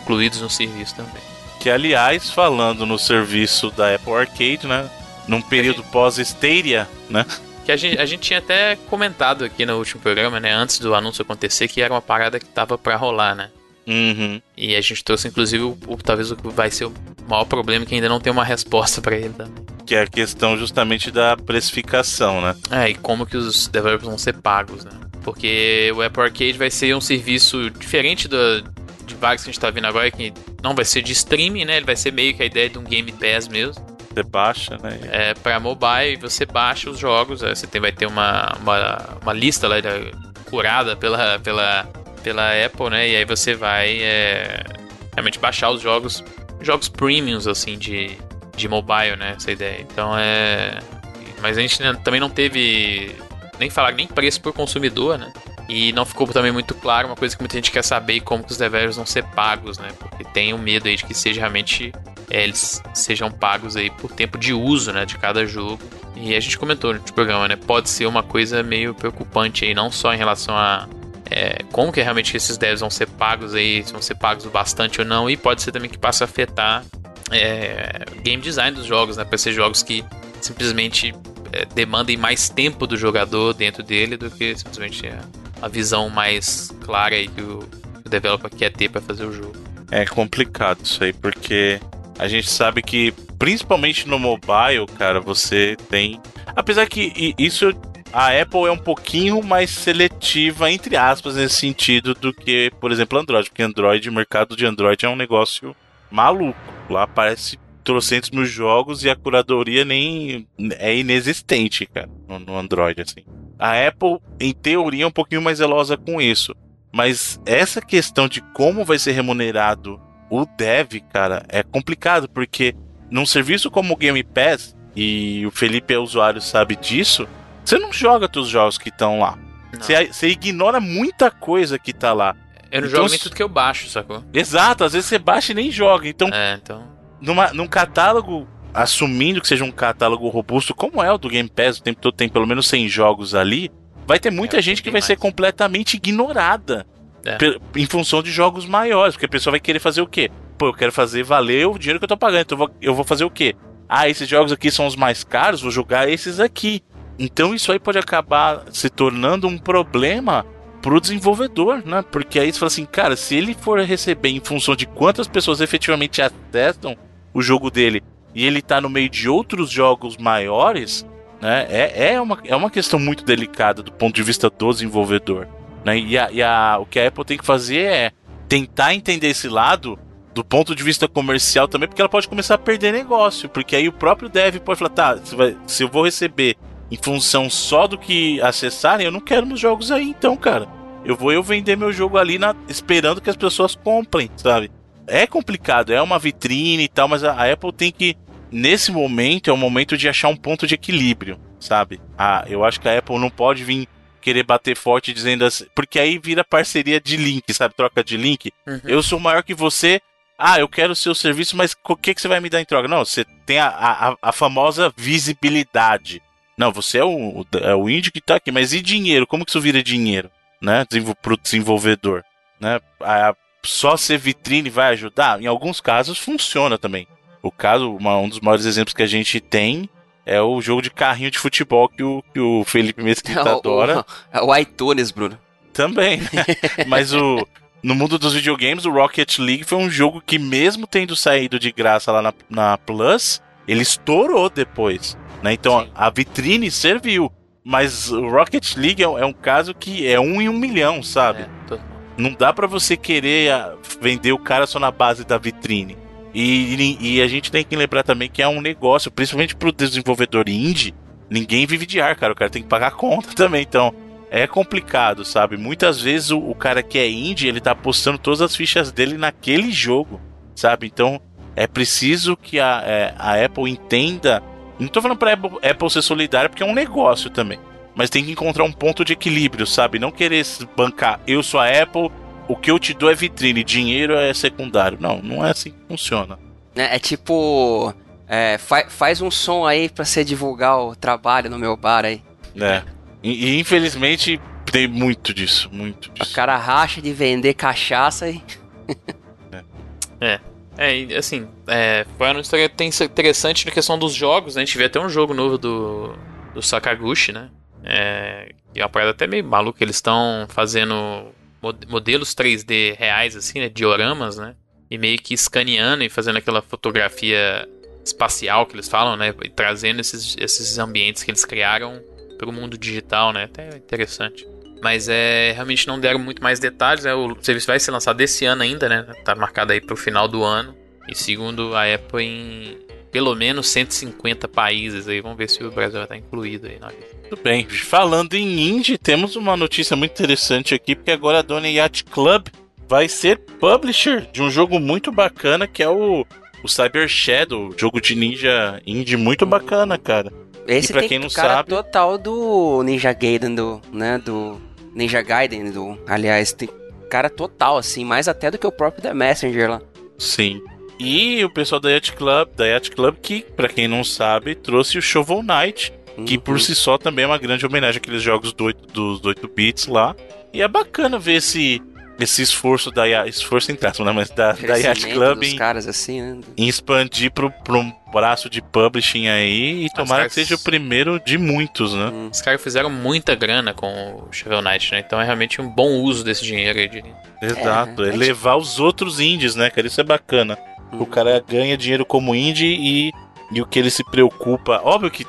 Speaker 3: incluídos no serviço também.
Speaker 1: Que, aliás, falando no serviço da Apple Arcade, né? Num período pós-Stadia, né?
Speaker 3: Que a gente, a gente tinha até comentado aqui no último programa, né? Antes do anúncio acontecer, que era uma parada que tava para rolar, né?
Speaker 1: Uhum.
Speaker 3: E a gente trouxe, inclusive, o, o, talvez o que vai ser o maior problema que ainda não tem uma resposta para ele também.
Speaker 1: Que é a questão justamente da precificação, né?
Speaker 3: É, e como que os developers vão ser pagos, né? Porque o Apple Arcade vai ser um serviço diferente do, de vários que a gente tá vendo agora, que não vai ser de streaming, né? Ele vai ser meio que a ideia de um Game Pass mesmo.
Speaker 1: Você baixa, né?
Speaker 3: É, pra mobile, você baixa os jogos, você tem, vai ter uma, uma, uma lista lá curada pela, pela pela Apple, né? E aí você vai é, realmente baixar os jogos, jogos premiums, assim, de, de mobile, né? Essa ideia. Então é. Mas a gente também não teve nem falar nem preço por consumidor, né? E não ficou também muito claro uma coisa que muita gente quer saber como que os developers vão ser pagos, né? Porque tem o medo aí de que seja realmente é, eles sejam pagos aí por tempo de uso, né, de cada jogo. E a gente comentou no programa, né? Pode ser uma coisa meio preocupante aí, não só em relação a é, como que realmente esses devs vão ser pagos aí, se vão ser pagos bastante ou não, e pode ser também que passe a afetar é, game design dos jogos, né? Para ser jogos que simplesmente é, demandem mais tempo do jogador dentro dele do que simplesmente a, visão mais clara aí que o, que o developer quer ter para fazer o jogo.
Speaker 1: É complicado isso aí, porque a gente sabe que principalmente no mobile, cara, você tem. Apesar que isso a Apple é um pouquinho mais seletiva, entre aspas, nesse sentido, do que, por exemplo, Android. Porque Android, o mercado de Android é um negócio maluco. Lá aparece trocentos mil jogos e a curadoria nem é inexistente, cara, no, Android, assim. A Apple, em teoria, é um pouquinho mais zelosa com isso. Mas essa questão de como vai ser remunerado o dev, cara, é complicado, porque num serviço como o Game Pass, e o Felipe é usuário, sabe disso, você não joga teus jogos que estão lá. Você, você, ignora muita coisa que tá lá.
Speaker 3: Eu não então, jogo nem tudo que eu baixo, sacou?
Speaker 1: Exato, às vezes você baixa e nem joga. Então,
Speaker 3: é, então...
Speaker 1: Numa, num catálogo, assumindo que seja um catálogo robusto, como é o do Game Pass, o tempo todo tem pelo menos 100 jogos ali, vai ter muita é, gente que vai mais. ser completamente ignorada. É. Em função de jogos maiores, porque a pessoa vai querer fazer o quê? Pô, eu quero fazer valer o dinheiro que eu tô pagando, então eu vou, eu vou fazer o quê? Ah, esses jogos aqui são os mais caros, vou jogar esses aqui. Então isso aí pode acabar se tornando um problema pro desenvolvedor, né? Porque aí você fala assim, cara, se ele for receber em função de quantas pessoas efetivamente atestam o jogo dele e ele tá no meio de outros jogos maiores, né? É, é, uma, é uma questão muito delicada do ponto de vista do desenvolvedor. Né? E, a, e a, o que a Apple tem que fazer é tentar entender esse lado do ponto de vista comercial também, porque ela pode começar a perder negócio. Porque aí o próprio dev pode falar, tá, se eu vou receber em função só do que acessarem, eu não quero meus jogos aí então, cara. Eu vou eu vender meu jogo ali na, esperando que as pessoas comprem, sabe? É complicado, é uma vitrine e tal, mas a, a Apple tem que nesse momento é o momento de achar um ponto de equilíbrio, sabe? Ah, eu acho que a Apple não pode vir querer bater forte dizendo assim, porque aí vira parceria de link, sabe? Troca de link. Uhum. Eu sou maior que você. Ah, eu quero o seu serviço, mas o que, que você vai me dar em troca? Não, você tem a, a, a famosa visibilidade. Não, você é o, é o índio que tá aqui, mas e dinheiro? Como que isso vira dinheiro, né? Pro desenvolvedor, né? A, só ser vitrine vai ajudar? Em alguns casos funciona também. O caso, uma, um dos maiores exemplos que a gente tem é o jogo de carrinho de futebol que o, que o Felipe Mesquita [laughs] é adora. [laughs]
Speaker 2: É o, o iTunes, Bruno.
Speaker 1: Também, né? [laughs] Mas o, no mundo dos videogames, o Rocket League foi um jogo que, mesmo tendo saído de graça lá na, na Plus, ele estourou depois. Né? Então Sim. a vitrine serviu. Mas o Rocket League é, é, um caso que é um em um milhão, sabe? É, tô... Não dá para você querer ah, vender o cara só na base da vitrine. E, e, a gente tem que lembrar também que é um negócio, principalmente pro desenvolvedor indie, ninguém vive de ar, cara. O cara tem que pagar conta [laughs] também. Então, é complicado, sabe? Muitas vezes o, o cara que é indie, ele tá apostando todas as fichas dele naquele jogo, sabe? Então, é preciso que a, é, a Apple entenda. Não tô falando pra Apple, Apple ser solidária, porque é um negócio também. Mas tem que encontrar um ponto de equilíbrio, sabe? Não querer bancar, eu sou a Apple, o que eu te dou é vitrine, dinheiro é secundário. Não, não é assim que funciona.
Speaker 2: É, é tipo. É, fa faz um som aí pra você divulgar o trabalho no meu bar aí.
Speaker 1: É. E, e infelizmente tem muito disso, muito disso.
Speaker 2: O cara racha de vender cachaça e. [laughs]
Speaker 3: é. É, assim, é, foi uma história interessante na questão dos jogos, né? A gente vê até um jogo novo do, do Sakaguchi, né? É, e é uma parada até meio maluca. Eles estão fazendo modelos 3D reais, assim, né? Dioramas, né? E meio que escaneando e fazendo aquela fotografia espacial que eles falam, né? E trazendo esses, esses ambientes que eles criaram para o mundo digital, né? Até interessante. Mas é, realmente não deram muito mais detalhes. Né? O serviço vai ser lançado esse ano ainda, né? Tá marcado aí para o final do ano. E segundo a Apple, em pelo menos 150 países aí. Vamos ver se o Brasil vai estar incluído aí na lista.
Speaker 1: Tudo bem. Falando em indie, temos uma notícia muito interessante aqui, porque agora a Dona Yacht Club vai ser publisher de um jogo muito bacana que é o, o Cyber Shadow, jogo de ninja indie muito bacana, cara.
Speaker 2: Esse e pra tem quem não cara sabe, total do Ninja Gaiden do, né, do Ninja Gaiden do, aliás, tem cara total assim, mais até do que o próprio The Messenger lá.
Speaker 1: Sim. E o pessoal da Yacht Club, da Yacht Club que, para quem não sabe, trouxe o Shovel Knight, uhum. que por si só também é uma grande homenagem àqueles jogos do 8, dos 8 bits lá. E é bacana ver esse esse esforço da esforço em né? Mas da, da Yacht Club
Speaker 2: em, caras assim, né?
Speaker 1: em expandir pro, pro um braço de publishing aí e tomara caras... que seja o primeiro de muitos, né?
Speaker 3: Hum. Os caras fizeram muita grana com o Shovel Knight, né? Então é realmente um bom uso desse dinheiro aí. De...
Speaker 1: Exato, é, é levar os outros indies, né, cara? Isso é bacana. Hum. O cara ganha dinheiro como indie e, e o que ele se preocupa. Óbvio que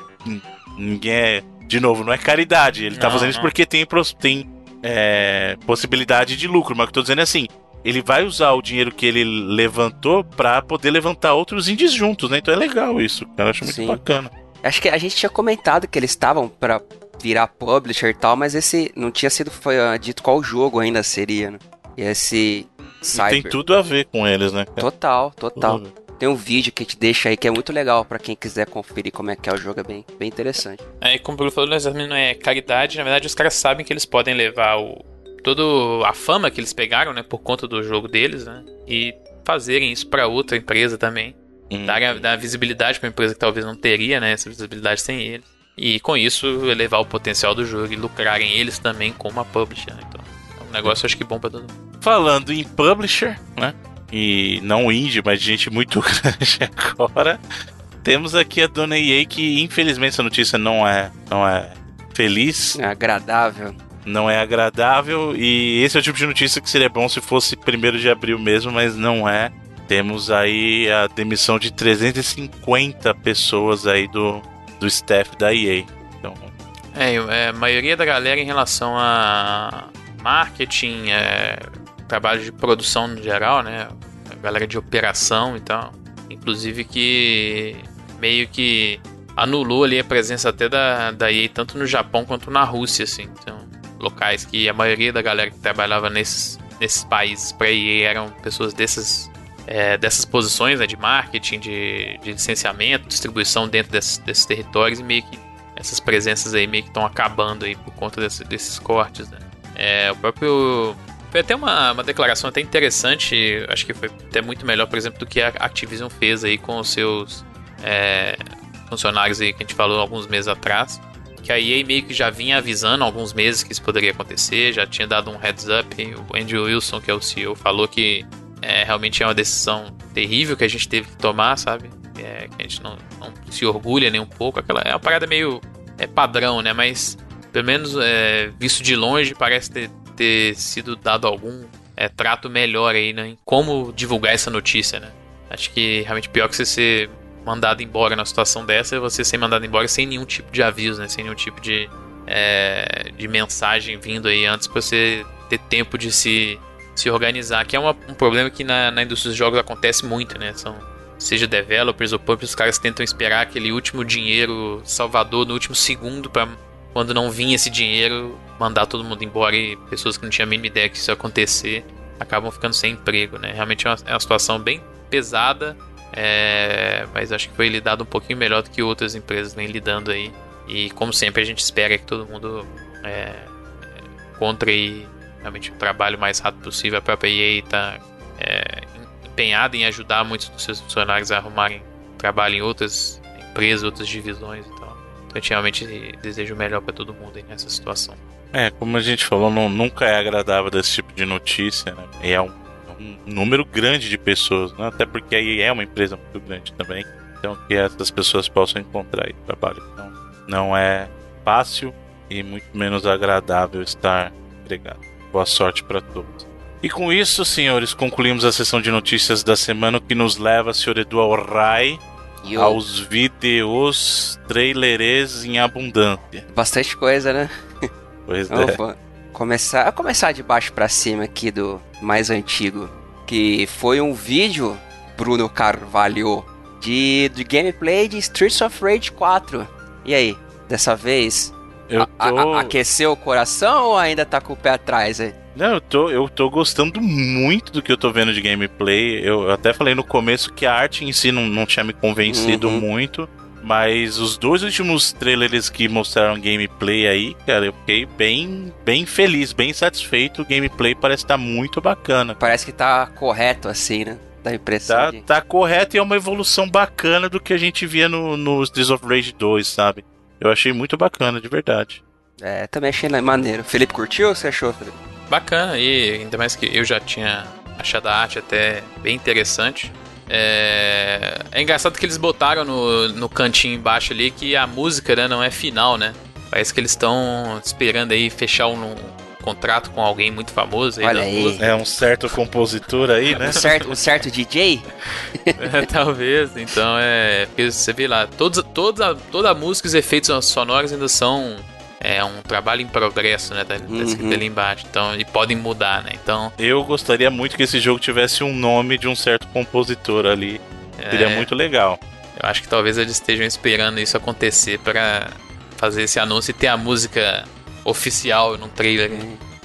Speaker 1: ninguém é. De novo, não é caridade. Ele tá não, tá fazendo não. isso porque tem, tem é, possibilidade de lucro. Mas o que eu tô dizendo é assim: ele vai usar o dinheiro que ele levantou para poder levantar outros indies juntos, né? Então é legal isso, cara. Acho muito Sim. bacana.
Speaker 2: Acho que a gente tinha comentado que eles estavam para virar publisher e tal, mas esse não tinha sido foi, uh, dito qual jogo ainda seria, né? E esse
Speaker 1: Cyber. E tem tudo a ver com eles, né? Cara?
Speaker 2: Total, total. Tem um vídeo que te deixa aí que é muito legal para quem quiser conferir como é que é o jogo, é bem, bem interessante.
Speaker 3: É, e como o Bruno falou, não é caridade, na verdade os caras sabem que eles podem levar o toda a fama que eles pegaram, né, por conta do jogo deles, né, e fazerem isso para outra empresa também. Hum. Dar, dar visibilidade para uma empresa que talvez não teria, né, essa visibilidade sem eles. E com isso elevar o potencial do jogo e lucrarem eles também como uma publisher. Né? Então, é um negócio acho que bom para todo mundo.
Speaker 1: Falando em publisher, né? E não indie, mas gente muito [laughs] grande agora. Temos aqui a dona EA que infelizmente essa notícia não é, não é feliz.
Speaker 2: É agradável.
Speaker 1: Não é agradável e esse é o tipo de notícia que seria bom se fosse primeiro de abril mesmo, mas não é. Temos aí a demissão de 350 pessoas aí do, do staff da EA. Então...
Speaker 3: É, é, a maioria da galera em relação a marketing, é, trabalho de produção no geral, né? Galera de operação e tal. Inclusive que meio que anulou ali a presença até da, da EA tanto no Japão quanto na Rússia, assim. Então, locais que a maioria da galera que trabalhava nesses, nesses países para EA eram pessoas dessas, é, dessas posições né, de marketing, de, de licenciamento, distribuição dentro desses, desses territórios e meio que essas presenças aí meio que estão acabando aí por conta desse, desses cortes, né? É, o próprio foi até uma, uma declaração até interessante, acho que foi até muito melhor, por exemplo, do que a Activision fez aí com os seus é, funcionários aí que a gente falou alguns meses atrás. Que a EA meio que já vinha avisando há alguns meses que isso poderia acontecer, já tinha dado um heads up. O Andrew Wilson, que é o CEO, falou que é, realmente é uma decisão terrível que a gente teve que tomar, sabe? É, que a gente não, não, se orgulha nem um pouco. Aquela, é uma parada meio é, padrão, né? Mas pelo menos é, visto de longe parece ter ter sido dado algum é, trato melhor aí, né? Em como divulgar essa notícia, né? Acho que realmente pior que você ser mandado embora na situação dessa é você ser mandado embora sem nenhum tipo de aviso, né? Sem nenhum tipo de, é, de mensagem vindo aí antes para você ter tempo de se, se organizar. Que é uma, um problema que na, na indústria dos jogos acontece muito, né? São seja developers ou pubs, os caras tentam esperar aquele último dinheiro salvador no último segundo para quando não vinha esse dinheiro, mandar todo mundo embora e pessoas que não tinham a mínima ideia que isso ia acontecer acabam ficando sem emprego, né? Realmente é uma, é uma situação bem pesada, é, mas acho que foi lidado um pouquinho melhor do que outras empresas vêm lidando aí. E como sempre a gente espera que todo mundo é, encontre realmente o trabalho mais rápido possível. A própria EA está é, empenhada em ajudar muitos dos seus funcionários a arrumarem trabalho em outras empresas, outras divisões. Então, eu realmente desejo o melhor para todo mundo nessa situação.
Speaker 1: É, como a gente falou, não, nunca é agradável desse tipo de notícia, né? E é um, um número grande de pessoas, né? até porque a EA é uma empresa muito grande também. Então, que essas pessoas possam encontrar trabalho. Então, não é fácil e muito menos agradável estar empregado. Boa sorte para todos. E com isso, senhores, concluímos a sessão de notícias da semana, que nos leva, senhor Edu Rai, aos vídeos traileres em abundância.
Speaker 2: Bastante coisa, né?
Speaker 1: Pois [laughs] é.
Speaker 2: Começar, começar de baixo para cima aqui do mais antigo, que foi um vídeo, Bruno Carvalho, de, de gameplay de Streets of Rage 4. E aí, dessa vez, eu tô... a, a, aqueceu o coração ou ainda tá com o pé atrás aí?
Speaker 1: Não, eu tô, eu tô gostando muito do que eu tô vendo de gameplay. Eu até falei no começo que a arte em si não, não tinha me convencido uhum. muito. Mas os dois últimos trailers que mostraram gameplay aí, cara, eu fiquei bem, bem feliz, bem satisfeito. O gameplay parece estar tá muito bacana.
Speaker 2: Parece que tá correto assim, né? Da impressão.
Speaker 1: Tá, de... tá correto e é uma evolução bacana do que a gente via no, no Streets of Rage 2, sabe? Eu achei muito bacana, de verdade.
Speaker 2: É, também achei maneiro. Felipe curtiu ou você achou, Felipe?
Speaker 3: Bacana, e ainda mais que eu já tinha achado a arte até bem interessante. É, é engraçado que eles botaram no, no cantinho embaixo ali que a música né, não é final, né? Parece que eles estão esperando aí fechar um, um, contrato com alguém muito famoso aí.
Speaker 2: Olha aí.
Speaker 1: É um certo compositor aí, né?
Speaker 2: Um certo, um certo DJ? [laughs]
Speaker 3: é, talvez. Então é. Você vê lá, todos, toda, toda a música e os efeitos sonoros ainda são é um trabalho em progresso, né? Tá, tá escrito ali embaixo. Então, e podem mudar, né? Então.
Speaker 1: Eu gostaria muito que esse jogo tivesse um nome de um certo compositor ali. É, Seria muito legal.
Speaker 3: Eu acho que talvez eles estejam esperando isso acontecer para fazer esse anúncio e ter a música oficial no trailer.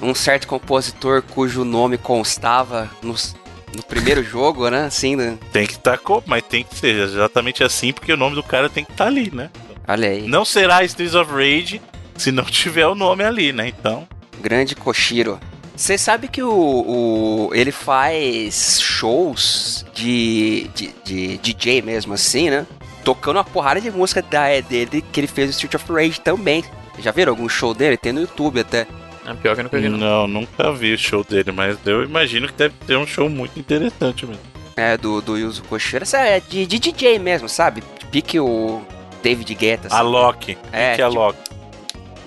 Speaker 2: Um certo compositor cujo nome constava nos, no primeiro [laughs] jogo, né? Assim, né?
Speaker 1: Tem que estar, tá, mas tem que ser exatamente assim, porque o nome do cara tem que estar tá ali, né?
Speaker 2: Olha aí.
Speaker 1: Não será Streets of Rage, se não tiver o nome ali, né? Então.
Speaker 2: Grande Koshiro. Você sabe que o, o, ele faz shows de, de, de, DJ mesmo, assim, né? Tocando uma porrada de música da, é dele que ele fez o Street of Rage também. Já viram algum show dele? Tem no YouTube até.
Speaker 3: É pior que eu nunca vi.
Speaker 1: Não. não, nunca vi o show dele, mas eu imagino que deve ter um show muito interessante mesmo.
Speaker 2: É, do, do Yuzo Koshiro. Essa é de, de DJ mesmo, sabe? Pique o David Guetta.
Speaker 1: Assim. A Loki. É, Pique a tipo, Loki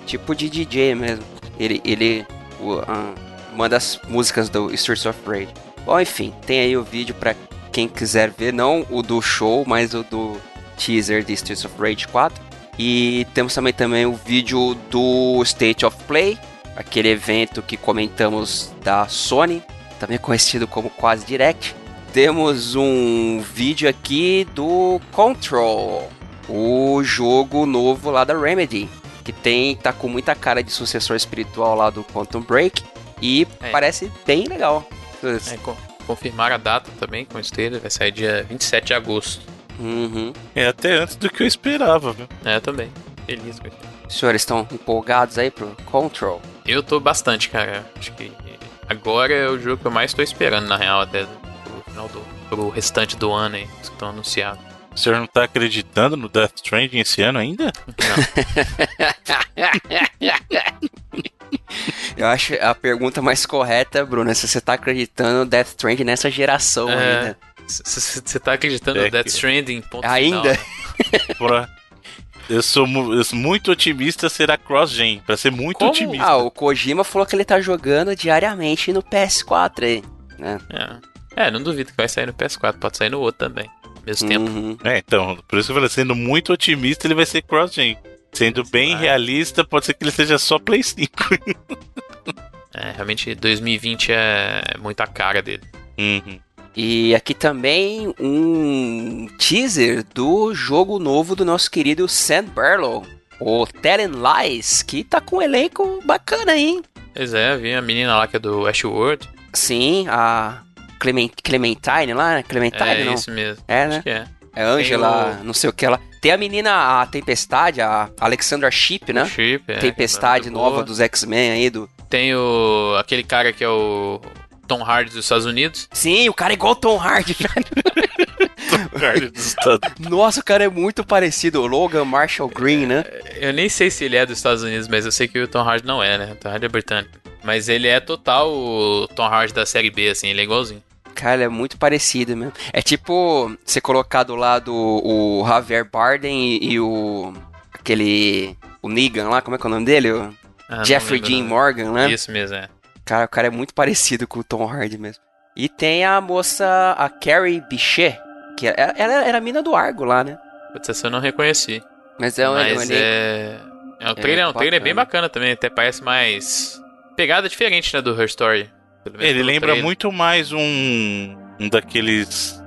Speaker 2: tipo de DJ mesmo. Ele, ele uh, uma das músicas do Streets of Rage. Bom, enfim, tem aí o vídeo para quem quiser ver, não o do show, mas o do teaser de Streets of Rage 4. E temos também, também o vídeo do State of Play, aquele evento que comentamos da Sony, também conhecido como Quase Direct. Temos um vídeo aqui do Control, o jogo novo lá da Remedy, que tem tá com muita cara de sucessor espiritual lá do Quantum Break e é. parece bem legal.
Speaker 3: É, confirmar a data também com o trailer, vai sair dia 27 de agosto.
Speaker 2: Uhum.
Speaker 1: É até antes do que eu esperava, viu?
Speaker 3: É, também. Feliz com.
Speaker 2: Os senhores estão empolgados aí pro Control?
Speaker 3: Eu tô bastante, cara. Acho que agora é o jogo que eu mais tô esperando, na real, até pro final do pro restante do ano aí, que estão anunciados.
Speaker 1: O senhor não tá acreditando no Death Stranding esse ano ainda?
Speaker 2: Não. [laughs] Eu acho a pergunta mais correta, Bruno, é se você tá acreditando no Death Stranding nessa geração é, ainda.
Speaker 3: Você tá acreditando é no Death Stranding? Ponto
Speaker 2: ainda? [laughs]
Speaker 1: Final. Eu sou, eu sou, muito otimista será cross-gen, pra ser muito Como? otimista.
Speaker 2: Ah, o Kojima falou que ele tá jogando diariamente no PS4 aí, né?
Speaker 3: É. é, não duvido que vai sair no PS4, pode sair no outro também mesmo
Speaker 1: tempo. É, então, por isso que eu falei, sendo muito otimista, ele vai ser cross-gen. Sendo bem realista, pode ser que ele seja só Play 5.
Speaker 3: é, realmente 2020 é muito a cara dele.
Speaker 1: Uhum.
Speaker 2: E aqui também um teaser do jogo novo do nosso querido Sam Barlow, o Telling Lies, que tá com um elenco bacana, hein?
Speaker 3: Pois é, vi a menina lá que é do Westworld.
Speaker 2: Sim, a Clement, Clementine lá, né? Clementine,
Speaker 3: é
Speaker 2: não?
Speaker 3: isso mesmo.
Speaker 2: É, né?
Speaker 3: Acho que é.
Speaker 2: É Angela,
Speaker 3: o-
Speaker 2: não sei o que ela. Tem a menina, a Tempestade, a Alexandra Shipp, né?
Speaker 3: O Chip, é,
Speaker 2: Tempestade nova
Speaker 3: boa.
Speaker 2: dos X-Men aí do.
Speaker 3: Tem o aquele cara que é o Tom Hardy dos Estados Unidos.
Speaker 2: Sim, o cara é igual o Tom Hardy, [laughs] velho.
Speaker 1: Cara dos Estados-
Speaker 2: Nossa, o cara é muito parecido. O Logan Marshall Green, né?
Speaker 3: Eu nem sei se ele é dos Estados Unidos, mas eu sei que o Tom Hardy não é, né? O Tom Hardy é britânico. Mas ele é total o Tom Hardy da série B, assim, ele é igualzinho.
Speaker 2: Cara, é muito parecido mesmo. É tipo você colocar do lado o Javier Bardem e, e o. aquele. o Negan lá, como é que é o nome dele? O
Speaker 3: Ah,
Speaker 2: Jeffrey Dean. Morgan, né?
Speaker 3: Isso mesmo, é.
Speaker 2: Cara, o cara é muito parecido com o Tom Hardy mesmo. E tem a moça, a Carrie Bichet, que é- ela era a mina do Argo lá, né?
Speaker 3: Putz, essa eu não reconheci.
Speaker 2: Mas é um, é
Speaker 3: Mas
Speaker 2: elenco-
Speaker 3: é. É um trailer, é um trailer bem bacana também, até parece mais. Pegada diferente, né, do Her Story. Pelo menos
Speaker 1: Ele lembra
Speaker 3: trailer.
Speaker 1: muito mais um, um daqueles.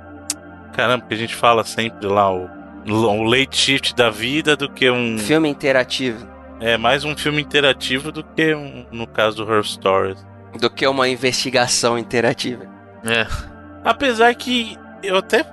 Speaker 1: Caramba, que a gente fala sempre lá, o, o late shift da vida do que um.
Speaker 2: filme interativo.
Speaker 1: É mais um filme interativo do que um, no caso do Her Stories.
Speaker 2: Do que uma investigação interativa.
Speaker 3: É.
Speaker 1: Apesar que eu até.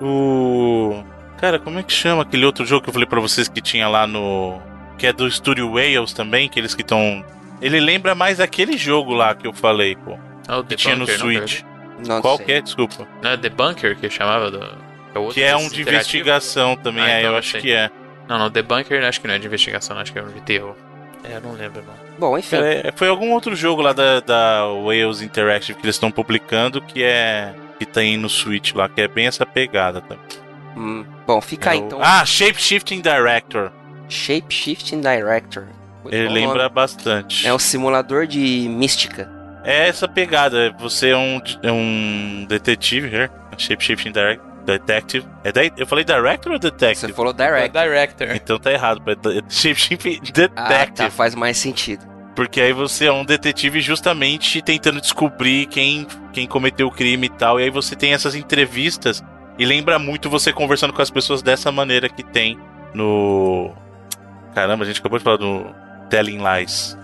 Speaker 1: O. Cara, como é que chama aquele outro jogo que eu falei pra vocês que tinha lá no. Que é do estúdio Wales também, aqueles que estão. Ele lembra mais aquele jogo lá que eu falei, pô.
Speaker 3: Ah, o
Speaker 1: Que
Speaker 3: The
Speaker 1: tinha no
Speaker 3: Bunker, não,
Speaker 1: Switch.
Speaker 2: Não
Speaker 1: Qual
Speaker 2: sei.
Speaker 1: que é? Desculpa.
Speaker 3: Não, é The Bunker que chamava do. é
Speaker 1: Que é um de investigação também,
Speaker 3: Ah,
Speaker 1: é,
Speaker 3: então
Speaker 1: eu acho
Speaker 3: sei.
Speaker 1: que é.
Speaker 3: Não, não, The Bunker acho que não é de investigação, acho que é um de terror. É, eu não lembro, não.
Speaker 2: Bom, enfim.
Speaker 1: É- foi algum outro jogo lá da, da Wales Interactive que eles estão publicando que é. que tem no Switch lá, que é bem essa pegada também.
Speaker 2: Hum, bom, fica
Speaker 1: É
Speaker 2: aí
Speaker 1: o-
Speaker 2: então.
Speaker 1: Ah, Shape Shifting Director.
Speaker 2: Shape Shifting Director. Muito
Speaker 1: Ele
Speaker 2: bom
Speaker 1: lembra
Speaker 2: nome.
Speaker 1: bastante.
Speaker 2: É um simulador de mística.
Speaker 1: É essa pegada. Você é um, é um detetive, here. Shape Shifting direct, Detective. É da- eu falei Director ou
Speaker 2: Você
Speaker 1: Detective?
Speaker 2: falou
Speaker 3: É
Speaker 2: Direct.
Speaker 3: Director.
Speaker 1: Então tá errado. Shape Shifting
Speaker 2: Ah,
Speaker 1: Detective.
Speaker 2: tá, faz mais sentido.
Speaker 1: Porque aí você é um detetive justamente tentando descobrir quem, quem cometeu o crime e tal. E aí você tem essas entrevistas. E lembra muito você conversando com as pessoas dessa maneira que tem no. Caramba, a gente acabou de falar do Telling Lies.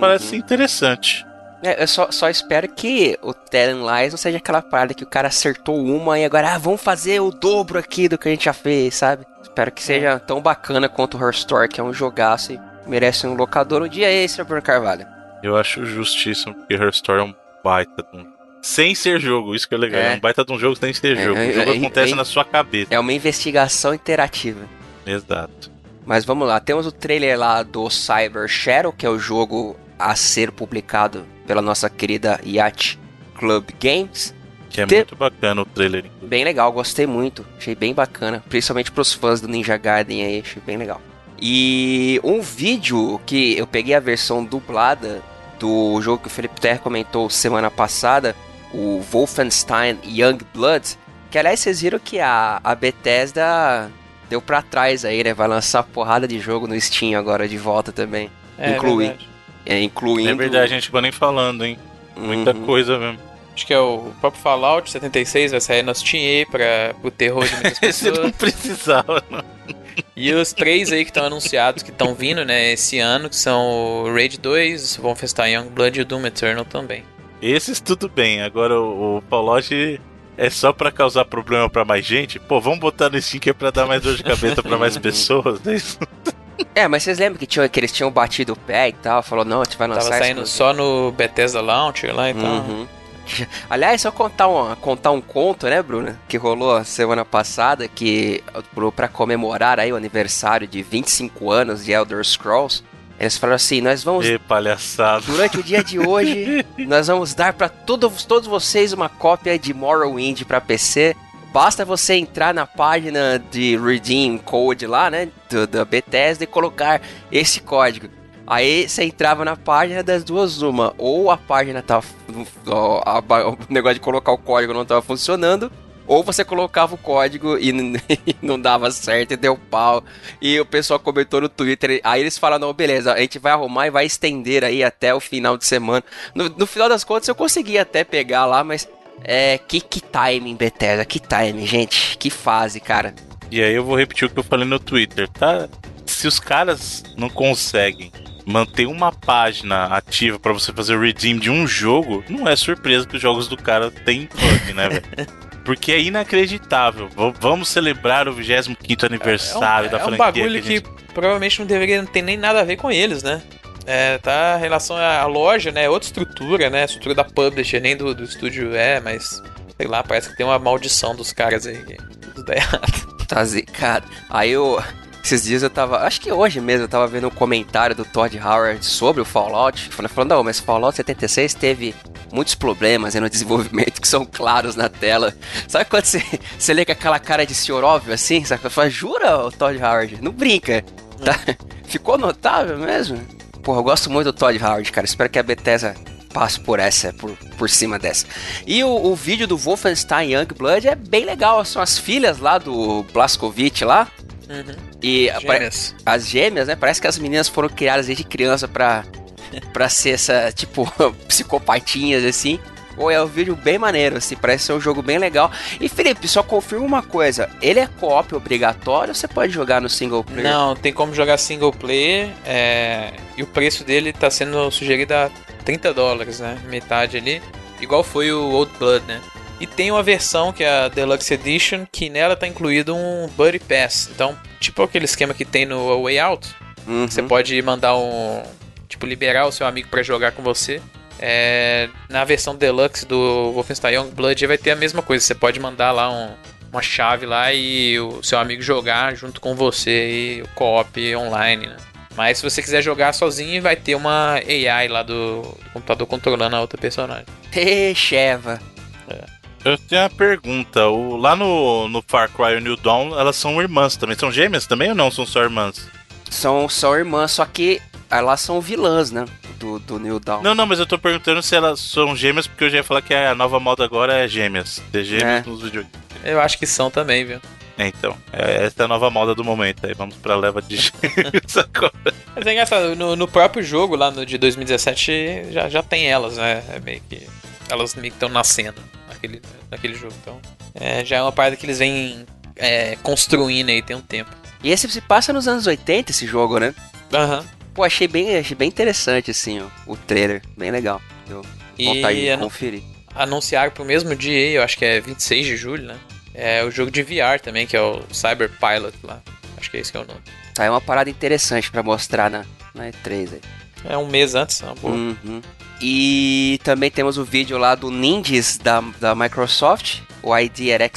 Speaker 1: Parece
Speaker 2: Uhum.
Speaker 1: interessante.
Speaker 2: É, eu só, só espero que o Telling Lies não seja aquela parada que o cara acertou uma e agora, ah, vamos fazer o dobro aqui do que a gente já fez, sabe? Espero que seja tão bacana quanto o Her Story, que é um jogaço e merece um locador um dia extra, Bruno Carvalho.
Speaker 1: Eu acho justíssimo, porque Her Story é um baita de um. Sem ser jogo, isso que é legal. É,
Speaker 2: É.
Speaker 1: um baita de um jogo sem ser
Speaker 2: É,
Speaker 1: jogo.
Speaker 2: é,
Speaker 1: o jogo
Speaker 2: é,
Speaker 1: acontece
Speaker 2: é-
Speaker 1: na sua cabeça.
Speaker 2: É uma investigação interativa.
Speaker 1: Exato.
Speaker 2: Mas vamos lá, temos o trailer lá do Cyber Shadow, que é o jogo a ser publicado pela nossa querida Yacht Club Games.
Speaker 1: Que é
Speaker 2: Te-
Speaker 1: muito bacana o trailer.
Speaker 2: Bem legal, gostei muito, achei bem bacana, principalmente pros fãs do Ninja Gaiden aí, achei bem legal. E um vídeo que eu peguei a versão dublada do jogo que o Felipe Terra comentou semana passada, o Wolfenstein Young Blood, que aliás vocês viram que a, a Bethesda deu pra trás aí, né? Vai lançar porrada de jogo no Steam agora de volta também.
Speaker 3: É,
Speaker 2: Inclui.
Speaker 3: verdade.
Speaker 2: É, incluindo.
Speaker 1: É verdade, a gente acabou nem falando, hein? Muita
Speaker 2: Uhum.
Speaker 1: coisa mesmo.
Speaker 3: Acho que é o próprio Fallout 76 vai sair no Steam aí pra o terror de muitas [laughs]
Speaker 1: Esse não
Speaker 3: pessoas.
Speaker 1: precisava, não.
Speaker 3: E os três aí que estão anunciados, que estão vindo, né, esse ano, que são o Raid 2, o Wolfenstein Youngblood e o Doom Eternal também.
Speaker 1: Esses tudo bem. Agora o, o Fallout é só pra causar problema pra mais gente. Pô, vamos botar no Steam que é pra dar mais dor de cabeça pra mais [laughs] pessoas. né?
Speaker 2: É, mas vocês lembram que, tinha, que eles tinham batido o pé e tal? Falou, não, a gente vai lançar
Speaker 3: Tava saindo só no Bethesda Launcher lá e tal.
Speaker 2: Uhum. [laughs] Aliás, só contar um, contar um conto, né, Bruno? Que rolou a semana passada, que pra comemorar aí o aniversário de 25 anos de Elder Scrolls, eles falaram assim, nós vamos
Speaker 1: Ê, palhaçada.
Speaker 2: Durante o dia de hoje, [laughs] nós vamos dar para todos, todos vocês uma cópia de Morrowind para PC. Basta você entrar na página de Redeem Code lá, né, do, da Bethesda e colocar esse código. Aí você entrava na página das duas uma, ou a página a- o negócio de colocar o código não tava funcionando, ou você colocava o código [laughs] e não dava certo e deu pau. E o pessoal comentou no Twitter. Aí eles falaram: não, beleza, a gente vai arrumar e vai estender aí até o final de semana. No, no final das contas, eu consegui até pegar lá, mas É, que, que timing, Bethesda, que timing, gente, que fase, cara.
Speaker 1: E aí eu vou repetir o que eu falei no Twitter, tá? Se os caras não conseguem manter uma página ativa para você fazer o redeem de um jogo, não é surpresa que os jogos do cara têm bug, né, velho? [laughs] Porque é inacreditável. V vamos celebrar o 25 aniversário é, um, da franquia.
Speaker 3: É um bagulho que, gente... que, provavelmente não deveria não ter nem nada a ver com eles, né? É, tá em relação à loja, né? Outra estrutura, né? A estrutura da publisher, nem do, do estúdio é, mas sei lá, parece que tem uma maldição dos caras aí. Tudo dá errado.
Speaker 2: Tá zicado. Aí eu. Esses dias eu tava. Acho que hoje mesmo eu tava vendo um comentário do Todd Howard sobre o Fallout. Falando, não, mas Fallout 76 teve muitos problemas no [laughs] desenvolvimento que são claros na tela. Sabe quando você, você lê com aquela cara de senhor óbvio assim? Sabe? Fala, jura, o Todd Howard? Não brinca. Tá? Ficou notável mesmo? Porra, eu gosto muito do Todd Howard, cara. Espero que a Bethesda passe por essa, por, por cima dessa. E o, o vídeo do Wolfenstein Youngblood é bem legal. São as filhas lá do Blaskovic lá. Uhum. E gêmeas. as gêmeas, né? Parece que as meninas foram criadas desde criança pra, [laughs] pra ser essa, tipo, [laughs] psicopatinhas assim. Pô, é um vídeo bem maneiro, assim, parece ser um jogo bem legal. E Felipe, só confirma uma coisa: ele é co-op obrigatório ou você pode jogar no single player?
Speaker 3: Não, tem como jogar single player. É... E o preço dele tá sendo sugerido a 30 dólares, né? Metade ali. Igual foi o Old Blood, né? E tem uma versão que é a Deluxe Edition, que nela tá incluído um Buddy Pass. Então, tipo aquele esquema que tem no Way Out, uhum. você pode mandar um. Tipo, liberar o seu amigo para jogar com você. É, na versão deluxe do Wolfenstein Youngblood vai ter a mesma coisa. Você pode mandar lá um, uma chave lá e o seu amigo jogar junto com você e o co-op online, né? Mas se você quiser jogar sozinho, vai ter uma AI lá do, do computador controlando a outra personagem.
Speaker 2: Ê, Sheva.
Speaker 1: É. Eu tenho uma pergunta. O, lá no, no Far Cry New Dawn, elas são irmãs também. São gêmeas também ou não? São só irmãs?
Speaker 2: São só irmãs, só que elas são vilãs, né? do, do New Dawn.
Speaker 1: Não, não, mas eu tô perguntando se elas são gêmeas, porque eu já ia falar que a nova moda agora é gêmeas. Ter gêmeas é. nos videogames.
Speaker 3: Eu acho que são também, viu?
Speaker 1: É, então, é, essa é a nova moda do momento. Aí vamos pra leva de [laughs] gêmeos agora.
Speaker 3: Mas é engraçado, no, no, próprio jogo lá no de 2017 já, já tem elas, né? É meio que. Elas meio que estão nascendo naquele, naquele jogo. Então, é, já é uma parada que eles vêm é, construindo aí tem um tempo.
Speaker 2: E esse se passa nos anos 80, esse jogo, né?
Speaker 3: Aham. Uhum.
Speaker 2: Pô, achei bem, achei bem interessante, assim, ó, o trailer. Bem legal. Eu vontade de conferir.
Speaker 3: Anunciaram pro mesmo dia, eu acho que é 26 de julho, né? É o jogo de VR também, que é o Cyber Pilot lá. Acho que é esse que é o nome.
Speaker 2: Tá, é uma parada interessante para mostrar na, na E3 aí.
Speaker 3: É um mês antes, é uma boa.
Speaker 2: Uhum. E também temos o vídeo lá do Ninjas da, da Microsoft, o ID era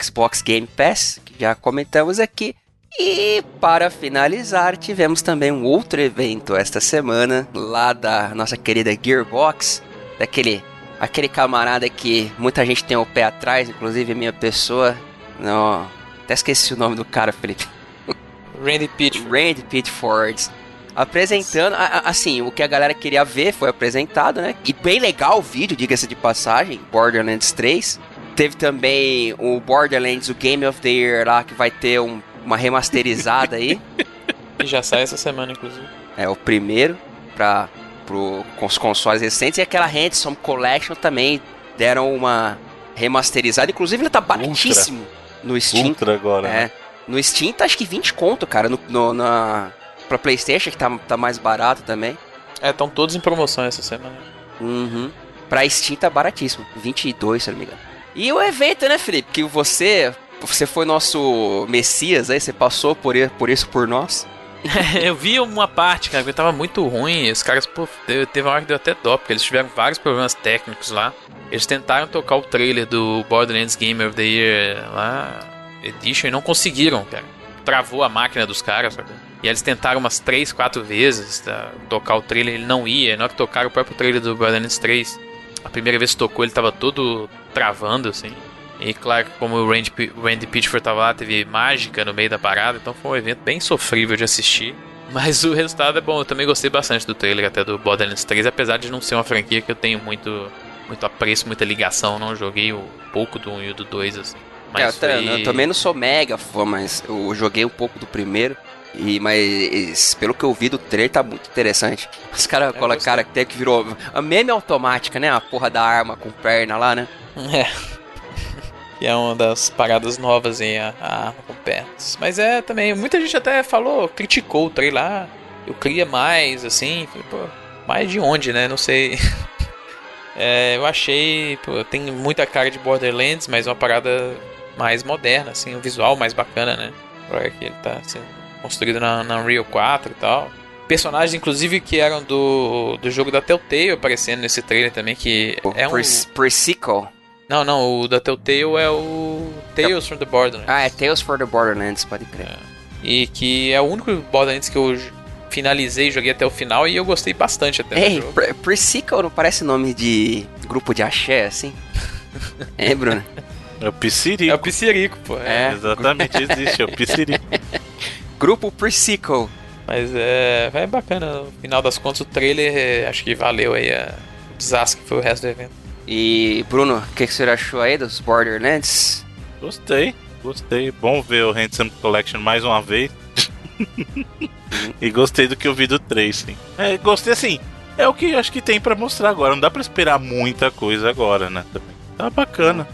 Speaker 2: Xbox Game Pass, que já comentamos aqui. E para finalizar, tivemos também um outro evento esta semana, lá da nossa querida Gearbox, daquele aquele camarada que muita gente tem o pé atrás, inclusive a minha pessoa. Não, até esqueci o nome do cara, Felipe.
Speaker 3: Randy Pitchford.
Speaker 2: Randy Pitchford. Apresentando, assim, o que a galera queria ver foi apresentado, né? E bem legal o vídeo, diga-se de passagem, Borderlands 3. Teve também o Borderlands, o Game of the Year lá, que vai ter um uma remasterizada aí. [laughs]
Speaker 3: Que já sai essa semana, inclusive.
Speaker 2: É, o primeiro para pro, com os consoles recentes e aquela Handsome Collection também deram uma remasterizada. Inclusive ele tá baratíssimo Ultra. no Steam.
Speaker 1: Ultra agora.
Speaker 2: É.
Speaker 1: Né?
Speaker 2: No Steam tá acho que 20 conto, cara. No, no, na, pra Playstation que tá, tá mais barato também.
Speaker 3: É, estão todos em promoção essa semana.
Speaker 2: Uhum. Pra Steam tá baratíssimo. 22, se não me engano. E o evento, né, Felipe? Que você você foi nosso Messias aí, você passou por, por isso por nós? [laughs]
Speaker 3: eu vi uma parte, cara, que tava muito ruim. Os caras, pô, teve uma hora que deu até dó, porque eles tiveram vários problemas técnicos lá. Eles tentaram tocar o trailer do Borderlands Game of the Year lá, Edition, e não conseguiram, cara. Travou a máquina dos caras, sabe? E eles tentaram umas 3, 4 vezes tá, tocar o trailer, ele não ia. Na hora que tocaram o próprio trailer do Borderlands 3, a primeira vez que tocou, ele tava todo travando, assim. E claro, como o Randy, Randy Pitchford tava lá, teve mágica no meio da parada, então foi um evento bem sofrível de assistir. [laughs] Mas o resultado é bom, eu também gostei bastante do trailer até do Borderlands 3, apesar de não ser uma franquia que eu tenho muito, muito apreço, muita ligação, não joguei o pouco do 1 e do 2 assim.
Speaker 2: Mas é, eu, foi... eu, também não sou mega fã, mas eu joguei um pouco do primeiro. E, mas pelo que eu vi do trailer tá muito interessante. Os caras colocaram até que virou a meme automática, né? A porra da arma com perna lá, né? [laughs]
Speaker 3: É. E é uma das paradas novas em a, a arma com pernas. Mas é também, muita gente até falou, criticou o trailer lá. Eu queria mais, assim. Pô, mais de onde, né? Não sei. [laughs] É, eu achei, pô, tem muita cara de Borderlands, mas uma parada mais moderna, assim, um visual mais bacana, né? Agora que ele tá sendo construído na, na Unreal 4 e tal. Personagens, inclusive, que eram do, do jogo da Telltale aparecendo nesse trailer também, que
Speaker 2: o é um... Pre-sequel.
Speaker 3: Não, não, o da Telltale é o Tales from the Borderlands.
Speaker 2: Ah, é Tales from the Borderlands, pode crer. É.
Speaker 3: E que é o único Borderlands que eu finalizei, joguei até o final e eu gostei bastante até
Speaker 2: Ei, Pre-Sequel não parece nome de grupo de axé, assim? [laughs] é, Bruno?
Speaker 1: É o Piscirico.
Speaker 3: É o Piscirico, pô.
Speaker 1: É, é exatamente, existe, é o Piscirico. [laughs]
Speaker 2: grupo Pre-Sequel.
Speaker 3: Mas é, é bacana, no final das contas o trailer é, acho que valeu aí a, o desastre que foi o resto do evento.
Speaker 2: E Bruno, o que, que você achou aí dos Borderlands?
Speaker 1: Gostei, gostei. Bom ver o Handsome Collection mais uma vez [laughs] e gostei do que eu vi do 3, sim. É, gostei assim. É o que acho que tem para mostrar agora. Não dá para esperar muita coisa agora, né? Tá bacana.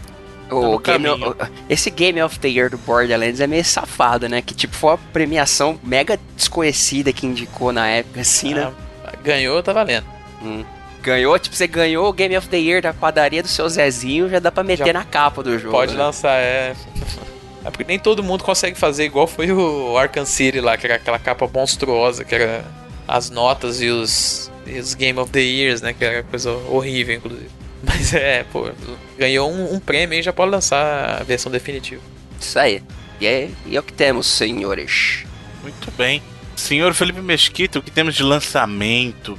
Speaker 2: O tá game, o, esse Game of the Year do Borderlands é meio safado, né? Que tipo foi uma premiação mega desconhecida que indicou na época, assim, né?
Speaker 3: Ah, ganhou, tá valendo.
Speaker 2: Hum. Ganhou, tipo, você ganhou o Game of the Year da padaria do seu Zezinho, já dá pra meter já na capa do jogo.
Speaker 3: Pode
Speaker 2: né?
Speaker 3: lançar, é. [laughs] É porque nem todo mundo consegue fazer igual foi o Arkham City lá, que era aquela capa monstruosa, que era as notas e os, e os Game of the Years, né? Que era coisa horrível, inclusive. [laughs] Mas é, pô, ganhou um, um prêmio e já pode lançar a versão definitiva.
Speaker 2: Isso aí. E é, e é o que temos, senhores.
Speaker 1: Muito bem. Senhor Felipe Mesquita, o que temos de lançamento?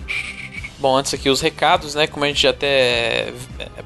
Speaker 3: Bom, antes aqui os recados, né? Como a gente já até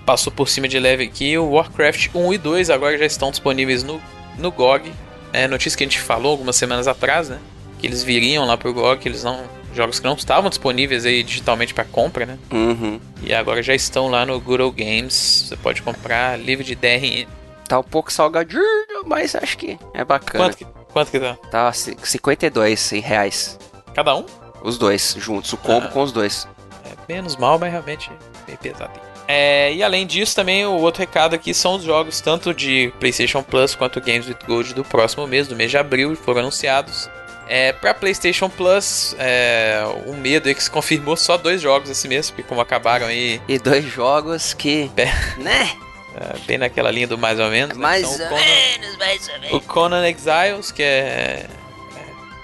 Speaker 3: passou por cima de leve aqui, o Warcraft 1 e 2 agora já estão disponíveis no no GOG. É notícia que a gente falou algumas semanas atrás, né? Que eles viriam lá pro GOG, que eles não. Jogos que não estavam disponíveis aí digitalmente para compra, né?
Speaker 2: Uhum.
Speaker 3: E agora já estão lá no Google Games. Você pode comprar livre de DRM.
Speaker 2: Tá um pouco salgadinho, mas acho que é bacana.
Speaker 3: Quanto que, quanto que tá?
Speaker 2: Tá 52 reais.
Speaker 3: Cada um?
Speaker 2: Os dois, juntos, o combo ah. com os dois.
Speaker 3: É menos mal, mas realmente bem pesado. É, e além disso, também o outro recado aqui são os jogos tanto de PlayStation Plus quanto Games with Gold do próximo mês, do mês de abril, foram anunciados. É, para PlayStation Plus, é, o medo é que se confirmou só dois jogos esse mês, porque como acabaram aí.
Speaker 2: E dois jogos que. né? [laughs]
Speaker 3: É, bem naquela linha do mais ou menos.
Speaker 2: Né? Mais então, ou Conan, menos, mais ou menos.
Speaker 3: O Conan Exiles, que é.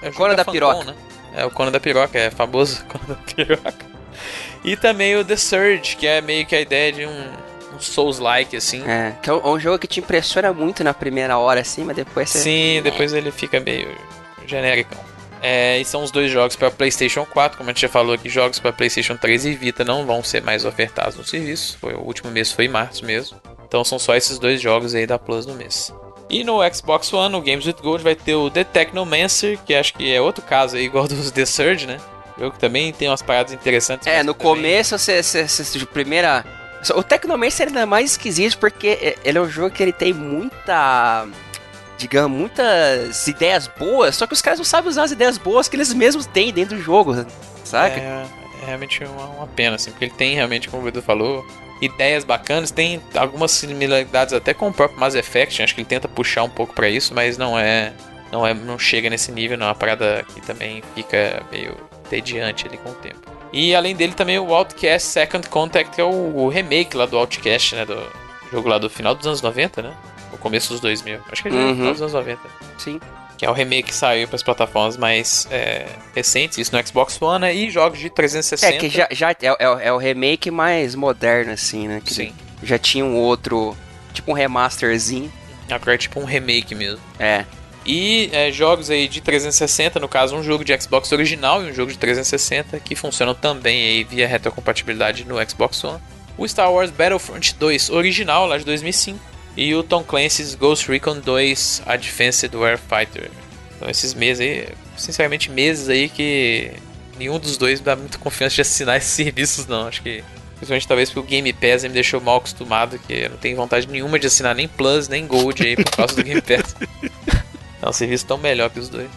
Speaker 2: é, é Conan da, da Piroca. Né?
Speaker 3: É o Conan da Piroca, é famoso [laughs] Conan da Piroca. E também o The Surge, que é meio que a ideia de um, um Souls-like, assim.
Speaker 2: É, que é um, jogo que te impressiona muito na primeira hora, assim, mas depois você...
Speaker 3: Sim, depois ele fica meio genérico. É, e são os dois jogos para PlayStation 4, como a gente já falou aqui, jogos para PlayStation 3 e Vita não vão ser mais ofertados no serviço. Foi, o último mês foi em março mesmo. Então são só esses dois jogos aí da Plus no mês. E no Xbox One, no Games with Gold, vai ter o The Technomancer, que acho que é outro caso aí, [laughs] igual dos The Surge, né? Jogo que também tem umas paradas interessantes.
Speaker 2: É, no também... começo, você, você, você, primeira. O Technomancer ainda é mais esquisito porque ele é um jogo que ele tem muita. Digamos, muitas ideias boas, só que os caras não sabem usar as ideias boas que eles mesmos têm dentro do jogo, sabe?
Speaker 3: É, é realmente uma, uma, pena, assim, porque ele tem realmente, como o Edu falou, ideias bacanas, tem algumas similaridades até com o próprio Mass Effect, acho que ele tenta puxar um pouco para isso, mas não é. Não, é, não chega nesse nível, não. É uma parada que também fica meio entediante ali com o tempo. E além dele também o Outcast Second Contact, que é o, o, remake lá do Outcast, né? Do jogo lá do final dos anos 90, né? Começo dos 2000. Acho que é uhum. dos anos 90.
Speaker 2: Sim.
Speaker 3: Que é o remake que saiu para as plataformas mais é, recentes, isso no Xbox One, né? e jogos de 360.
Speaker 2: É, que já, já é, é, é, o remake mais moderno, assim, né? Que
Speaker 3: Sim.
Speaker 2: Já tinha um outro, tipo um remasterzinho.
Speaker 3: Agora é tipo um remake mesmo.
Speaker 2: É.
Speaker 3: E é, jogos aí de 360, no caso um jogo de Xbox original e um jogo de 360 que funcionam também aí via retrocompatibilidade no Xbox One. O Star Wars Battlefront 2 original lá de 2005 e o Tom Clancy's Ghost Recon 2 Advanced Warfighter. Então esses meses aí, sinceramente meses aí que nenhum dos dois dá muita confiança de assinar [laughs] esses serviços não, acho que Principalmente talvez porque o Game Pass me deixou mal acostumado, que eu não tenho vontade nenhuma de assinar nem Plus, nem Gold aí por causa do Game Pass. é um serviço tão melhor que os dois.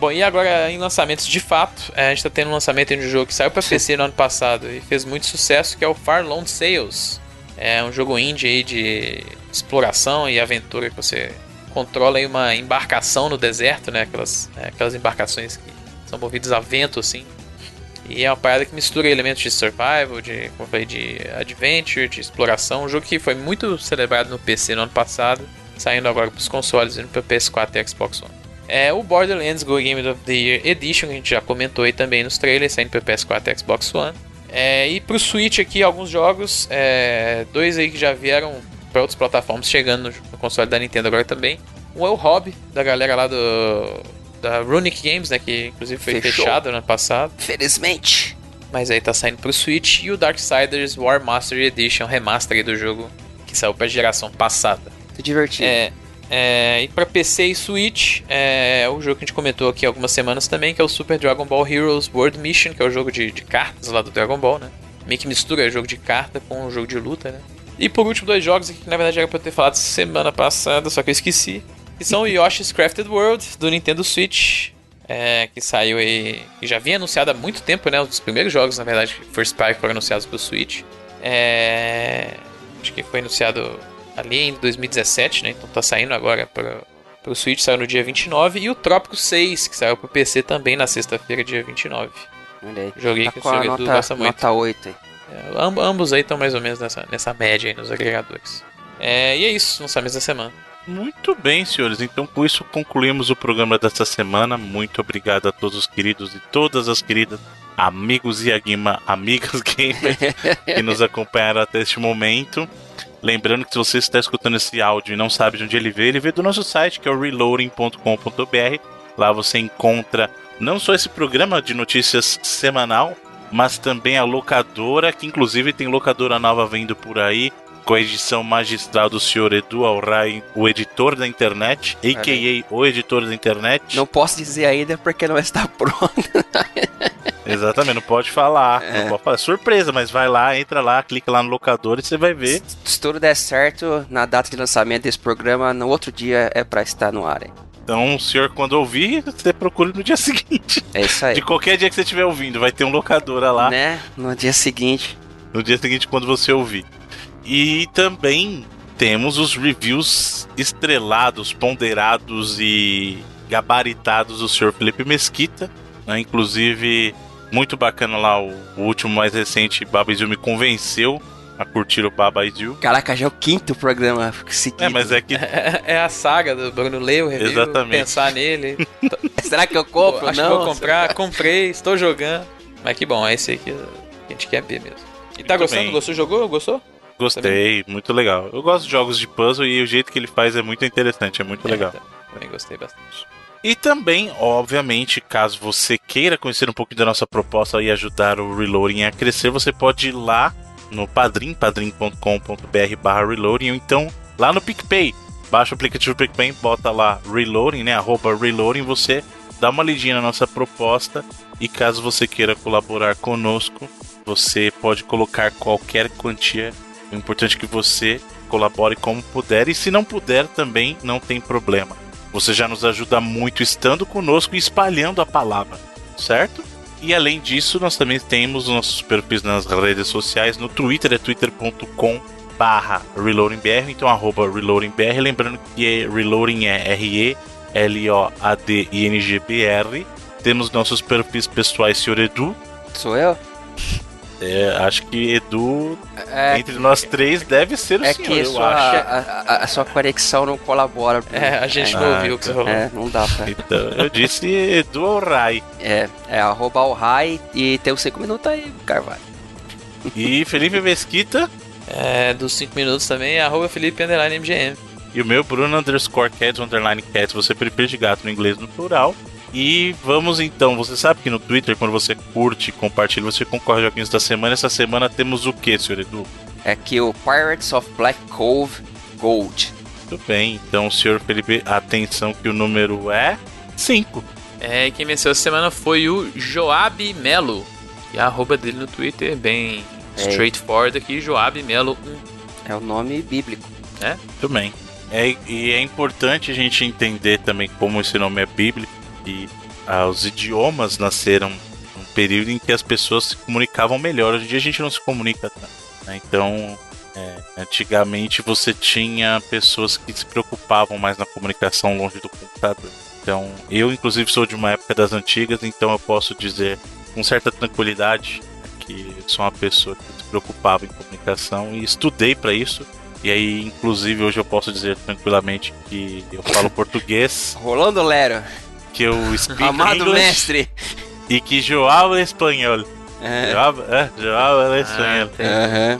Speaker 3: Bom, e agora em lançamentos de fato, é, a gente tá tendo um lançamento de um jogo que saiu para PC no ano passado e fez muito sucesso, que é o Far Lone Sales. É um jogo indie aí de exploração e aventura que você controla aí uma embarcação no deserto, né? Aquelas, é, aquelas embarcações que são movidas a vento, assim. E é uma parada que mistura elementos de survival, de, como eu falei, de adventure, de exploração. Um jogo que foi muito celebrado no PC no ano passado, saindo agora para os consoles, indo para PS4 e Xbox One. É o Borderlands Go Game of the Year Edition, que a gente já comentou aí também nos trailers, saindo para PS4 e Xbox One. É, e para o Switch aqui, alguns jogos, é, dois aí que já vieram para outras plataformas, chegando no, console da Nintendo agora também. Um é o Hobby, da galera lá do da Runic Games, né? Que inclusive foi Fechou. fechado no ano passado.
Speaker 2: Felizmente.
Speaker 3: Mas aí tá saindo pro Switch. E o Darksiders War Master Edition, remaster do jogo que saiu pra geração passada.
Speaker 2: Muito divertido.
Speaker 3: É, é, e para PC e Switch, é o jogo que a gente comentou aqui algumas semanas também, que é o Super Dragon Ball Heroes World Mission, que é o jogo de, de cartas lá do Dragon Ball, né? Meio que mistura jogo de carta com o jogo de luta, né? E por último, dois jogos que na verdade era pra eu ter falado semana passada, só que eu esqueci que são Yoshi's Crafted World do Nintendo Switch, é, que saiu aí, que já vinha anunciado há muito tempo, né? Um dos primeiros jogos, na verdade, First Party foram anunciados pro Switch. É, acho que foi anunciado ali em 2017, né? Então tá saindo agora para o Switch, saiu no dia 29. E o Trópico 6, que saiu pro PC também na sexta-feira, dia 29.
Speaker 2: Olha aí.
Speaker 3: Joguei tá que o senhor Edu gosta muito.
Speaker 2: Nota 8 aí.
Speaker 3: É, ambos aí estão mais ou menos nessa, nessa média aí nos agregadores. É, e é isso, lançamentos da semana.
Speaker 1: Muito bem, senhores. Então, com isso, concluímos o programa desta semana. Muito obrigado a todos os queridos e todas as queridas amigos e aguima, amigas [laughs] gamers que nos acompanharam até este momento. Lembrando que se você está escutando esse áudio e não sabe de onde ele veio, ele veio do nosso site, que é o reloading.com.br. Lá você encontra não só esse programa de notícias semanal, mas também a locadora, que inclusive tem locadora nova vindo por aí com a edição magistral do senhor Edu Alray, o editor da internet, a.k.a. o editor da internet.
Speaker 2: Não posso dizer ainda porque não está [laughs] pronto.
Speaker 1: Exatamente, não pode falar. É. Não pode falar. Surpresa, mas vai lá, entra lá, clica lá no locador e você vai ver.
Speaker 2: Se tudo der certo, na data de lançamento desse programa, no outro dia é para estar no ar. Hein?
Speaker 1: Então, o senhor, quando ouvir, você procura no dia [laughs] seguinte.
Speaker 2: É isso aí.
Speaker 1: De qualquer dia que você estiver ouvindo, vai ter um locadora lá.
Speaker 2: Né? No dia seguinte.
Speaker 1: No dia seguinte, quando você ouvir. E também temos os reviews estrelados, ponderados e gabaritados do Sr. Felipe Mesquita. Né? Inclusive, muito bacana lá, o, o último mais recente, Baba Izil me convenceu a curtir o Baba Izil.
Speaker 2: Caraca, já é o quinto programa seguido.
Speaker 1: É, mas é que...
Speaker 3: É, [laughs] é a saga do Bruno ler o review, Exatamente. pensar nele. [laughs]
Speaker 2: Será que eu compro?
Speaker 3: Acho
Speaker 2: Não,
Speaker 3: que vou comprar, comprei, estou jogando. Mas que bom, é esse aí que a gente quer ver mesmo. E tá muito gostando? Bem. Gostou? Jogou? Gostou?
Speaker 1: Gostei, muito legal. Eu gosto de jogos de puzzle e o jeito que ele faz é muito interessante, é muito é, legal.
Speaker 3: Também gostei bastante.
Speaker 1: E também, obviamente, caso você queira conhecer um pouquinho da nossa proposta e ajudar o Reloading a crescer, você pode ir lá no padrim, padrim.com.br barra reloading, ou então lá no PicPay. Baixa o aplicativo PicPay, bota lá reloading, né, arroba reloading, você dá uma lidinha na nossa proposta e caso você queira colaborar conosco, você pode colocar qualquer quantia o importante é que você colabore como puder e se não puder também não tem problema. Você já nos ajuda muito estando conosco e espalhando a palavra, certo? E além disso, nós também temos nossos perfis nas redes sociais. No Twitter é twitter.com barra reloadingbr, então arroba reloadingbr. Lembrando que reloading é R-E-L-O-A-D-I-N-G-B-R. Temos nossos perfis pessoais, senhor Edu.
Speaker 2: Sou eu?
Speaker 1: É, acho que Edu, é, entre nós três, deve ser o
Speaker 2: é
Speaker 1: senhor,
Speaker 2: que
Speaker 1: eu
Speaker 2: sua,
Speaker 1: acho.
Speaker 2: A, a, a, sua conexão não colabora.
Speaker 3: É, a gente é, não ouviu o que você falou.
Speaker 2: É, não dá pra...
Speaker 1: Então, eu disse Edu Alrai.
Speaker 2: É, é arroba Alrai e tem os 5 minutos aí, Carvalho.
Speaker 1: E Felipe Mesquita.
Speaker 3: É, dos 5 minutos também, arroba Felipe Underline MGM.
Speaker 1: E o meu, Bruno Underscore Cats, Underline Cats, você prefere de gato no inglês no plural. E vamos então, você sabe que no Twitter, quando você curte, compartilha, você concorre aos joguinhos da semana. Essa semana temos o que, senhor Edu?
Speaker 2: É que o Pirates of Black Cove Gold.
Speaker 1: Muito bem, então, senhor Felipe, atenção que o número é 5.
Speaker 3: É, quem venceu essa semana foi o Joab Melo. E a arroba dele no Twitter, bem É. Straightforward aqui, Joab Melo
Speaker 2: 1. É o nome bíblico.
Speaker 1: É? Muito bem. É, e é importante a gente entender também como esse nome é bíblico e ah, os idiomas nasceram num período em que as pessoas se comunicavam melhor. Hoje em dia a gente não se comunica tanto. Né? Então, é, antigamente você tinha pessoas que se preocupavam mais na comunicação longe do computador. Então, eu inclusive sou de uma época das antigas, então eu posso dizer com certa tranquilidade que sou uma pessoa que se preocupava em comunicação e estudei para isso. E aí, inclusive, hoje eu posso dizer tranquilamente que eu falo [laughs] português.
Speaker 2: Rolando Lero.
Speaker 1: Que eu speak
Speaker 2: Amado
Speaker 1: English,
Speaker 2: mestre.
Speaker 1: E que João é espanhol.
Speaker 2: É.
Speaker 1: João, é, João é espanhol.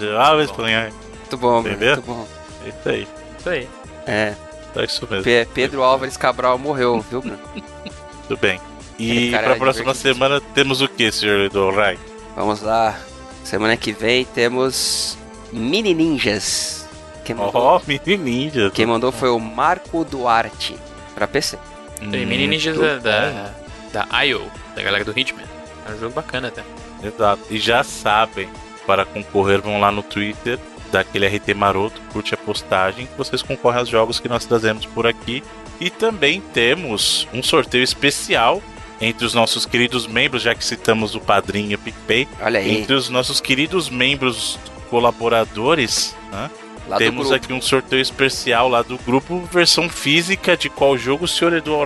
Speaker 1: João é espanhol.
Speaker 2: Muito bom, Bruno,
Speaker 1: Entendeu?
Speaker 2: muito bom.
Speaker 1: É isso aí.
Speaker 3: Isso aí.
Speaker 2: É,
Speaker 1: É isso mesmo.
Speaker 2: Pe- Pedro Álvares Cabral morreu, viu, Bruno? [laughs]
Speaker 1: Tudo bem. E
Speaker 2: cara
Speaker 1: para a próxima semana temos o que, senhor do Rai?
Speaker 2: Vamos lá. Semana que vem temos Mini Ninjas. Quem mandou,
Speaker 1: Ó, oh, mini ninja.
Speaker 2: quem mandou foi o Marco Duarte pra PC.
Speaker 3: Tem Mini Ninjas da, da, da IO, da galera do Hitman. É um jogo bacana até.
Speaker 1: Exato. E já sabem, para concorrer, vão lá no Twitter daquele RT Maroto, curte a postagem, vocês concorrem aos jogos que nós trazemos por aqui. E também temos um sorteio especial entre os nossos queridos membros, já que citamos o padrinho e o PicPay.
Speaker 2: Olha aí,
Speaker 1: Entre os nossos queridos membros colaboradores, né?
Speaker 2: Lá
Speaker 1: temos aqui um sorteio especial lá do grupo, versão física de qual jogo, o senhor Edu?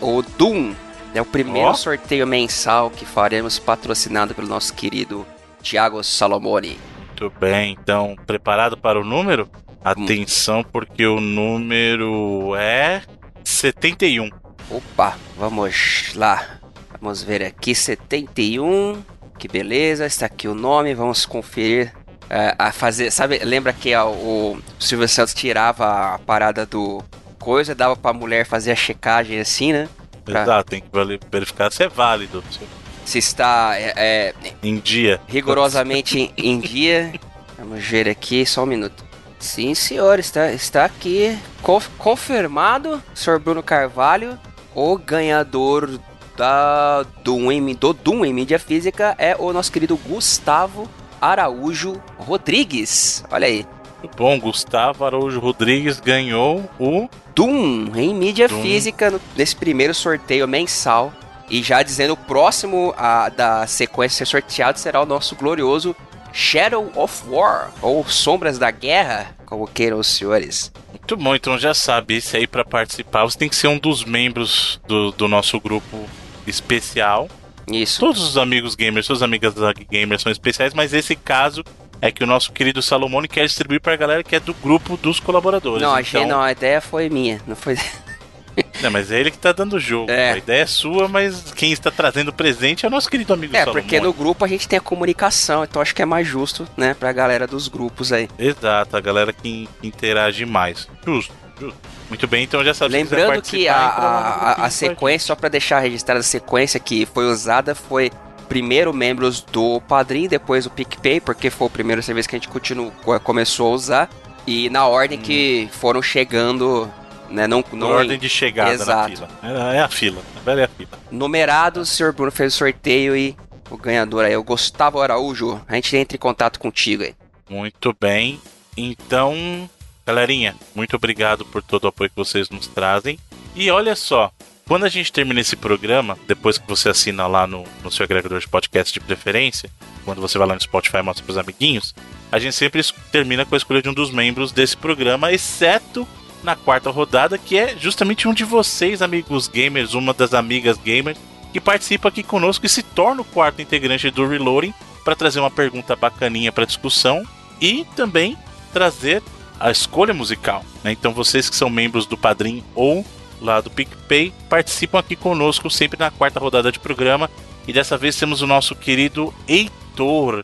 Speaker 2: O Doom é o primeiro
Speaker 1: Ó.
Speaker 2: sorteio mensal que faremos patrocinado pelo nosso querido Thiago Salomone.
Speaker 1: Muito bem, então, preparado para o número?
Speaker 2: Hum.
Speaker 1: Atenção, porque o número é 71.
Speaker 2: Opa, vamos lá. Vamos ver aqui, 71. Que beleza, está aqui o nome, vamos conferir. É, a fazer, sabe, lembra que a- o Silvio Santos tirava a parada do coisa, dava pra mulher fazer a checagem assim, né? Pra-
Speaker 1: Exato, tem que verificar se é válido, se-
Speaker 2: está é, é,
Speaker 1: em dia.
Speaker 2: rigorosamente em, dia. Vamos ver aqui, só um minuto. Sim, senhor, está, está aqui conf- confirmado, senhor Bruno Carvalho, o ganhador da em, do Doom em mídia física é o nosso querido Gustavo Araújo Rodrigues. Olha aí.
Speaker 1: Muito bom, Gustavo Araújo Rodrigues ganhou o.
Speaker 2: Doom em mídia
Speaker 1: Doom.
Speaker 2: física nesse primeiro sorteio mensal. E já dizendo, o próximo a, da sequência ser sorteado será o nosso glorioso Shadow of War, ou Sombras da Guerra, como queiram os senhores.
Speaker 1: Muito bom, então já sabe, esse aí para participar você tem que ser um dos membros do, do nosso grupo especial.
Speaker 2: Isso.
Speaker 1: Todos os amigos gamers, suas amigas da gamers são especiais, mas esse caso é que o nosso querido Salomone quer distribuir pra galera que é do grupo dos colaboradores.
Speaker 2: Não,
Speaker 1: então,
Speaker 2: achei não, a ideia foi minha, não foi. [laughs]
Speaker 1: Não, mas é ele que tá dando o jogo.
Speaker 2: É.
Speaker 1: A ideia é sua, mas quem está trazendo o presente é o nosso querido amigo
Speaker 2: É,
Speaker 1: Salomone.
Speaker 2: porque no grupo a gente tem a comunicação, então acho que é mais justo, né, pra galera dos grupos aí.
Speaker 1: Exato, a galera que interage mais. Justo. Muito bem, então já sabe
Speaker 2: Lembrando que a,
Speaker 1: no
Speaker 2: a, a, a
Speaker 1: gente.
Speaker 2: sequência, só pra deixar registrada a sequência que foi usada, foi primeiro membros do Padrim, depois o PicPay, porque foi o primeiro serviço que a gente continuou, começou a usar. E na ordem que foram chegando, né, não,
Speaker 1: Na
Speaker 2: não
Speaker 1: ordem de chegada
Speaker 2: Exato.
Speaker 1: na fila. É, é a fila, a velha fila.
Speaker 2: numerados, o senhor Bruno fez o sorteio e o ganhador aí, o Gustavo Araújo, a gente entra em contato contigo aí.
Speaker 1: Muito bem. Então, galerinha, muito obrigado por todo o apoio que vocês nos trazem. E olha só, quando a gente termina esse programa, depois que você assina lá no, no seu agregador de podcast de preferência, quando você vai lá no Spotify e mostra pros amiguinhos, a gente sempre termina com a escolha de um dos membros desse programa, exceto na quarta rodada, que é justamente um de vocês, amigos gamers, uma das amigas gamers, que participa aqui conosco e se torna o quarto integrante do Reloading para trazer uma pergunta bacaninha para discussão e também trazer a escolha musical. né? Então vocês que são membros do Padrim ou lá do PicPay participam aqui conosco sempre na quarta rodada de programa e dessa vez temos o nosso querido Heitor.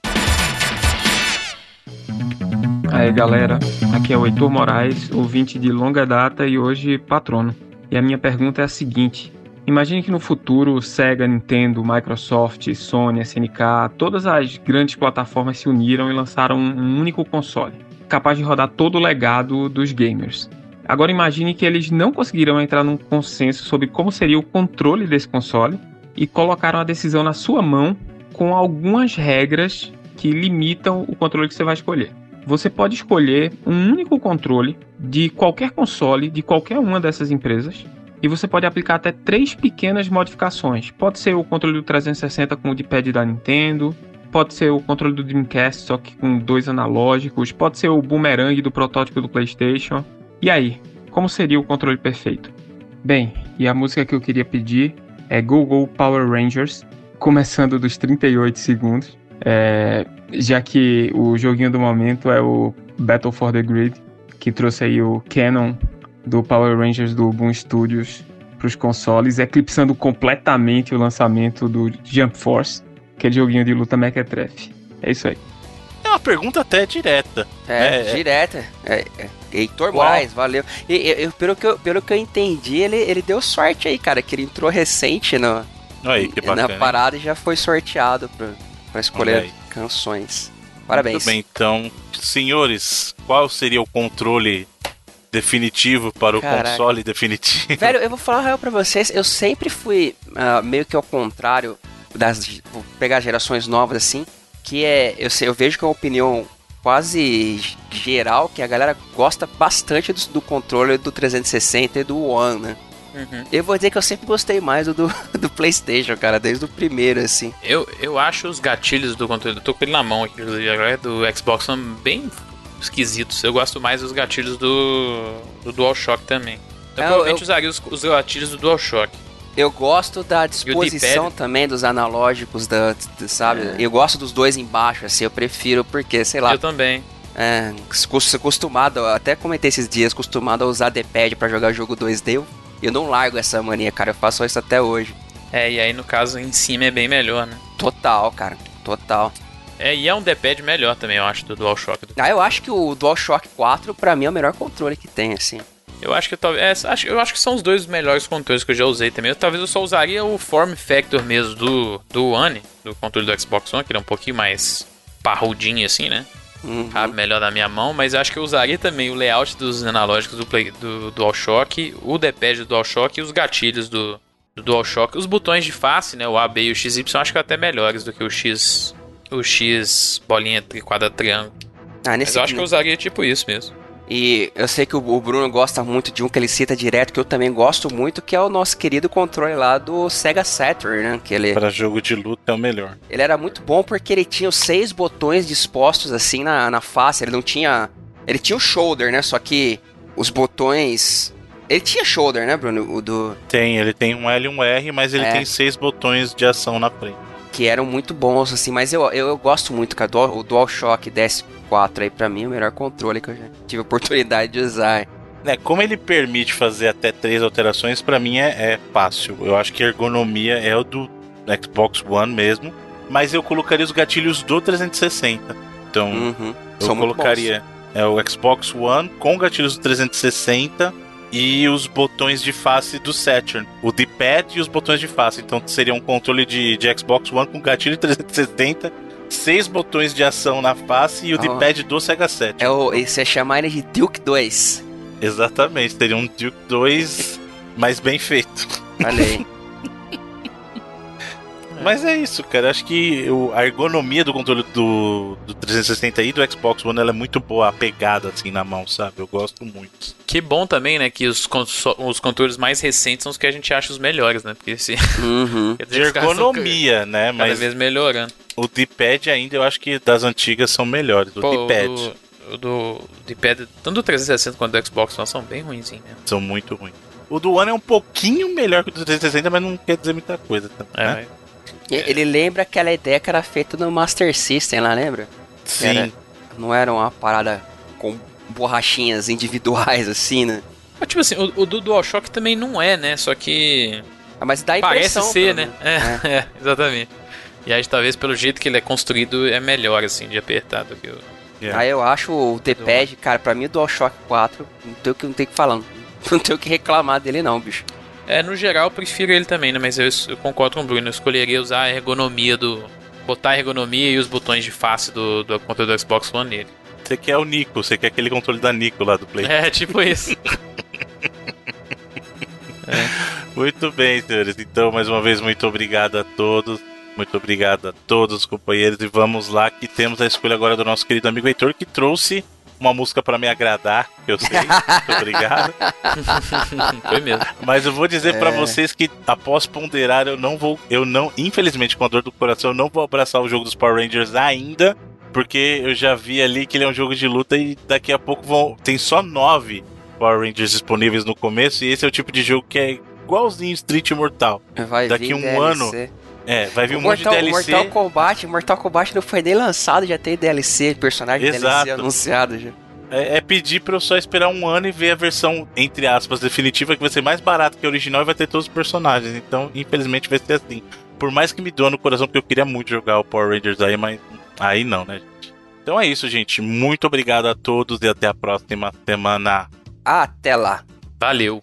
Speaker 4: Aí galera, aqui é o Heitor Moraes, ouvinte de longa data e hoje patrono. E a minha pergunta é a seguinte: imagine que no futuro Sega, Nintendo, Microsoft, Sony, SNK, todas as grandes plataformas se uniram e lançaram um único console, capaz de rodar todo o legado dos gamers. Agora imagine que eles não conseguiram entrar num consenso sobre como seria o controle desse console e colocaram a decisão na sua mão com algumas regras que limitam o controle que você vai escolher. Você pode escolher um único controle de qualquer console de qualquer uma dessas empresas e você pode aplicar até três pequenas modificações. Pode ser o controle do 360 com o D-pad da Nintendo, pode ser o controle do Dreamcast só que com dois analógicos, pode ser o boomerang do protótipo do PlayStation. E aí, como seria o controle perfeito? Bem, e a música que eu queria pedir é Go Go Power Rangers, começando dos 38 segundos, é, já que o joguinho do momento é o Battle for the Grid, que trouxe aí o Canon do Power Rangers do Boom Studios para os consoles, eclipsando completamente o lançamento do Jump Force, aquele joguinho de luta mequetrefe. É isso aí.
Speaker 1: É uma pergunta até direta.
Speaker 2: É, é direta. É, é. Heitor Moraes, valeu. E, e, pelo, que eu, pelo que eu entendi, ele, ele deu sorte aí, cara, que ele entrou recente no,
Speaker 1: aí, que bacana,
Speaker 2: na parada hein? e já foi sorteado para escolher canções. Parabéns.
Speaker 1: Muito bem, então, senhores, qual seria o controle definitivo para o Caraca. console definitivo.
Speaker 2: Velho, eu vou falar real pra vocês, eu sempre fui uh, meio que ao contrário das. Vou pegar gerações novas assim, que é. Eu, sei, eu vejo que é uma opinião quase geral que a galera gosta bastante do, do controle do 360 e do One, né? Uhum. Eu vou dizer que eu sempre gostei mais do, [laughs] do PlayStation, cara, desde o primeiro, assim.
Speaker 3: Eu, eu acho os gatilhos do controle, eu tô com ele na mão aqui, agora do Xbox são bem esquisitos. Eu gosto mais dos gatilhos do, do DualShock também. Eu é, provavelmente eu... usaria os, os gatilhos do DualShock.
Speaker 2: Eu gosto da disposição também dos analógicos, da, sabe? É. Eu gosto dos dois embaixo, assim, eu prefiro porque, sei lá.
Speaker 3: Eu também.
Speaker 2: É, acostumado, até comentei esses dias, acostumado a usar D-pad pra jogar jogo 2D, eu, eu não largo essa mania, cara, eu faço isso até hoje.
Speaker 3: É, e aí no caso em cima é bem melhor, né?
Speaker 2: Total, cara, total.
Speaker 3: É, e é um D-pad melhor também, eu acho, do DualShock.
Speaker 2: Ah, eu acho que o DualShock 4, pra mim, é o melhor controle que tem, assim.
Speaker 3: Eu acho que talvez. É, eu acho que são os dois melhores controles que eu já usei também. talvez eu só usaria o Form Factor mesmo do, do One, do controle do Xbox One, que ele é um pouquinho mais parrudinho assim, né? Uhum. Melhor na minha mão, mas eu acho que eu usaria também o layout dos analógicos do, Play, do DualShock, o D-pad do DualShock e os gatilhos do, do DualShock. Os botões de face, né? O A, B e o XY, acho que até melhores do que o X o X, bolinha, quadrado, triângulo. Ah, nesse Mas eu acho que eu usaria tipo isso mesmo.
Speaker 2: E eu sei que o Bruno gosta muito de um que ele cita direto, que eu também gosto muito, que é o nosso querido controle lá do Sega Saturn, né? Que ele...
Speaker 1: Para jogo de luta é o melhor.
Speaker 2: Ele era muito bom porque ele tinha os seis botões dispostos assim na, na face, ele não tinha... Ele tinha o shoulder, né? Só que os botões... Ele tinha shoulder, né, Bruno? O do...
Speaker 1: Tem, ele tem um L e um R, mas ele é. tem seis botões de ação na frente
Speaker 2: que eram muito bons, assim, mas eu, eu, eu gosto muito, cara, do, o DualShock DS4 aí, pra mim, é o melhor controle que eu já tive oportunidade de usar.
Speaker 1: É, como ele permite fazer até três alterações, para mim é, é, fácil. Eu acho que a ergonomia é o do Xbox One mesmo, mas eu colocaria os gatilhos do 360. Então, uhum. eu São colocaria é, o Xbox One com gatilhos do 360 e os botões de face do Saturn. O D-pad e os botões de face. Então seria um controle de, de Xbox One com gatilho [laughs] 370 seis botões de ação na face e o oh. D-pad do Sega Saturn.
Speaker 2: É o, você chama ele de Duke 2.
Speaker 1: Exatamente, teria um Duke 2 mais bem feito.
Speaker 2: Olha [laughs]
Speaker 1: Mas é isso, cara. Acho que a ergonomia do controle do, do 360 e do Xbox One ela é muito boa, a pegada assim na mão, sabe? Eu gosto muito.
Speaker 3: Que bom também, né? Que os, os controles mais recentes são os que a gente acha os melhores, né? Porque se. [laughs]
Speaker 1: Uhum. De ergonomia, né?
Speaker 3: Mas cada vez melhorando.
Speaker 1: O D-pad ainda eu acho que das antigas são melhores. O D-pad.
Speaker 3: O do D-pad, tanto do 360 quanto do Xbox One, são bem ruins, né?
Speaker 1: São muito ruins. O do One é um pouquinho melhor que o do 360, mas não quer dizer muita coisa. Tá, é, né?
Speaker 2: Ele lembra aquela ideia que era feita no Master System lá, lembra?
Speaker 1: Sim. Era,
Speaker 2: não era uma parada com borrachinhas individuais, [laughs] assim, né?
Speaker 3: Mas, tipo assim, o, o do DualShock também não é, né? Só que.
Speaker 2: Ah, mas dá
Speaker 3: Parece ser, né? É, é. [laughs] é, exatamente. E aí, talvez pelo jeito que ele é construído, é melhor, assim, de apertar do que o.
Speaker 2: Yeah. Aí eu acho o D-pad, cara, pra mim o DualShock 4, não tem o que, não tem que falar. Não [laughs] tem o que reclamar dele, não, bicho.
Speaker 3: É, no geral eu prefiro ele também, né? Mas eu, eu concordo com o Bruno, eu escolheria usar a ergonomia do. botar a ergonomia e os botões de face do, do controle do Xbox One nele.
Speaker 1: Você quer o Nico, você quer aquele controle da Nico lá do Play.
Speaker 3: É, tipo isso. [laughs]
Speaker 1: é. Muito bem, senhores. Então, mais uma vez, muito obrigado a todos. Muito obrigado a todos os companheiros e vamos lá que temos a escolha agora do nosso querido amigo Heitor que trouxe uma música para me agradar, eu sei. Muito [laughs] obrigado.
Speaker 3: Foi mesmo.
Speaker 1: Mas eu vou dizer é. para vocês que após ponderar, eu não vou, eu não, infelizmente com a dor do coração, eu não vou abraçar o jogo dos Power Rangers ainda, porque eu já vi ali que ele é um jogo de luta e daqui a pouco vão, tem só nove Power Rangers disponíveis no começo e esse é o tipo de jogo que é igualzinho Street Mortal.
Speaker 2: Vai
Speaker 1: daqui um
Speaker 2: DLC.
Speaker 1: ano é, vai vir um
Speaker 2: Mortal,
Speaker 1: monte de DLC.
Speaker 2: Mortal Kombat, Mortal Kombat não foi nem lançado, já tem DLC, personagem
Speaker 1: Exato.
Speaker 2: DLC anunciado já.
Speaker 1: É, é, pedir pra eu só esperar um ano e ver a versão, entre aspas, definitiva, que vai ser mais barata que a original e vai ter todos os personagens. Então, infelizmente, vai ser assim. Por mais que me doa no coração, porque eu queria muito jogar o Power Rangers aí, mas aí não, né, gente? Então é isso, gente. Muito obrigado a todos e até a próxima semana.
Speaker 2: Até lá.
Speaker 3: Valeu.